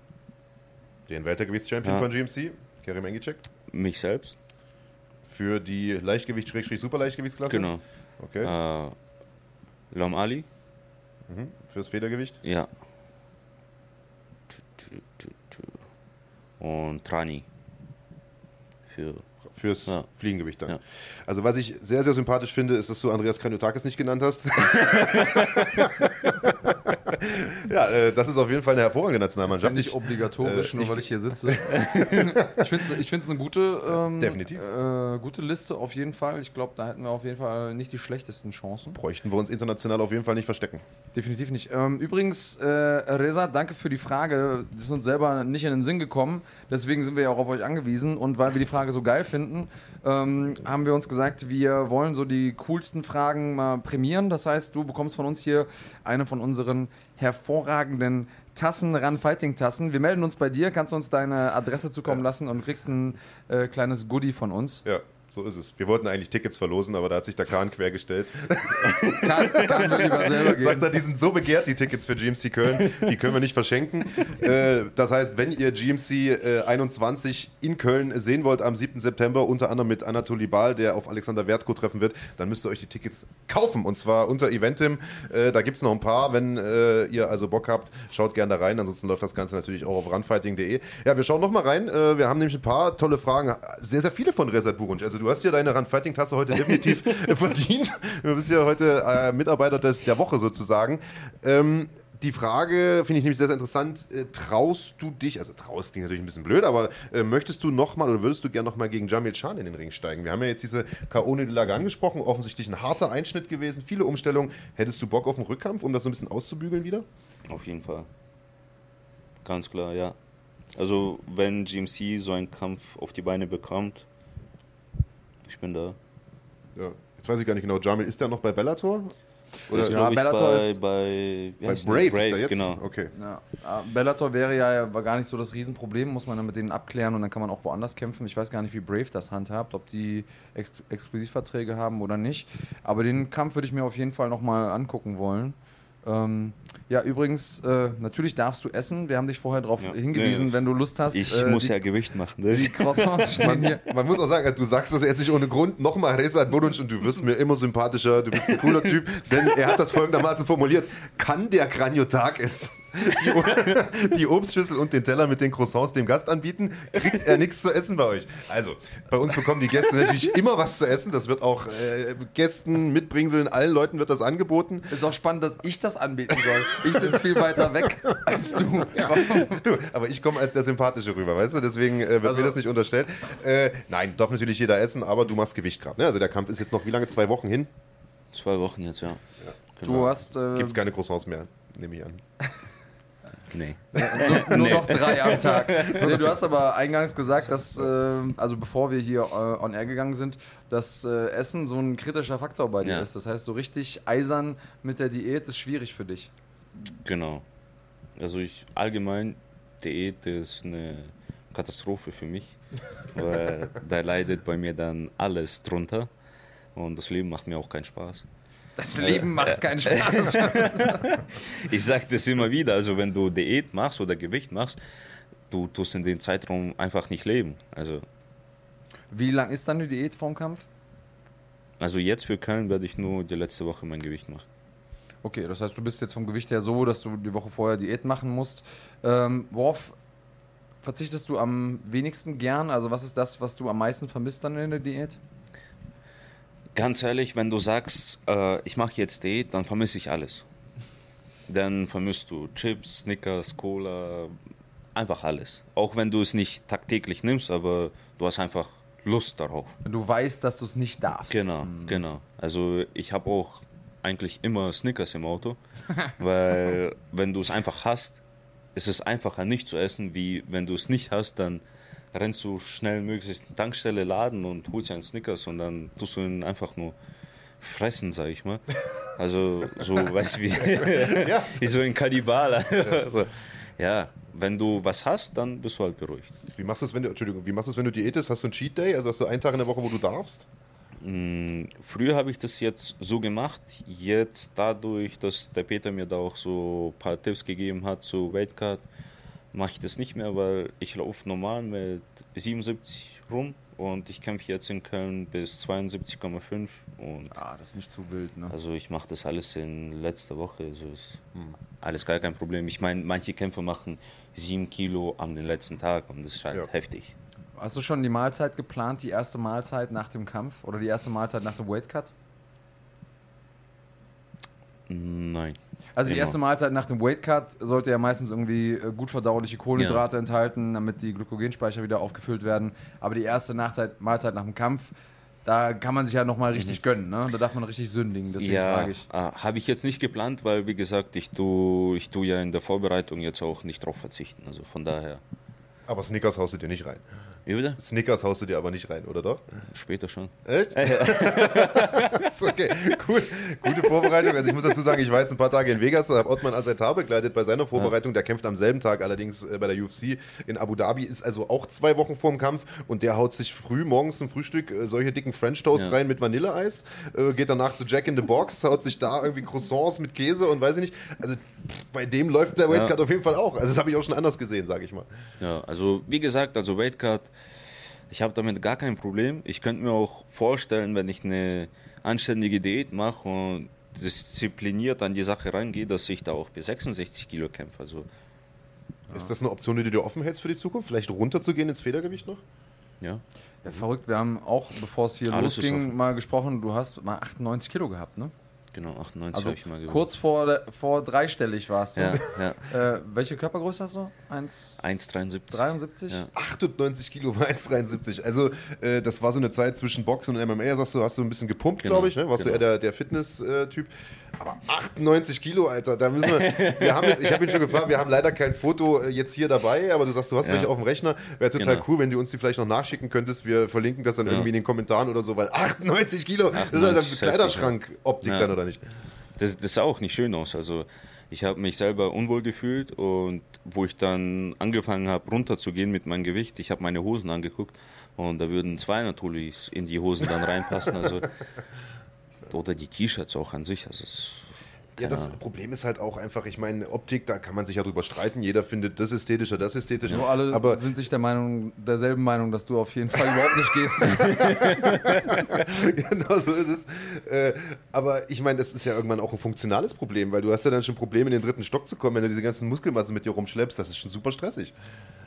Den Weltergewichtschampion Ja. von GMC, Kerim Engicek. Mich selbst? Für die Leichtgewicht-Superleichtgewichtsklasse. Genau. Okay. Äh, Lam Ali? Mhm. Fürs Federgewicht. Ja. Und Trani. Für. Fürs Ja. Fliegengewicht dann. Ja. Also was ich sehr, sehr sympathisch finde, ist, dass du Andreas Kranjotakis nicht genannt hast. ja, äh, das ist auf jeden Fall eine hervorragende Nationalmannschaft. Nicht obligatorisch, äh, nur ich- weil ich hier sitze. ich finde es ich find's eine gute, ähm, Definitiv. Äh, gute Liste auf jeden Fall. Ich glaube, da hätten wir auf jeden Fall nicht die schlechtesten Chancen. bräuchten wir uns international auf jeden Fall nicht verstecken. Definitiv nicht. Ähm, übrigens, äh, Reza, danke für die Frage. Das ist uns selber nicht in den Sinn gekommen. Deswegen sind wir ja auch auf euch angewiesen. Und weil wir die Frage so geil finden, ähm, haben wir uns gesagt, wir wollen so die coolsten Fragen mal prämieren. Das heißt, du bekommst von uns hier eine von unseren hervorragenden Tassen, Run Fighting Tassen. Wir melden uns bei dir, kannst uns deine Adresse zukommen lassen und kriegst ein äh, kleines Goodie von uns. Ja, so ist es. Wir wollten eigentlich Tickets verlosen, aber da hat sich der Kahn quergestellt. Kann, kann wir lieber selber Sagt gehen. er, die sind so begehrt, die Tickets für GMC Köln, die können wir nicht verschenken. Äh, das heißt, wenn ihr GMC äh, 21 in Köln sehen wollt am 7. September, unter anderem mit Anatoly Baal, der auf Alexander Wertko treffen wird, dann müsst ihr euch die Tickets kaufen und zwar unter Eventim. Äh, da gibt es noch ein paar, wenn äh, ihr also Bock habt, schaut gerne da rein. Ansonsten läuft das Ganze natürlich auch auf runfighting.de. Ja, wir schauen noch mal rein. Äh, wir haben nämlich ein paar tolle Fragen. Sehr, sehr viele von Resat Burunc. Also du hast hier deine Runfighting-Tasse heute definitiv verdient. Du bist ja heute äh, Mitarbeiter des, der Woche sozusagen. Ähm, die Frage finde ich nämlich sehr, sehr interessant. Äh, traust du dich, also traust klingt natürlich ein bisschen blöd, aber äh, möchtest du nochmal oder würdest du gerne nochmal gegen Jamil Chan in den Ring steigen? Wir haben ja jetzt diese K.O.-Niederlage angesprochen, offensichtlich ein harter Einschnitt gewesen, viele Umstellungen. Hättest du Bock auf einen Rückkampf, um das so ein bisschen auszubügeln wieder? Auf jeden Fall. Ganz klar, ja. Also, wenn GMC so einen Kampf auf die Beine bekommt, ich bin da. Ja. Jetzt weiß ich gar nicht genau, Jamil, ist der noch bei Bellator? Oder ist, Ja, Bellator bei, ist- bei, bei der? Brave, ist er jetzt? genau. Okay. Ja. Äh, Bellator wäre ja war gar nicht so das Riesenproblem, muss man dann mit denen abklären und dann kann man auch woanders kämpfen. Ich weiß gar nicht, wie Brave das handhabt, ob die Ex Exklusivverträge haben oder nicht. Aber den Kampf würde ich mir auf jeden Fall nochmal angucken wollen. Ähm, ja, übrigens, äh, natürlich darfst du essen. Wir haben dich vorher darauf Ja. hingewiesen, Nee. wenn du Lust hast. Ich äh, muss die, ja Gewicht machen. Das Die Croissants stehen hier. Man muss auch sagen, du sagst das jetzt nicht ohne Grund. Nochmal, Reza Budunsch, und du wirst mir immer sympathischer, du bist ein cooler Typ, denn er hat das folgendermaßen formuliert: Kann der Kraniotakis die, O- die Obstschüssel und den Teller mit den Croissants dem Gast anbieten, kriegt er nichts zu essen bei euch. Also, bei uns bekommen die Gäste natürlich immer was zu essen. Das wird auch äh, Gästen, Mitbringseln, allen Leuten wird das angeboten. Ist auch spannend, dass ich das anbieten soll. Ich sitze viel weiter weg als du. Du, aber ich komme als der Sympathische rüber, weißt du? Deswegen äh, wird Also- mir das nicht unterstellt. Äh, nein, darf natürlich jeder essen, aber du machst Gewicht gerade. Ne? Also der Kampf ist jetzt noch wie lange? Zwei Wochen hin? Zwei Wochen jetzt, ja. Du hast äh, Gibt es keine Croissants mehr, nehme ich an. Nee. nur, nur noch drei am Tag. Nee, du hast aber eingangs gesagt, dass, äh, also bevor wir hier äh, on air gegangen sind, dass äh, Essen so ein kritischer Faktor bei dir Ja. ist. Das heißt, so richtig eisern mit der Diät ist schwierig für dich. Genau. Also ich allgemein, Diät ist eine Katastrophe für mich, weil da leidet bei mir dann alles drunter und das Leben macht mir auch keinen Spaß. Das Leben macht keinen Spaß. Ich sage das immer wieder, also wenn du Diät machst oder Gewicht machst, du tust in dem Zeitraum einfach nicht leben. Also, Wie lang ist dann die Diät vorm Kampf? also jetzt für Köln werde ich nur die letzte Woche mein Gewicht machen. Okay, das heißt, du bist jetzt vom Gewicht her so, dass du die Woche vorher Diät machen musst. Ähm, worauf verzichtest du am wenigsten gern? Also was ist das, was du am meisten vermisst dann in der Diät? Ganz ehrlich, wenn du sagst, äh, ich mache jetzt Diät, dann vermisse ich alles. Dann vermisst du Chips, Snickers, Cola, einfach alles. Auch wenn du es nicht tagtäglich nimmst, aber du hast einfach Lust darauf. Du weißt, dass du es nicht darfst. Genau, genau. Also ich habe auch eigentlich immer Snickers im Auto, weil wenn du es einfach hast, ist es einfacher nicht zu essen, wie wenn du es nicht hast, dann rennst du schnell möglichst Tankstelle laden und holst dir einen Snickers und dann tust du ihn einfach nur fressen, sag ich mal. Also so, weißt du, wie, wie so ein Kannibal. Also, ja, wenn du was hast, dann bist du halt beruhigt. Wie machst du es, wenn du, Entschuldigung, wie machst du es, wenn du diätest? Hast du einen Cheat Day? Also hast du einen Tag in der Woche, wo du darfst? Mm, Früher habe ich das jetzt so gemacht. Jetzt dadurch, dass der Peter mir da auch so ein paar Tipps gegeben hat zu Weightcut, mache ich das nicht mehr, weil ich laufe normal mit 77 rum und ich kämpfe jetzt in Köln bis 72,5 und Ah, das ist nicht zu wild, ne? also ich mache das alles in letzter Woche. Also ist alles gar kein Problem. Ich meine, manche Kämpfer machen 7 Kilo am den letzten Tag und das ist halt Ja. heftig. Hast du schon die Mahlzeit geplant, die erste Mahlzeit nach dem Kampf oder die erste Mahlzeit nach dem Weightcut? Nein. Also die Genau. erste Mahlzeit nach dem Weightcut sollte ja meistens irgendwie äh, gut verdauliche Kohlenhydrate enthalten, damit die Glykogenspeicher wieder aufgefüllt werden. Aber die erste Nachzeit, Mahlzeit nach dem Kampf, da kann man sich ja nochmal richtig gönnen, ne? Da darf man richtig sündigen, deswegen Mhm. ja, frage ich. äh, habe ich jetzt nicht geplant, weil wie gesagt, ich tue ich tu ja in der Vorbereitung jetzt auch nicht drauf verzichten. Also von daher. Aber Snickers haust du dir nicht rein. Wie wieder? Snickers haust du dir aber nicht rein, oder doch? Später schon. Echt? ist okay, cool. Gute Vorbereitung. Also ich muss dazu sagen, ich war jetzt ein paar Tage in Vegas, habe Ottman Azetar begleitet bei seiner Vorbereitung. Der kämpft am selben Tag allerdings äh, bei der UFC in Abu Dhabi, ist also auch zwei Wochen vorm Kampf und der haut sich früh morgens zum Frühstück äh, solche dicken French Toast Ja. rein mit Vanilleeis, äh, geht danach zu Jack in the Box, haut sich da irgendwie Croissants mit Käse und weiß ich nicht. Also bei dem läuft der Weightcut auf jeden Fall auch. Also das habe ich auch schon anders gesehen, sage ich mal. Ja, also wie gesagt, also Weightcut, ich habe damit gar kein Problem. Ich könnte mir auch vorstellen, wenn ich eine anständige Diät mache und diszipliniert an die Sache rangehe, dass ich da auch bis 66 Kilo kämpfe. Also Ist das eine Option, die du dir offen hältst für die Zukunft? Vielleicht runterzugehen ins Federgewicht noch? ja. Ja, verrückt, wir haben auch, bevor es hier Alles losging, mal gesprochen, du hast mal 98 Kilo gehabt, ne? Genau, 98 Also habe ich mal gewogen. kurz vor, vor dreistellig warst du. Ja, ja. Äh, welche Körpergröße hast du? 1, 1,73. 73? Ja. 98 Kilo bei 1,73. Also, äh, das war so eine Zeit zwischen Boxen und MMA. Sagst du, hast du ein bisschen gepumpt, Genau, glaube ich. Ne? Warst genau. du eher der, der Fitness-Typ. Aber 98 Kilo, Alter, da müssen wir. wir haben jetzt, ich habe ihn schon gefragt, wir haben leider kein Foto äh, jetzt hier dabei, aber du sagst, du hast Ja. welche auf dem Rechner. Wäre total Genau. cool, wenn du uns die vielleicht noch nachschicken könntest. Wir verlinken das dann irgendwie in den Kommentaren oder so, weil 98 Kilo, das ist 98 halt ist Kleiderschrank-Optik Ja. dann, oder nicht? Das, das sah auch nicht schön aus. Also ich habe mich selber unwohl gefühlt und wo ich dann angefangen habe runterzugehen mit meinem Gewicht, ich habe meine Hosen angeguckt und da würden zwei natürlich in die Hosen dann reinpassen. Also oder die T-Shirts auch an sich. Also es, Ja, das Problem ist halt auch einfach, ich meine, Optik, da kann man sich ja drüber streiten. Jeder findet das ästhetischer, das ästhetisch. Nur alle aber sind sich der Meinung, derselben Meinung, dass du auf jeden Fall überhaupt nicht gehst. genau so ist es. Äh, aber ich meine, das ist ja irgendwann auch ein funktionales Problem, weil du hast ja dann schon Probleme, in den dritten Stock zu kommen, wenn du diese ganzen Muskelmasse mit dir rumschleppst. Das ist schon super stressig.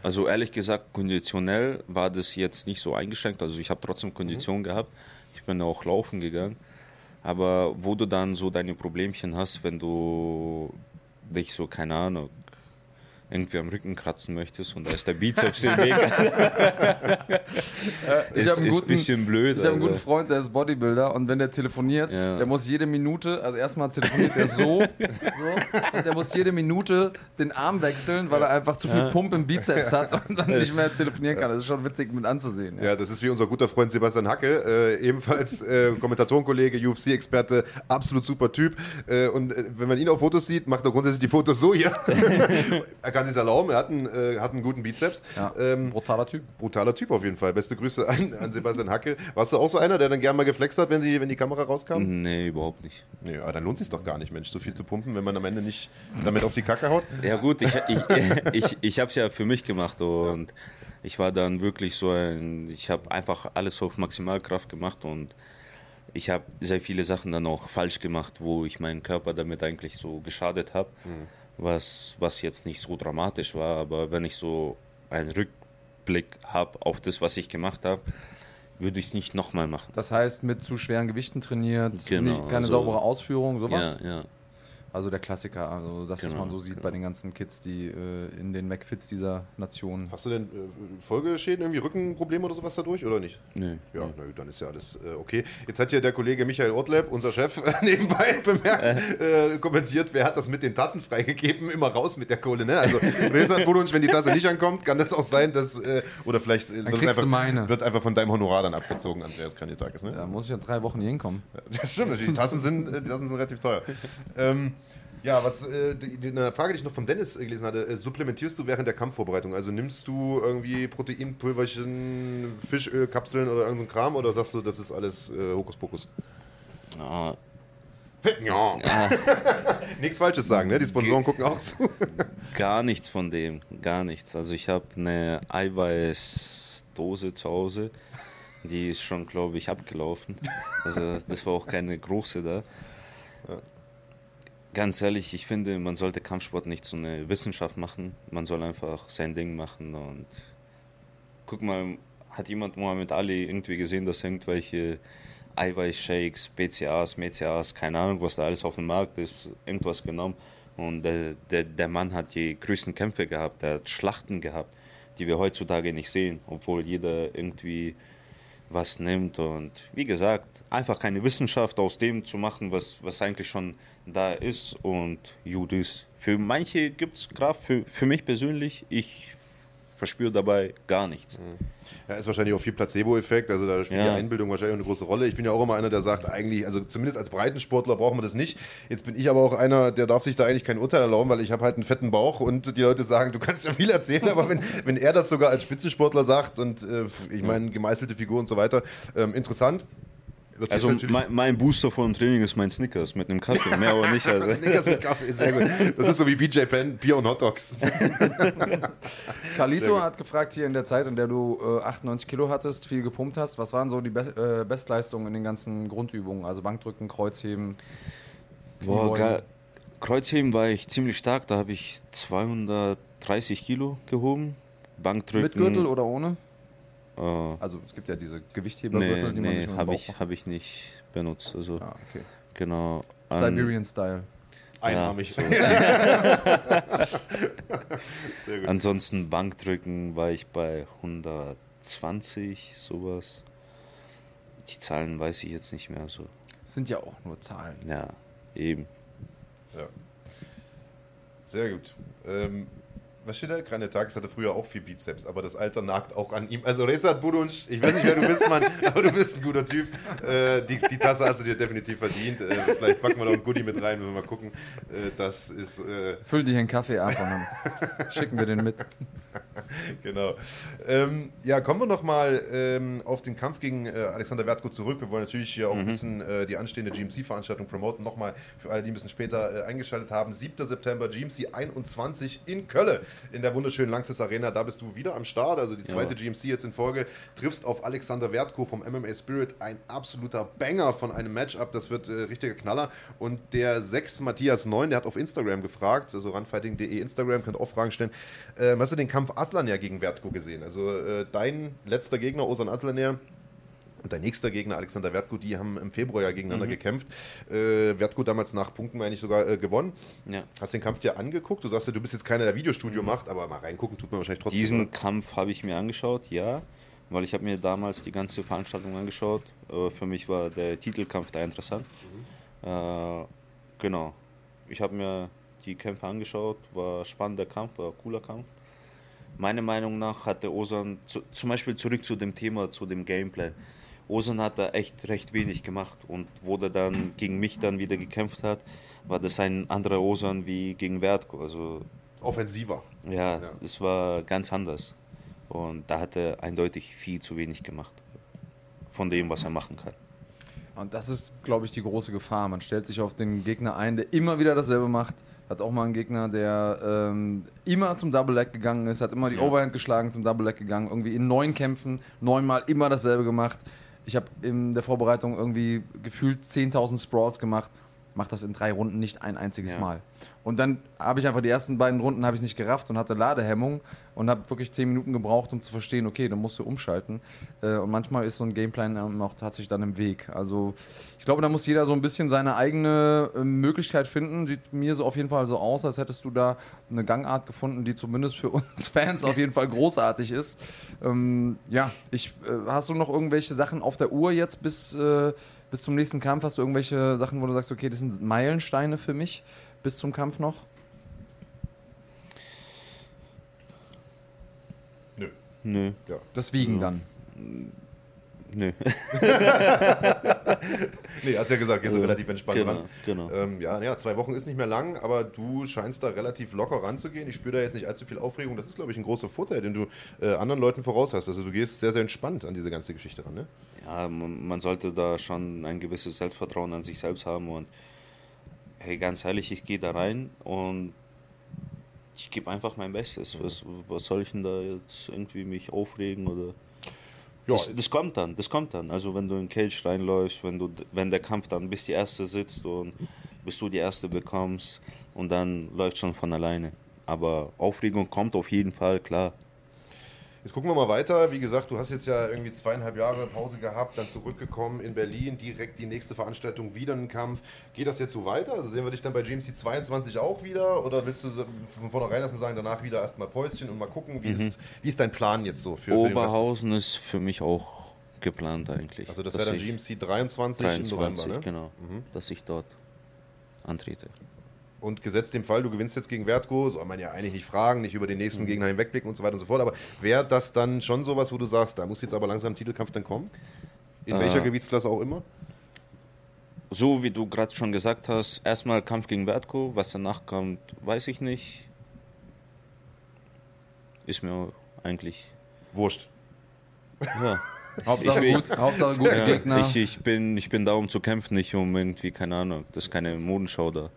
Also ehrlich gesagt, konditionell war das jetzt nicht so eingeschränkt. Also ich habe trotzdem Kondition gehabt. Ich bin auch laufen gegangen. Aber wo du dann so deine Problemchen hast, wenn du dich so, keine Ahnung, irgendwie am Rücken kratzen möchtest und da ist der Bizeps im Weg. Ich ist ein bisschen blöd. Ich habe einen guten Freund, der ist Bodybuilder und wenn der telefoniert, Ja. der muss jede Minute, also erstmal telefoniert er so, so und der muss jede Minute den Arm wechseln, weil er einfach zu viel Pump im Bizeps hat und dann nicht mehr telefonieren kann. Das ist schon witzig mit anzusehen. Ja, das ist wie unser guter Freund Sebastian Hacke, äh, ebenfalls äh, Kommentatorenkollege, UFC-Experte, absolut super Typ. Äh, und äh, wenn man ihn auf Fotos sieht, macht er grundsätzlich die Fotos so hier. er kann sich erlauben, er hat einen, äh, hat einen guten Bizeps. Ja, Ähm, brutaler Typ. brutaler Typ auf jeden Fall. Beste Grüße an, an Sebastian Hacke. Warst du auch so einer, der dann gerne mal geflext hat, wenn die, wenn die Kamera rauskam? Nee, überhaupt nicht. Nee, aber dann lohnt sich doch gar nicht, Mensch, so viel zu pumpen, wenn man am Ende nicht damit auf die Kacke haut. Ja gut, ich, ich, ich, ich habe es ja für mich gemacht und ich war dann wirklich so ein, ich habe einfach alles auf Maximalkraft gemacht und ich habe sehr viele Sachen dann auch falsch gemacht, wo ich meinen Körper damit eigentlich so geschadet habe, was, was jetzt nicht so dramatisch war, aber wenn ich so einen Rückblick habe auf das, was ich gemacht habe, würde ich es nicht nochmal machen. Das heißt, mit zu schweren Gewichten trainiert, Genau, nicht, keine also- saubere Ausführung, sowas. Ja, ja. Also der Klassiker, also das, was Genau, man so sieht genau. bei den ganzen Kids, die äh, in den McFits dieser Nation. Hast du denn äh, Folgeschäden, irgendwie Rückenprobleme oder sowas dadurch oder nicht? Nee, Ja, na gut, dann ist ja alles äh, okay. Jetzt hat ja der Kollege Michael Ortleb, unser Chef, nebenbei bemerkt, äh, kommentiert, wer hat das mit den Tassen freigegeben? Immer raus mit der Kohle, ne? Also, Reza wenn die Tasse nicht ankommt, kann das auch sein, dass, äh, oder vielleicht äh, wird, es kriegst einfach, du meine. wird einfach von deinem Honorar dann abgezogen, Andreas Kanditakis, ne? Da muss ich in drei Wochen hier hinkommen. Das stimmt natürlich. Die Tassen sind, äh, die Tassen sind relativ teuer. ähm, ja, was äh, eine Frage, die ich noch vom Dennis äh, gelesen hatte, äh, supplementierst du während der Kampfvorbereitung? Also nimmst du irgendwie Proteinpulverchen, Fischölkapseln oder irgendein Kram oder sagst du, das ist alles äh, Hokuspokus? Ah, Ja. Nichts Falsches sagen, ne? Die Sponsoren gucken auch zu. Gar nichts von dem, gar nichts. Also ich habe eine Eiweißdose zu Hause, die ist schon, glaube ich, abgelaufen. Also das war auch keine große da. Ganz ehrlich, ich finde, man sollte Kampfsport nicht so eine Wissenschaft machen. Man soll einfach sein Ding machen und guck mal, hat jemand Muhammad Ali irgendwie gesehen, dass irgendwelche Eiweißshakes, BCAs, MECAs, keine Ahnung, was da alles auf dem Markt ist, irgendwas genommen. Und der, der, der Mann hat die größten Kämpfe gehabt, der hat Schlachten gehabt, die wir heutzutage nicht sehen, obwohl jeder irgendwie was nimmt. Und wie gesagt, einfach keine Wissenschaft aus dem zu machen, was, was eigentlich schon da ist und gut ist. Für manche gibt es Kraft, für, für mich persönlich, ich verspüre dabei gar nichts. Ja, ist wahrscheinlich auch viel Placebo-Effekt, also da spielt Ja. die Einbildung wahrscheinlich auch eine große Rolle. Ich bin ja auch immer einer, der sagt, eigentlich, also zumindest als Breitensportler brauchen wir das nicht. Jetzt bin ich aber auch einer, der darf sich da eigentlich kein Urteil erlauben, weil ich habe halt einen fetten Bauch und die Leute sagen, du kannst ja viel erzählen, aber wenn, wenn er das sogar als Spitzensportler sagt und äh, ich meine, gemeißelte Figur und so weiter, ähm, interessant. Wird Also mein, mein Booster vor dem Training ist mein Snickers mit einem Kaffee, mehr aber nicht. Also. Snickers mit Kaffee ist sehr gut. Das ist so wie BJ Penn, Bier und Hotdogs. Sehr Carlito hat gefragt, hier in der Zeit, in der du äh, 98 Kilo hattest, viel gepumpt hast, was waren so die Be äh, Bestleistungen in den ganzen Grundübungen? Also Bankdrücken, Kreuzheben, Boah, geil. Kreuzheben war ich ziemlich stark, da habe ich 230 Kilo gehoben. Bankdrücken. Mit Gürtel oder ohne? Äh, Also es gibt ja diese Gewichthebergürtel, nee, die man nee sich habe dem ich, Bauch hab ich nicht benutzt. Also, Ah, okay. genau. An- Siberian Style. Einarmig. so. Sehr gut. Ansonsten Bankdrücken war ich bei 120, sowas. Die Zahlen weiß ich jetzt nicht mehr so. Sind ja auch nur Zahlen. Ja, eben. Ja. Sehr gut. Ähm, was steht da? Kranetakis hatte früher auch viel Bizeps, aber das Alter nagt auch an ihm. Also Rezat Budunc, ich weiß nicht, wer du bist, Mann, aber du bist ein guter Typ. Äh, die, die Tasse hast du dir definitiv verdient. Äh, vielleicht packen wir noch ein Goodie mit rein, wenn wir mal gucken. Äh, das ist... Äh, Füll dir einen Kaffee ab und dann schicken wir den mit. genau. Ähm, ja, kommen wir nochmal ähm, auf den Kampf gegen äh, Alexander Wertko zurück. Wir wollen natürlich hier auch mhm. ein bisschen äh, die anstehende GMC-Veranstaltung promoten. Nochmal für alle, die ein bisschen später eingeschaltet haben. 7. September, GMC 21 in Köln in der wunderschönen Langsys Arena. Da bist du wieder am Start. Also die zweite ja. GMC jetzt in Folge. Triffst auf Alexander Wertko vom MMA Spirit. Ein absoluter Banger von einem Matchup. Das wird äh, richtiger Knaller. Und der 6 Matthias 9, der hat auf Instagram gefragt, also runfighting.de Instagram, könnt auch Fragen stellen. Ähm, hast du den Kampf Aslan ja gegen Wertko gesehen? Also äh, dein letzter Gegner, Osan Aslaner, und dein nächster Gegner, Alexander Wertko, die haben im Februar ja gegeneinander mhm. gekämpft. Äh, Wertko damals nach Punkten, meine ich, sogar äh, gewonnen. Ja. Hast den Kampf dir angeguckt? Du sagst ja, du bist jetzt keiner, der Videostudio mhm. macht, aber mal reingucken tut man wahrscheinlich trotzdem. Diesen oder? Kampf habe ich mir angeschaut, ja. Weil ich habe mir damals die ganze Veranstaltung angeschaut. Äh, für mich war der Titelkampf da interessant. Mhm. Äh, genau. Ich habe mir die Kämpfe angeschaut, war spannender Kampf, war cooler Kampf meiner Meinung nach hatte Osan, zu, zum Beispiel zurück zu dem Thema, zu dem Gameplay. Osan hat da echt recht wenig gemacht und wo der dann gegen mich dann wieder gekämpft hat, war das ein anderer Osan wie gegen Wertko. Also, Offensiver. Ja, es war ganz anders. Und da hat er eindeutig viel zu wenig gemacht von dem, was er machen kann. Und das ist, glaube ich, die große Gefahr. Man stellt sich auf den Gegner ein, der immer wieder dasselbe macht hat auch mal einen Gegner, der ähm, immer zum Double Leg gegangen ist, hat immer die ja. Overhand geschlagen, zum Double Leg gegangen, irgendwie in neun Kämpfen, neunmal immer dasselbe gemacht. Ich habe in der Vorbereitung irgendwie gefühlt 10.000 Sprawls gemacht, mache das in drei Runden nicht ein einziges ja. Mal. Und dann habe ich einfach die ersten beiden Runden habe ich nicht gerafft und hatte Ladehemmung und habe wirklich zehn Minuten gebraucht, um zu verstehen, okay, dann musst du umschalten. Äh, und manchmal ist so ein Gameplan auch tatsächlich dann im Weg. Also ich glaube, da muss jeder so ein bisschen seine eigene äh, Möglichkeit finden. Sieht mir so auf jeden Fall so aus, als hättest du da eine Gangart gefunden, die zumindest für uns Fans auf jeden Fall großartig ist. Ähm, ja, ich, äh, hast du noch irgendwelche Sachen auf der Uhr jetzt bis, bis zum nächsten Kampf? Hast du irgendwelche Sachen, wo du sagst, okay, das sind Meilensteine für mich? Bis zum Kampf noch? Nö. Nö. Ja. Das Wiegen ja. dann? Nö. nee, hast ja gesagt, gehst du relativ entspannt genau, ran. Genau. Ähm, ja, ja, zwei Wochen ist nicht mehr lang, aber du scheinst da relativ locker ranzugehen. Ich spüre da jetzt nicht allzu viel Aufregung. Das ist, glaube ich, ein großer Vorteil, den du äh, anderen Leuten voraus hast. Also du gehst sehr, sehr entspannt an diese ganze Geschichte ran, ne? Ja, man sollte da schon ein gewisses Selbstvertrauen an sich selbst haben und hey, ganz ehrlich, ich gehe da rein und ich gebe einfach mein Bestes. Was, was soll ich denn da jetzt irgendwie mich aufregen oder? Ja. Das, das, kommt dann, das kommt dann. Also wenn du in Cage reinläufst, wenn du, wenn der Kampf dann bis die erste sitzt und bis du die erste bekommst und dann läuft schon von alleine. Aber Aufregung kommt auf jeden Fall, klar. Jetzt gucken wir mal weiter. Wie gesagt, du hast jetzt ja irgendwie zweieinhalb Jahre Pause gehabt, dann zurückgekommen in Berlin, direkt die nächste Veranstaltung, wieder ein Kampf. Geht das jetzt so weiter? Also sehen wir dich dann bei GMC 22 auch wieder? Oder willst du von vornherein erstmal sagen, danach wieder erstmal Päuschen und mal gucken, wie, mhm. ist, wie ist dein Plan jetzt so? Für, Oberhausen für ist für mich auch geplant eigentlich. Also das wäre dann GMC 23, 23 im November, ne? genau, mhm. dass ich dort antrete. Und gesetzt dem Fall, du gewinnst jetzt gegen Wertko, soll man ja eigentlich nicht fragen, nicht über den nächsten mhm. Gegner hinwegblicken und so weiter und so fort. Aber wäre das dann schon sowas, wo du sagst, da muss jetzt aber langsam ein Titelkampf dann kommen? In äh, welcher Gewichtsklasse auch immer? So wie du gerade schon gesagt hast, erstmal Kampf gegen Wertko, was danach kommt, weiß ich nicht. Ist mir eigentlich. Wurscht. Ja. Hauptsache, ich, gut, Hauptsache gute ja, Gegner. Ich, ich, bin, ich bin da, um zu kämpfen, nicht um irgendwie, keine Ahnung, das ist keine Modenschau da.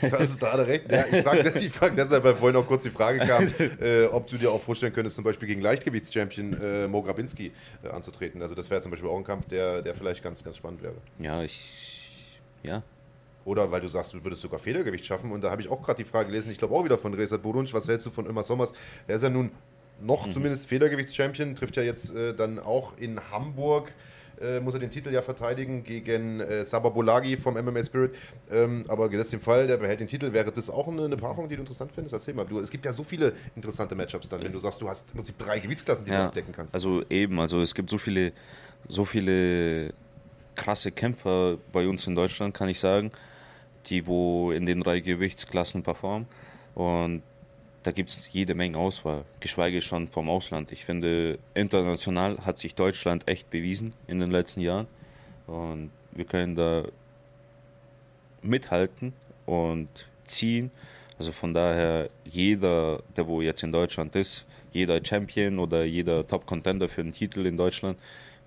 Das ist da recht. Ja, ich frage frag deshalb, weil vorhin auch kurz die Frage kam, äh, ob du dir auch vorstellen könntest, zum Beispiel gegen Leichtgewichtschampion äh, Mo Grabinski äh, anzutreten. Also das wäre zum Beispiel auch ein Kampf, der, der vielleicht ganz, ganz spannend wäre. Ja, ich. Ja. Oder weil du sagst, du würdest sogar Federgewicht schaffen. Und da habe ich auch gerade die Frage gelesen, ich glaube auch wieder von Resat Bodunsch, was hältst du von Ömer Sommers? Er ist ja nun noch mhm. zumindest Federgewichtschampion, trifft ja jetzt äh, dann auch in Hamburg äh, muss er den Titel ja verteidigen gegen äh, Sabah vom MMA Spirit. Ähm, aber gesetzt im Fall, der behält den Titel. Wäre das auch eine, eine Paarung, die du interessant findest? Erzähl mal. Du, es gibt ja so viele interessante Matchups dann, wenn du sagst, du hast im Prinzip drei Gewichtsklassen, die ja, du abdecken kannst. Also eben, also es gibt so viele, so viele krasse Kämpfer bei uns in Deutschland, kann ich sagen, die wo in den drei Gewichtsklassen performen. Und da gibt es jede Menge Auswahl, geschweige schon vom Ausland. Ich finde, international hat sich Deutschland echt bewiesen in den letzten Jahren. Und wir können da mithalten und ziehen. Also von daher, jeder, der wo jetzt in Deutschland ist, jeder Champion oder jeder Top-Contender für einen Titel in Deutschland,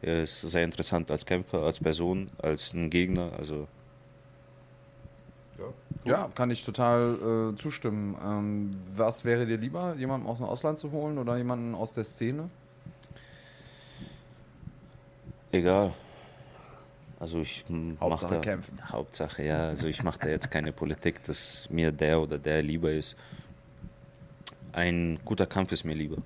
ist sehr interessant als Kämpfer, als Person, als ein Gegner. Also ja, kann ich total äh, zustimmen. Ähm, was wäre dir lieber, jemanden aus dem Ausland zu holen oder jemanden aus der Szene? Egal. Also ich Hauptsache mache kämpfen. Hauptsache, ja. Also ich mache da jetzt keine Politik, dass mir der oder der lieber ist. Ein guter Kampf ist mir lieber.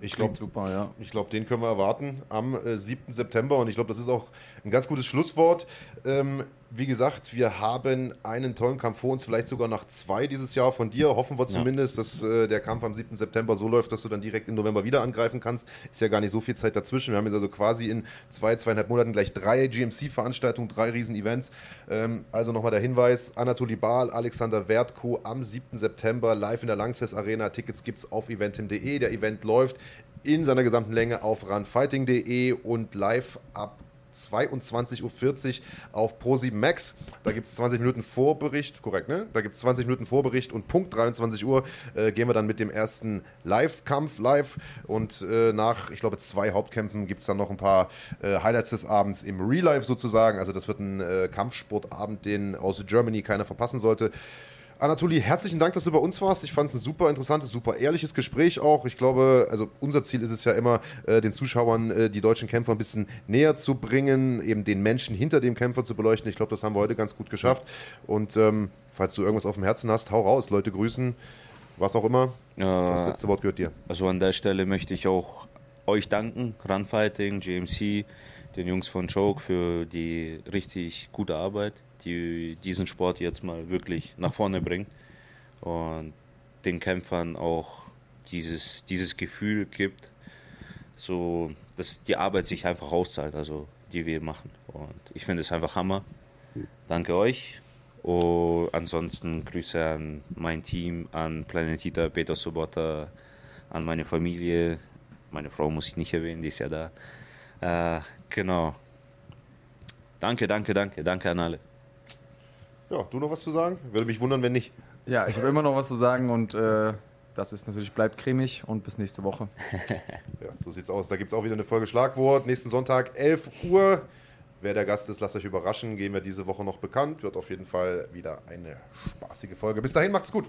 Ich glaube, super, ja. Ich glaube, den können wir erwarten am äh, 7. September und ich glaube, das ist auch ein ganz gutes Schlusswort. Ähm, wie gesagt, wir haben einen tollen Kampf vor uns, vielleicht sogar noch zwei dieses Jahr von dir. Hoffen wir zumindest, ja. dass äh, der Kampf am 7. September so läuft, dass du dann direkt im November wieder angreifen kannst. Ist ja gar nicht so viel Zeit dazwischen. Wir haben jetzt also quasi in zwei, zweieinhalb Monaten gleich drei GMC-Veranstaltungen, drei Riesen-Events. Ähm, also nochmal der Hinweis: Anatoli Baal, Alexander Wertko am 7. September live in der Langsess Arena. Tickets gibt es auf eventim.de. Der Event läuft in seiner gesamten Länge auf runfighting.de und live ab 22.40 Uhr auf Pro7 Max. Da gibt es 20 Minuten Vorbericht, korrekt, ne? Da gibt es 20 Minuten Vorbericht und Punkt 23 Uhr äh, gehen wir dann mit dem ersten Live-Kampf live. Und äh, nach, ich glaube, zwei Hauptkämpfen gibt es dann noch ein paar äh, Highlights des Abends im Real Life sozusagen. Also das wird ein äh, Kampfsportabend, den aus Germany keiner verpassen sollte. Anatoli, herzlichen Dank, dass du bei uns warst. Ich fand es ein super interessantes, super ehrliches Gespräch auch. Ich glaube, also unser Ziel ist es ja immer, äh, den Zuschauern äh, die deutschen Kämpfer ein bisschen näher zu bringen, eben den Menschen hinter dem Kämpfer zu beleuchten. Ich glaube, das haben wir heute ganz gut geschafft. Und ähm, falls du irgendwas auf dem Herzen hast, hau raus, Leute grüßen, was auch immer. Äh, das letzte Wort gehört dir. Also an der Stelle möchte ich auch euch danken, Runfighting, GMC, den Jungs von Choke für die richtig gute Arbeit die diesen Sport jetzt mal wirklich nach vorne bringt und den Kämpfern auch dieses, dieses Gefühl gibt, so dass die Arbeit sich einfach auszahlt, also die wir machen. Und ich finde es einfach Hammer. Danke euch. Und ansonsten Grüße an mein Team, an Planetita, Peter Sobota, an meine Familie. Meine Frau muss ich nicht erwähnen, die ist ja da. Äh, genau. Danke, danke, danke. Danke an alle. Ja, du noch was zu sagen? Würde mich wundern, wenn nicht. Ja, ich habe immer noch was zu sagen und äh, das ist natürlich, bleibt cremig und bis nächste Woche. ja, so sieht's aus. Da gibt es auch wieder eine Folge Schlagwort. Nächsten Sonntag, 11 Uhr. Wer der Gast ist, lasst euch überraschen. Gehen wir diese Woche noch bekannt. Wird auf jeden Fall wieder eine spaßige Folge. Bis dahin, macht's gut.